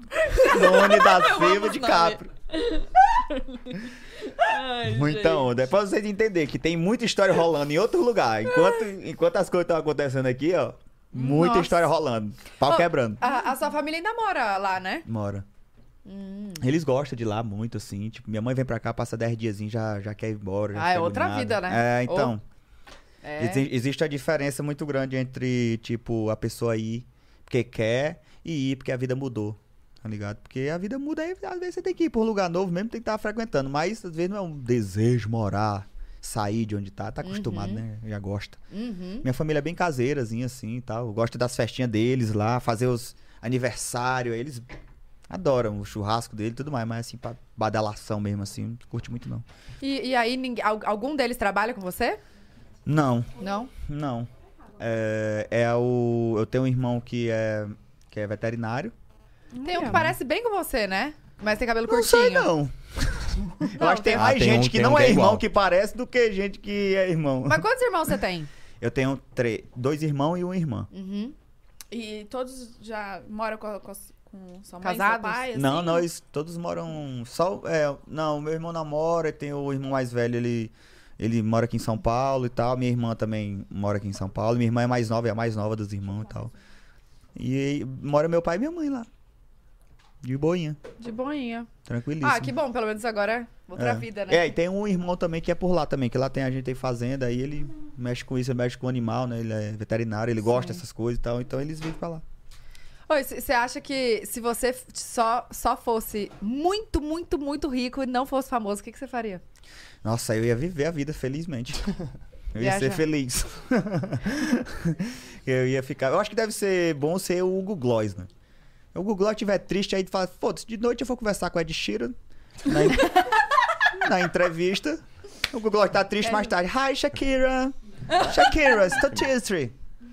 None da (laughs) Silva os DiCaprio. Ai, Muita onda. É pra vocês entenderem que tem muita história rolando em outro lugar. Enquanto, enquanto as coisas estão acontecendo aqui, ó, muita Nossa. história rolando. Pau Ô, quebrando. A, a sua família ainda mora lá, né? Mora. Hum. Eles gostam de lá muito, assim. Tipo, minha mãe vem pra cá, passa 10 dias, já, já quer ir embora. já Ah, é outra agoniada. vida, né? É, então. É. Exi- Existe a diferença muito grande entre, tipo, a pessoa ir porque quer e ir porque a vida mudou. Tá ligado? Porque a vida muda aí, às vezes você tem que ir pra um lugar novo mesmo, tem que estar frequentando. Mas às vezes não é um desejo morar, sair de onde tá. Tá acostumado, né? Já gosta. Uhum. Minha família é bem caseirazinha, assim e tal. Eu gosto das festinhas deles lá, fazer os aniversários. Eles adoram o churrasco dele e tudo mais, mas assim, pra badalação mesmo, assim, não curte muito não. E, e aí, ninguém- al- algum deles trabalha com você? Não, Não? não. É, é o. Eu tenho um irmão que é, que é veterinário. Tem um que parece bem com você, né? Mas tem cabelo Não curtinho. sei, não. (laughs) Eu acho que tem tem- mais Ah, tem gente um- que tem um não que é é irmão igual. que parece do que gente que é irmão. Mas quantos irmãos você tem? (laughs) Eu tenho três, dois irmãos e uma irmã. Uhum. E todos já moram com, com, com sua mãe, Casados? seu pai? Assim? Não, nós todos moram. Só. É, não, meu irmão namora, tem o irmão mais velho, ele, ele mora aqui em São Paulo e tal. Minha irmã também mora aqui em São Paulo. Minha irmã é mais nova, é a mais nova dos irmãos e tal. E mora meu pai e minha mãe lá. De boinha, De boinha. tranquilíssimo. Ah, que bom. Pelo menos agora é outra É. vida, né? É, e tem um irmão também que é por lá também, que lá tem a gente tem fazenda, aí ele mexe com isso, ele mexe com animal, né? Ele é veterinário, ele gosta dessas coisas e tal, então eles vêm pra lá. Oi, você acha que se você só, só fosse muito, muito, muito rico e não fosse famoso, o que, que você faria? Nossa, eu ia viver a vida felizmente. (laughs) Eu ia ser feliz. (laughs) eu ia ficar. Eu acho que deve ser bom ser o Hugo Gloss, né? O Hugo Gloss estiver triste, aí tu fala, foda-se, de noite eu vou conversar com o Ed Sheeran na, en- (laughs) na entrevista. O Hugo Gloss tá triste mais tarde. Hi, Shakira. Shakira, estou triste.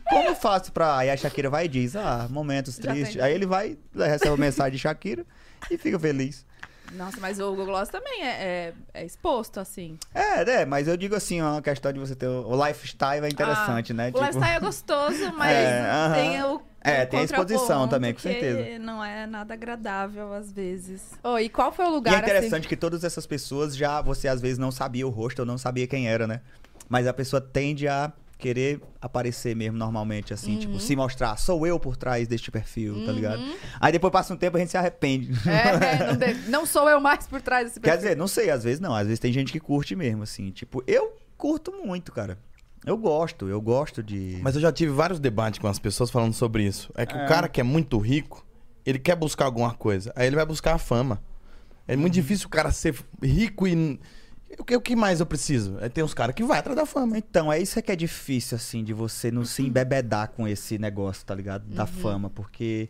Como eu faço pra. Aí a Shakira vai e diz, ah, momentos Já tristes. Aí ele vai, recebe a mensagem de Shakira e fica feliz. Nossa, mas o Google Gloss também é, é, é exposto, assim. É, né? Mas eu digo assim, ó, a questão de você ter o o lifestyle é interessante, né? O lifestyle é gostoso, (laughs) mas É, aham. tem o. É, o tem a exposição contraponto também, com que certeza. Não é nada agradável às vezes. Oi, e qual foi o E lugar é interessante assim? que todas essas pessoas já, você às vezes não sabia o rosto ou não sabia quem era, né? Mas a pessoa tende a querer aparecer mesmo normalmente, assim, Uhum. tipo, se mostrar, sou eu por trás deste perfil, tá ligado? Aí depois passa um tempo a gente se arrepende. É, é, não, (laughs) não sou eu mais por trás desse Quer perfil. dizer, não sei, às vezes não, às vezes tem gente que curte mesmo, assim, tipo, eu curto muito, cara. Eu gosto, eu gosto de. Mas eu já tive vários debates com as pessoas falando sobre isso. É que É. o cara que é muito rico, ele quer buscar alguma coisa. Aí ele vai buscar a fama. É muito difícil o cara ser rico e. O que, o que mais eu preciso? É ter uns caras que vai atrás da fama. Então, é isso que é difícil, assim, de você não se embebedar com esse negócio, tá ligado? Da fama, porque,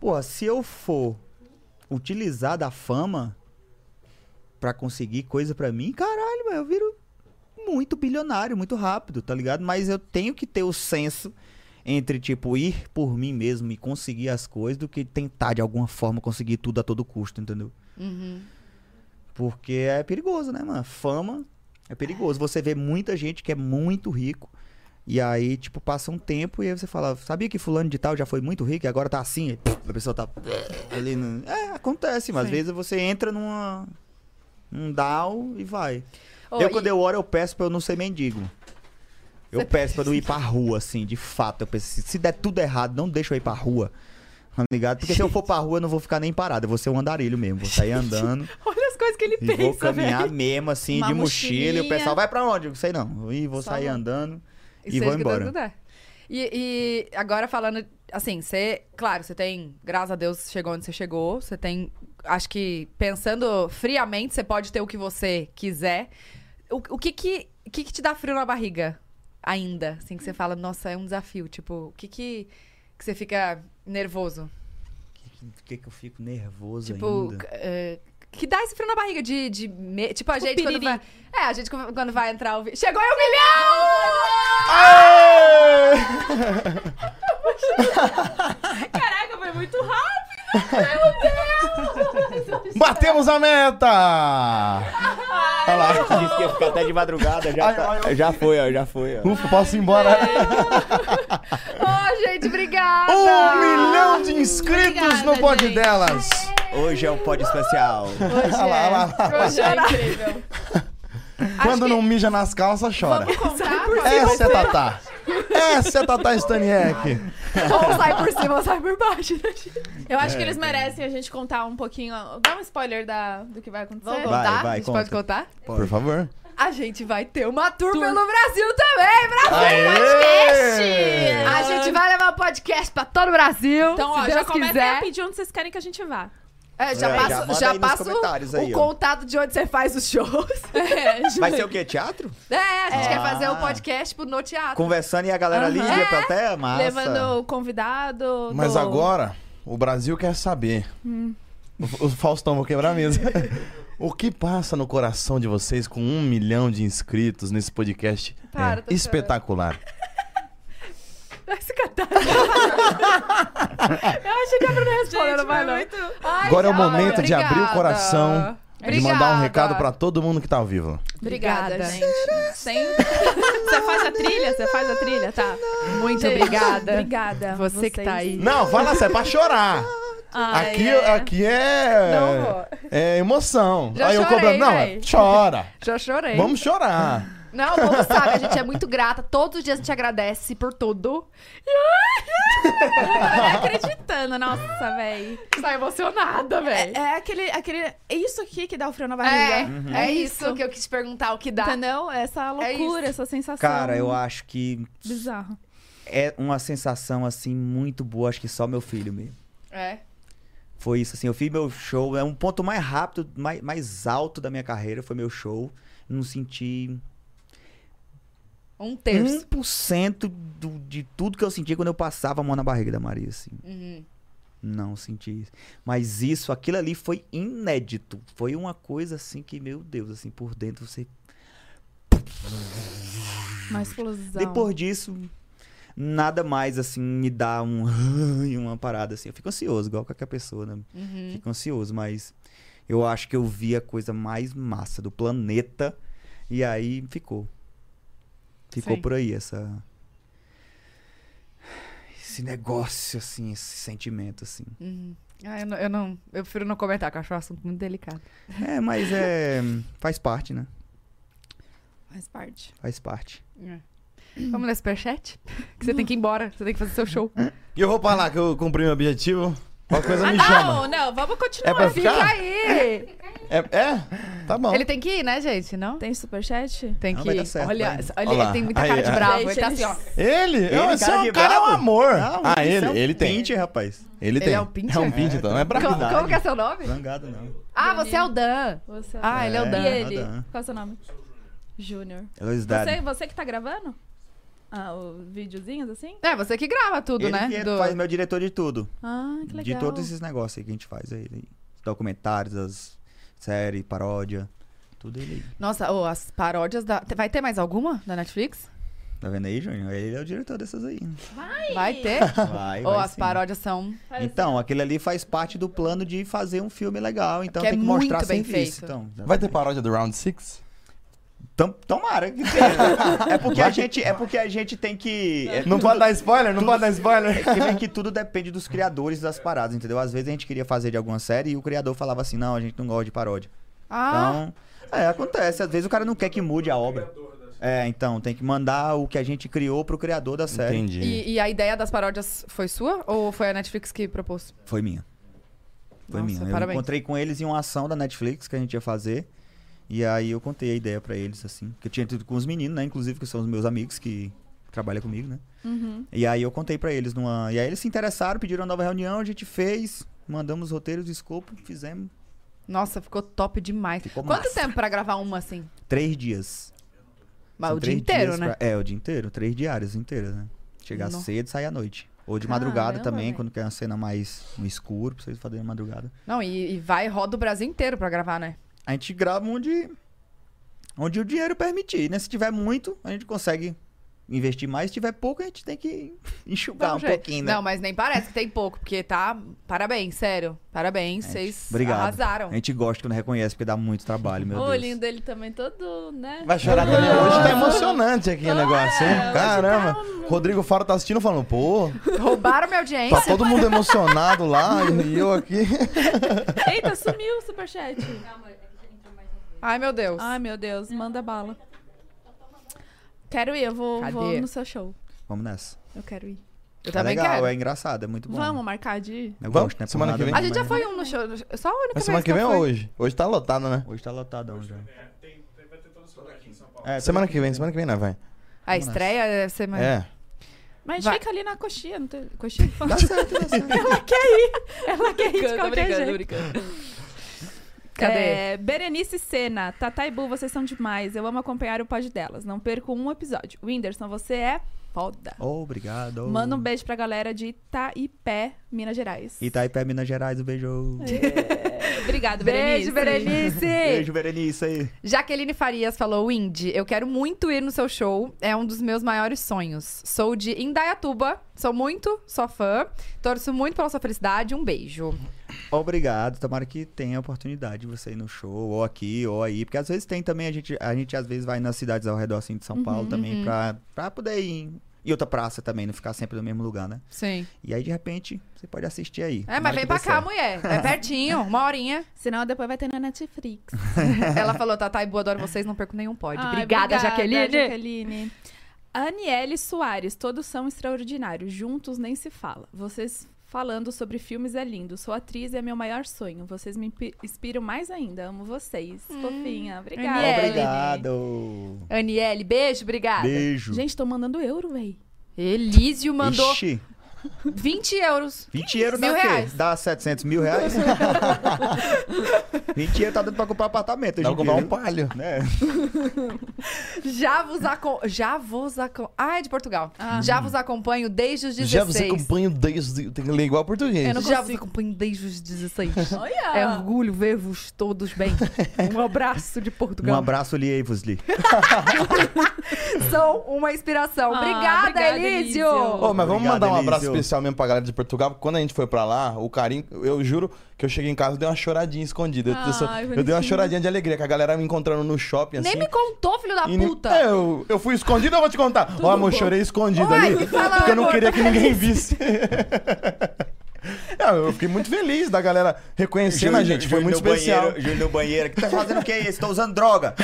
pô, se eu for utilizar da fama pra conseguir coisa pra mim, caralho, eu viro muito bilionário, muito rápido, tá ligado? Mas eu tenho que ter o senso entre, tipo, ir por mim mesmo e conseguir as coisas do que tentar, de alguma forma, conseguir tudo a todo custo, entendeu? Uhum. Porque é perigoso, né, mano? Fama é perigoso. Você vê muita gente que é muito rico. E aí, tipo, passa um tempo e aí você fala, sabia que fulano de tal já foi muito rico e agora tá assim? A pessoa tá ali no... É, acontece, mas às Sim. vezes você entra numa... Um down e vai. Ô, eu, e- quando eu oro, eu peço pra eu não ser mendigo. Eu Você- peço pra não ir (laughs) pra rua, assim, de fato. Eu penso, se der tudo errado, não deixa eu ir pra rua. Tá ligado? Porque se eu for pra rua, eu não vou ficar nem parado. Eu vou ser um andarilho mesmo. Vou sair (laughs) andando. Olha as coisas que ele E pensa, vou caminhar velho. mesmo, assim, Uma de mochila. E o pessoal vai pra onde? Eu sei não. E vou Só sair vou. andando e, vou o que Deus embora. E, e agora falando, assim, você, claro, você tem, graças a Deus, chegou onde você chegou. Você tem, acho que pensando friamente, você pode ter o que você quiser. O, o que, que, o que que te dá frio na barriga? ainda? Assim, que você fala, nossa, é um desafio. Tipo, o que que, que você fica nervoso? Por que, que eu fico nervoso Tipo, ainda? é, que dá esse frio na barriga de. de me- tipo, a gente quando vai. É, a gente quando vai entrar o. Chegou em um milhão! (laughs) Caraca, foi muito rápido. Batemos a meta! Olha lá. Disse que ia ficar até de madrugada, já, Ai, tá- ai, já foi, ó, já foi. Ó. Ufa, posso ir embora? Ô, gente, obrigada! Um milhão de inscritos Obrigada, no pod gente. delas! Hoje é um pod especial. Hoje Olha lá, é. olha lá. Hoje é incrível. (laughs) Quando que- não mija nas calças, chora. Contar? Essa é Tatá. Essa é Tatá Staniek. Ou sai por cima ou sai por baixo. né, gente? Eu acho que É, eles merecem a gente contar um pouquinho. Dá um spoiler da, do que vai acontecer. Vamos Vai, contar? vai, a gente conta. pode contar? Por favor. A gente vai ter uma tour, pelo Brasil também, Brasil! Aê! A gente vai levar o podcast pra todo o Brasil. Então, se ó, já Deus comecem quiser. a pedir onde vocês querem que a gente vá. É, já É, passo, já passo o aí, ó. contato de onde você faz os shows. (laughs) É, Vai ser o quê? Teatro? É, a gente É. quer fazer o Ah. podcast pro No Teatro. Conversando e a galera ali Aham. ia pra até massa. Levando o convidado. Mas do- agora, o Brasil quer saber. O, o Faustão, vou quebrar a mesa. (laughs) o que passa no coração de vocês com um milhão de inscritos nesse podcast? Para, é espetacular. Se catar. Eu achei que a Bruna respondeu, não vai não. Ai, Agora é o momento de abrir o obrigada. coração e Obrigada. mandar um recado pra todo mundo que tá ao vivo. Obrigada, gente. Sem... (laughs) Você faz a trilha? Você faz a trilha? Tá. Muito Gente, obrigada. Obrigada. Você que Vocês. tá aí. Não, fala sério, é pra chorar. Ai, aqui, é. aqui é. Não. É emoção. Já Aí eu chorei, cobrando. Não, véi. chora. Já chorei. Vamos chorar. Não, o povo sabe, a gente é muito grata. Todos os dias a gente agradece por tudo. Não acreditando, nossa, véi. Tá emocionada, velho. É aquele, aquele. É isso aqui que dá o frio na É, barriga. é isso que eu quis perguntar, o que dá. Entendeu? Essa É loucura, isso. essa sensação. Cara, eu acho que Bizarro. é uma sensação assim muito boa, acho que só meu filho mesmo. É. Foi isso, assim, eu fiz meu show, é um ponto mais rápido, mais, mais alto da minha carreira, foi meu show. Não senti Um terço. 1% do, de tudo que eu senti quando eu passava a mão na barriga da Maria, assim. Uhum. Não senti isso. Mas isso, aquilo ali foi inédito. Foi uma coisa assim que, meu Deus, assim, por dentro você. Uma explosão. Depois disso, nada mais assim me dá um (laughs) uma parada assim. Eu fico ansioso, igual qualquer pessoa, né? Uhum. Fico ansioso, mas eu acho que eu vi a coisa mais massa do planeta e aí ficou. Ficou Sim. por aí essa esse negócio assim, esse sentimento assim. Uhum. Ah, eu, não, eu não. Eu prefiro não comentar, que eu acho um assunto muito delicado. É, mas é faz parte, né? Faz parte. Faz parte. Vamos ler superchat? Que você tem que ir embora, você tem que fazer seu show. E eu vou pra lá que eu cumpri meu objetivo. Qualquer coisa Ah, me não, chama. não, vamos continuar. É pra Fica ficar? aí! É? é? Tá bom. Ele tem que ir, né, gente? Não? Tem superchat? Tem Não, que vai ir. certo, olha, vai. olha, Olha ele lá. tem muita Aí, cara de aí. bravo. Gente, ele tá assim, ele- ó. Ele? Ele, Não, esse cara é um de cara é um bravo. amor. Não, ah, isso ele, é um ele tem. pinte, rapaz. Ele Ele tem. é um pincher? É um pincher, então. É Como, bravidade. como que é seu nome? Zangado não. Ah, você é o Dan. Você Ah, ele é o Dan. E ele? Dan. Qual é o seu nome? Júnior. Você, você que tá gravando? Ah, os videozinhos assim? É, você que grava tudo, Ele né? que Do- faz meu diretor de tudo. Ah, que legal. De todos esses negócios aí que a gente faz aí. aí. Documentários, as séries, paródia. Tudo ele aí. Nossa, ô, as paródias da. Vai ter mais alguma da Netflix? Tá vendo aí, Júnior? Ele é o diretor dessas aí. Vai ter? (laughs) Vai, Ou vai as sim. paródias são. Então, aquele ali faz parte do plano de fazer um filme legal. Então Que é tem que mostrar muito bem serviço. feito. Então, Vai ter paródia do Round 6? Tom- tomara que tenha. (laughs) é porque a gente É porque a gente tem que. é Não tudo- pode dar spoiler? Não pode dar spoiler? É que (laughs) tudo depende dos criadores das paradas, entendeu? Às vezes a gente queria fazer de alguma série e o criador falava assim: não, a gente não gosta de paródia. Ah, Então, é, acontece. Às vezes o cara não quer que mude a obra. É, então, tem que mandar o que a gente criou pro criador da série. Entendi. e, e a ideia das paródias foi sua? Ou foi a Netflix que propôs? Foi minha. Foi Nossa, minha. Eu parabéns. encontrei com eles em uma ação da Netflix que a gente ia fazer. E aí eu contei a ideia pra eles, assim. Que eu tinha tido com os meninos, né? Inclusive, que são os meus amigos que trabalham comigo, né? Uhum. E aí eu contei pra eles numa. E aí eles se interessaram, pediram uma nova reunião, a gente fez, mandamos os roteiros de escopo, fizemos Nossa, ficou top demais. Ficou Quanto massa. tempo pra gravar uma assim? três dias. Mas São o dia inteiro, né? pra- É, o dia inteiro. Três diárias inteiras, né? Chegar No- cedo e sair à noite. Ou de madrugada Caramba, também, quando quer uma cena mais no escuro, pra vocês fazerem madrugada. Não, e, e vai e roda o Brasil inteiro pra gravar, né? A gente grava onde, onde o dinheiro permitir, né? Se tiver muito, a gente consegue investir mais. Se tiver pouco, a gente tem que (laughs) enxugar um jeito. pouquinho, né? Não, mas nem parece que tem pouco, porque tá. Parabéns, sério. Parabéns, É, vocês Obrigado. arrasaram. A gente gosta quando reconhece, porque dá muito trabalho, meu o Deus. olhinho dele também todo, né? Vai chorar também. Hoje tá emocionante aqui o negócio, hein? É, hoje Caramba. tá um- Rodrigo Faro tá assistindo falando, pô, Roubaram minha audiência. tá todo mundo emocionado lá e eu aqui. (laughs) Eita, sumiu o superchat. Calma, que já entrou mais um. Ai, meu Deus. Ai, meu Deus, manda bala. Quero ir, eu vou, Cadê? vou no seu show. Vamos nessa. Eu quero ir. Eu É legal, quero. é engraçado, é muito bom. Vamos marcar de ir? Eu Vamos? gosto, né? Semana que vem? A gente já foi um no show. Só a única Mas vez semana que vem ou fui. hoje? Hoje tá lotado, né? Hoje tá lotadão já. É, semana que vem, semana que vem, né, vai? A estreia é semana. É. Mas Vai. fica ali na coxinha, não tem... Coxinha? (laughs) Dá certo, dá certo. Ela quer ir. Ela quer ir de qualquer jeito. Cadê? É, Berenice Sena, Tata e Bu, vocês são demais. Eu amo acompanhar o pod delas. Não perco um episódio. Whindersson, você é foda. Obrigado. Manda um beijo pra galera de Itaipé, Minas Gerais. Itaipé, Minas Gerais, um beijo. É, Obrigado, Berenice. Beijo, Berenice. Beijo, Berenice aí. Jaqueline Farias falou: Indy, eu quero muito ir no seu show. É um dos meus maiores sonhos. Sou de Indaiatuba. Sou muito, sou fã. Torço muito pela sua felicidade. Um beijo. Obrigado. Tomara que tenha a oportunidade de você ir no show, ou aqui, ou aí. Porque às vezes tem também, a gente, a gente às vezes vai nas cidades ao redor assim, de São Paulo também, pra, pra poder ir em, em outra praça também, não ficar sempre no mesmo lugar, né? Sim. E aí, de repente, você pode assistir aí. É, mas vem pra cá, mulher. É pertinho, uma horinha. (laughs) Senão depois vai ter na Netflix. (laughs) Ela falou: Tata e boa, adoro vocês, não perco nenhum pod. Ai, obrigada, Jaqueline. Jaqueline. Aniele Soares, todos são extraordinários. Juntos nem se fala. Vocês falando sobre filmes é lindo. Sou atriz e é meu maior sonho. Vocês me inspiram mais ainda. Amo vocês. Fofinha. Obrigada. Aniele. Obrigado. Aniele, beijo, obrigada. Beijo. Gente, tô mandando euro, véi. Elísio mandou Ixi, (laughs) 20 euros. 20 euros dá Mil o quê? reais. Dá 700 mil reais? (laughs) 20 euros tá dando pra comprar apartamento Dá pra comprar um palho. né? (laughs) Já vos acompanho. Já vos acompanho. Ah, é de Portugal. Ah. Já vos acompanho desde os 16. Já você acompanha desde. Tem que ler igual português. Eu não Já vos acompanho desde os 16. Olha! É orgulho ver-vos todos bem. Um abraço de Um Portugal. abraço, Lievosli. São uma inspiração. Ah, obrigada, obrigada, Elísio. Elísio. Ô, mas vamos Obrigado, mandar um abraço Elísio. Especial mesmo pra galera de Portugal, porque quando a gente foi pra lá, o carinho, eu juro que eu cheguei em casa e dei uma choradinha escondida. Eu- eu, só- eu dei uma choradinha de alegria, que a galera me encontrando no shopping assim. Nem me contou, filho da e puta. É, eu, eu fui escondido, eu vou te contar. Ó, amor, bom. chorei escondido ali, porque eu não queria que ninguém visse. (laughs) (laughs) Eu fiquei muito feliz da galera reconhecendo a gente, foi muito especial. Banheiro, Júlio no banheiro. Que tá fazendo o que isso? Tô usando droga.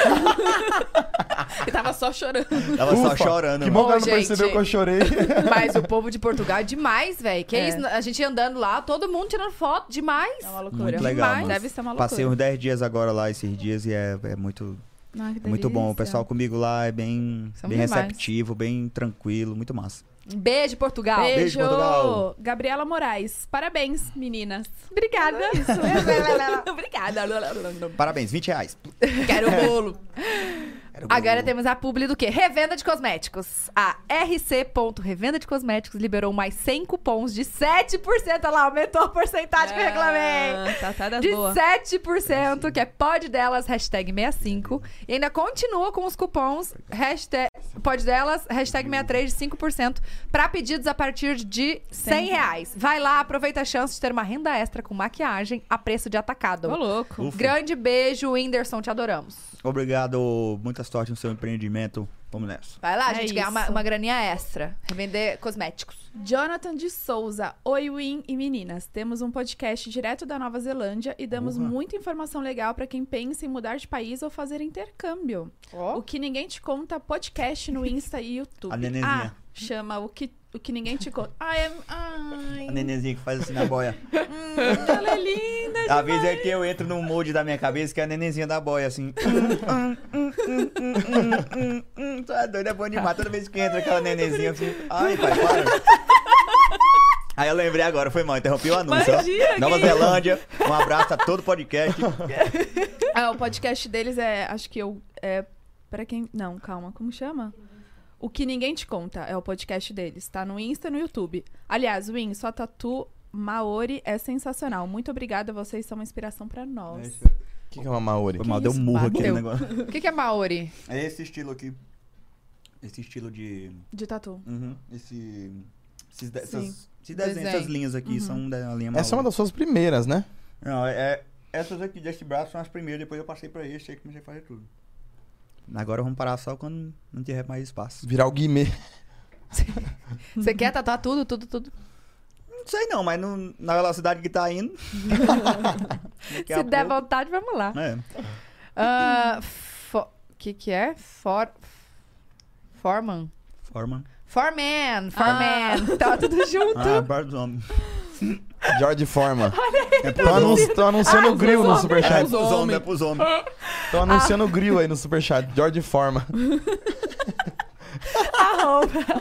Ele (laughs) tava só chorando. Tava só Ufa, chorando. Que bom que ela não percebeu que eu chorei. (laughs) Mas o povo de Portugal é demais, velho. Que É. isso? A gente andando lá, todo mundo tirando foto. Demais. É uma loucura. Muito legal, Demais. Deve ser uma loucura. Passei uns 10 dias agora lá, esses dias, e é, é muito, que muito bom. O pessoal comigo lá é bem, São bem demais. receptivo, bem tranquilo, muito massa. Beijo, Portugal. Beijo, Beijo, Portugal. Gabriela Moraes. Parabéns, meninas. Obrigada. (laughs) Obrigada. (laughs) Parabéns, 20 reais. Quero o bolo. (laughs) Era o Agora bolo. temos a publi do quê? Revenda de cosméticos. A RC. Revenda de Cosméticos liberou mais 100 cupons de 7%. Olha lá, aumentou a porcentagem que eu reclamei. Ah, Tá, tá das De boas. 7%, que é pod delas, hashtag 65. E ainda continua com os cupons, hashtag pod delas, hashtag 63 de 5%, pra pedidos a partir de 100 reais. Vai lá, aproveita a chance de ter uma renda extra com maquiagem a preço de atacado. Ô, louco. Ufa. Grande beijo, Whindersson, te adoramos. Obrigado, muita sorte no seu empreendimento. Vamos nessa. Vai lá, a É gente ganhar uma, isso. uma graninha extra. Revender cosméticos. Jonathan de Souza. Oi, Win e meninas. Temos um podcast direto da Nova Zelândia e damos muita informação legal pra quem pensa em mudar de país ou fazer intercâmbio. O que ninguém te conta, podcast no Insta e (laughs) YouTube. A. Ah, chama o que, o que ninguém te conta. Ai, é- ai. A nenenzinha que faz assim na boia. (laughs) Hum, ela é linda. Às vezes é que eu entro no molde da minha cabeça, que é a nenenzinha da boia, assim. (laughs) Tu é doido, é bom demais. Toda vez que entra aquela nenenzinha, fico... Ai, pai, para. (laughs) Aí eu lembrei agora, foi mal, interrompi o anúncio. Imagina, Nova que- Zelândia, um abraço a todo o podcast. Ah, o podcast deles é, acho que eu, é Pra quem. Não, calma, como chama? O que ninguém te conta é o podcast deles. Tá no Insta e no YouTube. Aliás, Win, sua tatu Maori é sensacional. Muito obrigada, vocês são uma inspiração pra nós. O que, que é uma Maori? Foi mal, Que deu um murro aqui no negócio. (laughs) O que, que é Maori? É esse estilo aqui. Esse estilo de. De tatu. Uhum, esse. Esses, de- essas, esses desenhos, Desenho. essas linhas aqui são da linha Essa é uma Maori. das suas primeiras, né? Não, é, é- essas aqui desse braço são as primeiras, depois eu passei pra esse e aí comecei a fazer tudo. Agora vamos parar só quando não tiver mais espaço. Virar o Guimê. (laughs) Você quer tatuar tudo, tudo, tudo? Não sei não, mas no- na velocidade que tá indo. (laughs) Se der pouco- vontade, vamos lá. É. Ah, fo- que que é? For... Forman? Forma. Forman, Forman. Tá tudo junto. Ah, parte dos homens. (laughs) George Forma. (laughs) É Tô, anun tô anunciando Ah, o grill os no homens. É superchat. pros homens, é pros homens. Tô anunciando o grill aí no superchat. George Forma. (laughs) Arroba.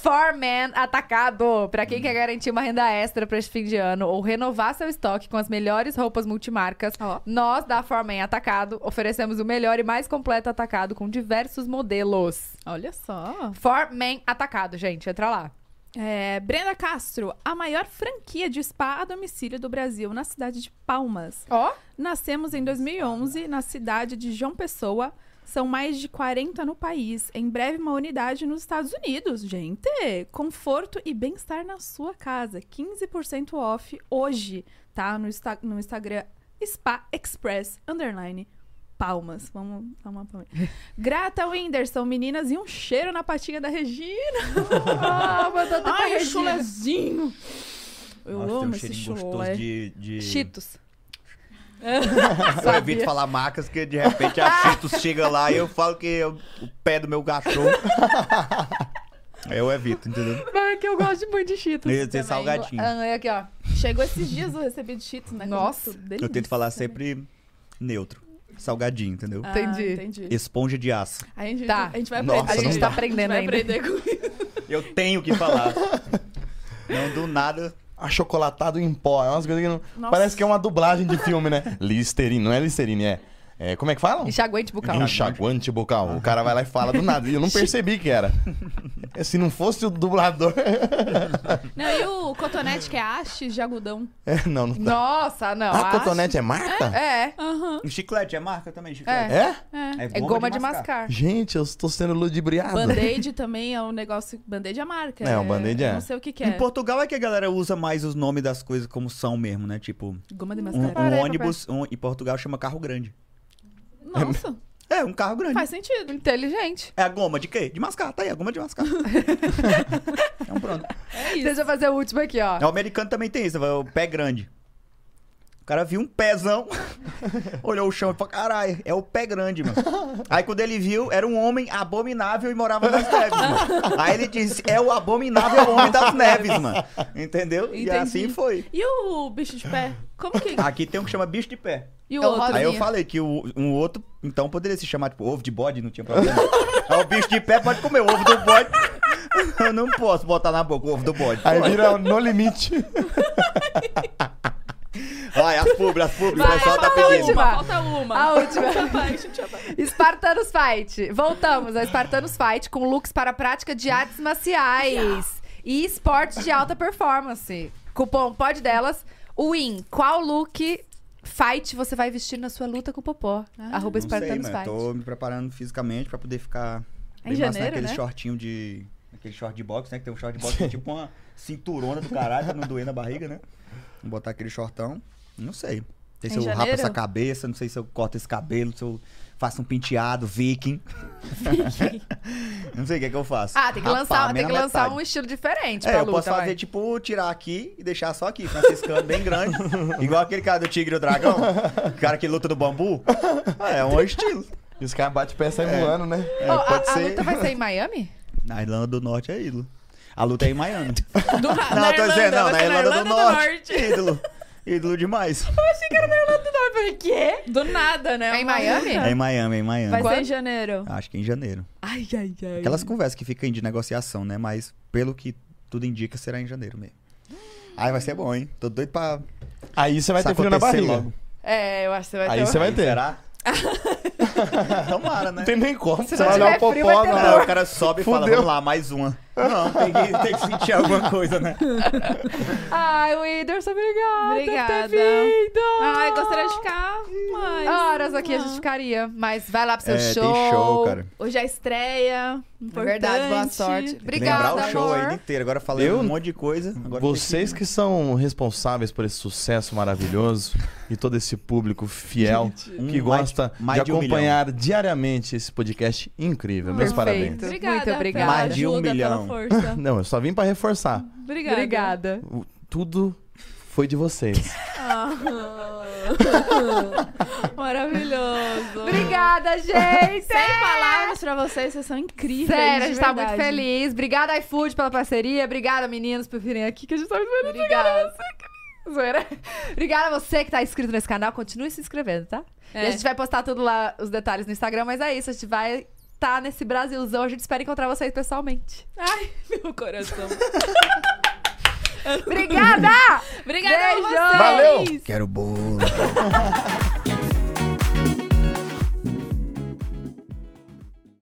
Forman atacado. Pra quem quer garantir uma renda extra pra esse fim de ano ou renovar seu estoque com as melhores roupas multimarcas, Ó. nós da Forman Atacado oferecemos o melhor e mais completo atacado com diversos modelos. Olha só. Forman Atacado, gente. Entra lá. É, Brenda Castro, a maior franquia de spa a domicílio do Brasil, na cidade de Palmas. Ó. Nascemos em 2011 na cidade de João Pessoa. São mais de 40 no país. Em breve, uma unidade nos Estados Unidos. Gente, conforto e bem-estar na sua casa. 15% off hoje, tá? No, Insta- no Instagram Spa Express Underline Palmas. Vamos dar uma palma. (laughs) Grata Whindersson, meninas, e um cheiro na patinha da Regina. (laughs) Ah, mandou até pra Ai, Regina. chulezinho. Eu Nossa, tem amo um esse chulé. gostoso de... de... Cheetos. (laughs) Eu evito falar marcas que de repente a Cheetos chega lá e eu falo que é o pé do meu cachorro. eu evito, entendeu? Não, é que eu gosto muito de Cheetos. Eu ia também. salgadinho. Ah, é aqui, ó. Chegou esses dias eu recebi de Cheetos, né? Nossa, Muito Eu delícia. tento falar sempre neutro. Salgadinho, entendeu? Ah, Entendi. entendi. Esponja de aço. A gente, Tá. a gente vai Nossa, aprender. A gente tá aprendendo vai ainda. aprender com isso. Eu tenho que falar. (laughs) Não do nada. Achocolatado em pó. É umas coisas que não... Nossa. Parece que é uma dublagem de filme, né? (laughs) Listerine. Não é Listerine, é... é... Como é que falam? Enxaguante bucal. Enxaguante bucal. O cara vai lá e fala do nada. E eu não percebi que era. Se não fosse o dublador... Não, e o cotonete que é hastes de algodão. É, não, não tá. Nossa, não. Ah, cotonete é marca? É. Aham. O chiclete é marca também, chiclete. É? É. É goma de mascar. Gente, eu estou sendo ludibriado. Band-aid também é um negócio. Band-aid é marca. É, o Band-Aid é. Não sei o que, que Em é. Portugal é que a galera usa mais os nomes das coisas como são mesmo, né? Tipo, Goma de um, mascar. um Parei, ônibus um, em Portugal chama carro grande. Nossa, É, um carro grande. faz sentido. Inteligente. É a goma de quê? De mascar. Tá aí, a goma de mascar. então (laughs) pronto. É isso. Deixa eu fazer o último aqui, ó. O americano também tem isso, o pé grande. O cara viu um pezão, (laughs) olhou o chão e falou: caralho, é o pé grande, mano. (laughs) Aí quando ele viu, era um homem abominável e morava nas neves, mano. (laughs) Aí ele disse: é o abominável homem das neves, mano. Entendeu? E Entendi. assim foi. E o bicho de pé? Como que. Aqui tem um que chama bicho de pé. E o É outro? Aí eu falei que o, um outro, então poderia se chamar, tipo, ovo de bode, não tinha problema. Aí o bicho de pé pode comer o ovo do bode. Eu não posso botar na boca o ovo do bode. Aí vira no limite. Vai, as publi, as publi, o Vai, pessoal tá pedindo. última. Falta uma. A última. Vai, gente, vai. Spartanos Fight. Voltamos a Spartanos Fight com looks para a prática de artes marciais e esportes de alta performance. Cupom pode delas. Win, qual look fight você vai vestir na sua luta com o Popó? Arroba Não sei, mano. Fight. Tô me preparando fisicamente pra poder ficar É em bem massa janeiro, naquele né? shortinho de. Aquele short de boxe, né? Que tem um short de boxe que é tipo uma cinturona do caralho pra não doer na barriga, né? Vou botar aquele shortão. Não sei. Não sei Em se eu rapo janeiro? essa cabeça, não sei se eu corto esse cabelo, se eu faço um penteado viking. (laughs) não sei o que é que eu faço. Ah, tem que Rapar, lançar, tem que lançar um estilo diferente É, pra eu luta, posso fazer, vai. tipo, tirar aqui e deixar só aqui, franciscano bem grande. (laughs) igual aquele cara do Tigre e o Dragão. o cara que luta do bambu. É, é um estilo. E os caras batem pé e saem voando, né? É, Ó, a, pode a ser. luta vai ser em Miami? Na Irlanda do Norte é ídolo. A luta é em Miami. (laughs) Do, na, não, na tô Irlanda, dizendo, não, na ser Irlanda, do, Norte. Ídolo. Ídolo demais. Eu falei, quê? Do nada, né? É em Miami? É em Miami, é em Miami. Vai ser Quando? em janeiro. Acho que é em janeiro. Ai, ai, ai. Aquelas conversas que ficam de negociação, né? Mas pelo que tudo indica, será em janeiro mesmo. Ai, vai ser bom, hein? Tô doido pra. Aí você vai ter frio na barriga. logo. É, eu acho que você vai Aí ter. você vai ter. Será? (laughs) Tomara, né? Não tem nem como. Se Você vai olhar o popó, não. O cara sobe e fala, vamos lá, mais uma. Não, tem que, tem que sentir alguma coisa, né? Ai, Whindersson, obrigada. Obrigada. Por ter vindo. Ai, gostaria de ficar mais. Horas aqui a gente ficaria. Mas vai lá pro seu É, show. tem show, cara. Hoje é a estreia. É verdade, boa sorte. Obrigada, Lembrar o show amor. aí inteiro. Agora falei Eu- um monte de coisa. Agora Vocês que são responsáveis por esse sucesso maravilhoso e todo esse público fiel um que mais- gosta mais de de um acompanhar diariamente esse podcast incrível. Meus Perfeito. parabéns. Obrigada. Muito obrigada. Mais de um milhão. (laughs) Não, eu só vim pra reforçar. Obrigada. Obrigada. O- Tudo foi de vocês. (laughs) Ah. (laughs) Maravilhoso. Obrigada, gente. Sem palavras pra vocês, vocês são incríveis. Sério, a gente tá muito feliz. Obrigada, iFood, pela parceria. Obrigada, meninos, por virem aqui, que a gente tá muito feliz. Obrigada. Zoeira. Obrigada a você que tá inscrito nesse canal. Continue se inscrevendo, tá? É. E a gente vai postar tudo lá, os detalhes no Instagram, mas é isso. A gente vai estar nesse Brasilzão. A gente espera encontrar vocês pessoalmente. Ai, (laughs) meu coração. (laughs) Obrigada! Obrigada Beijo. a vocês. Valeu. Quero bolo. (laughs)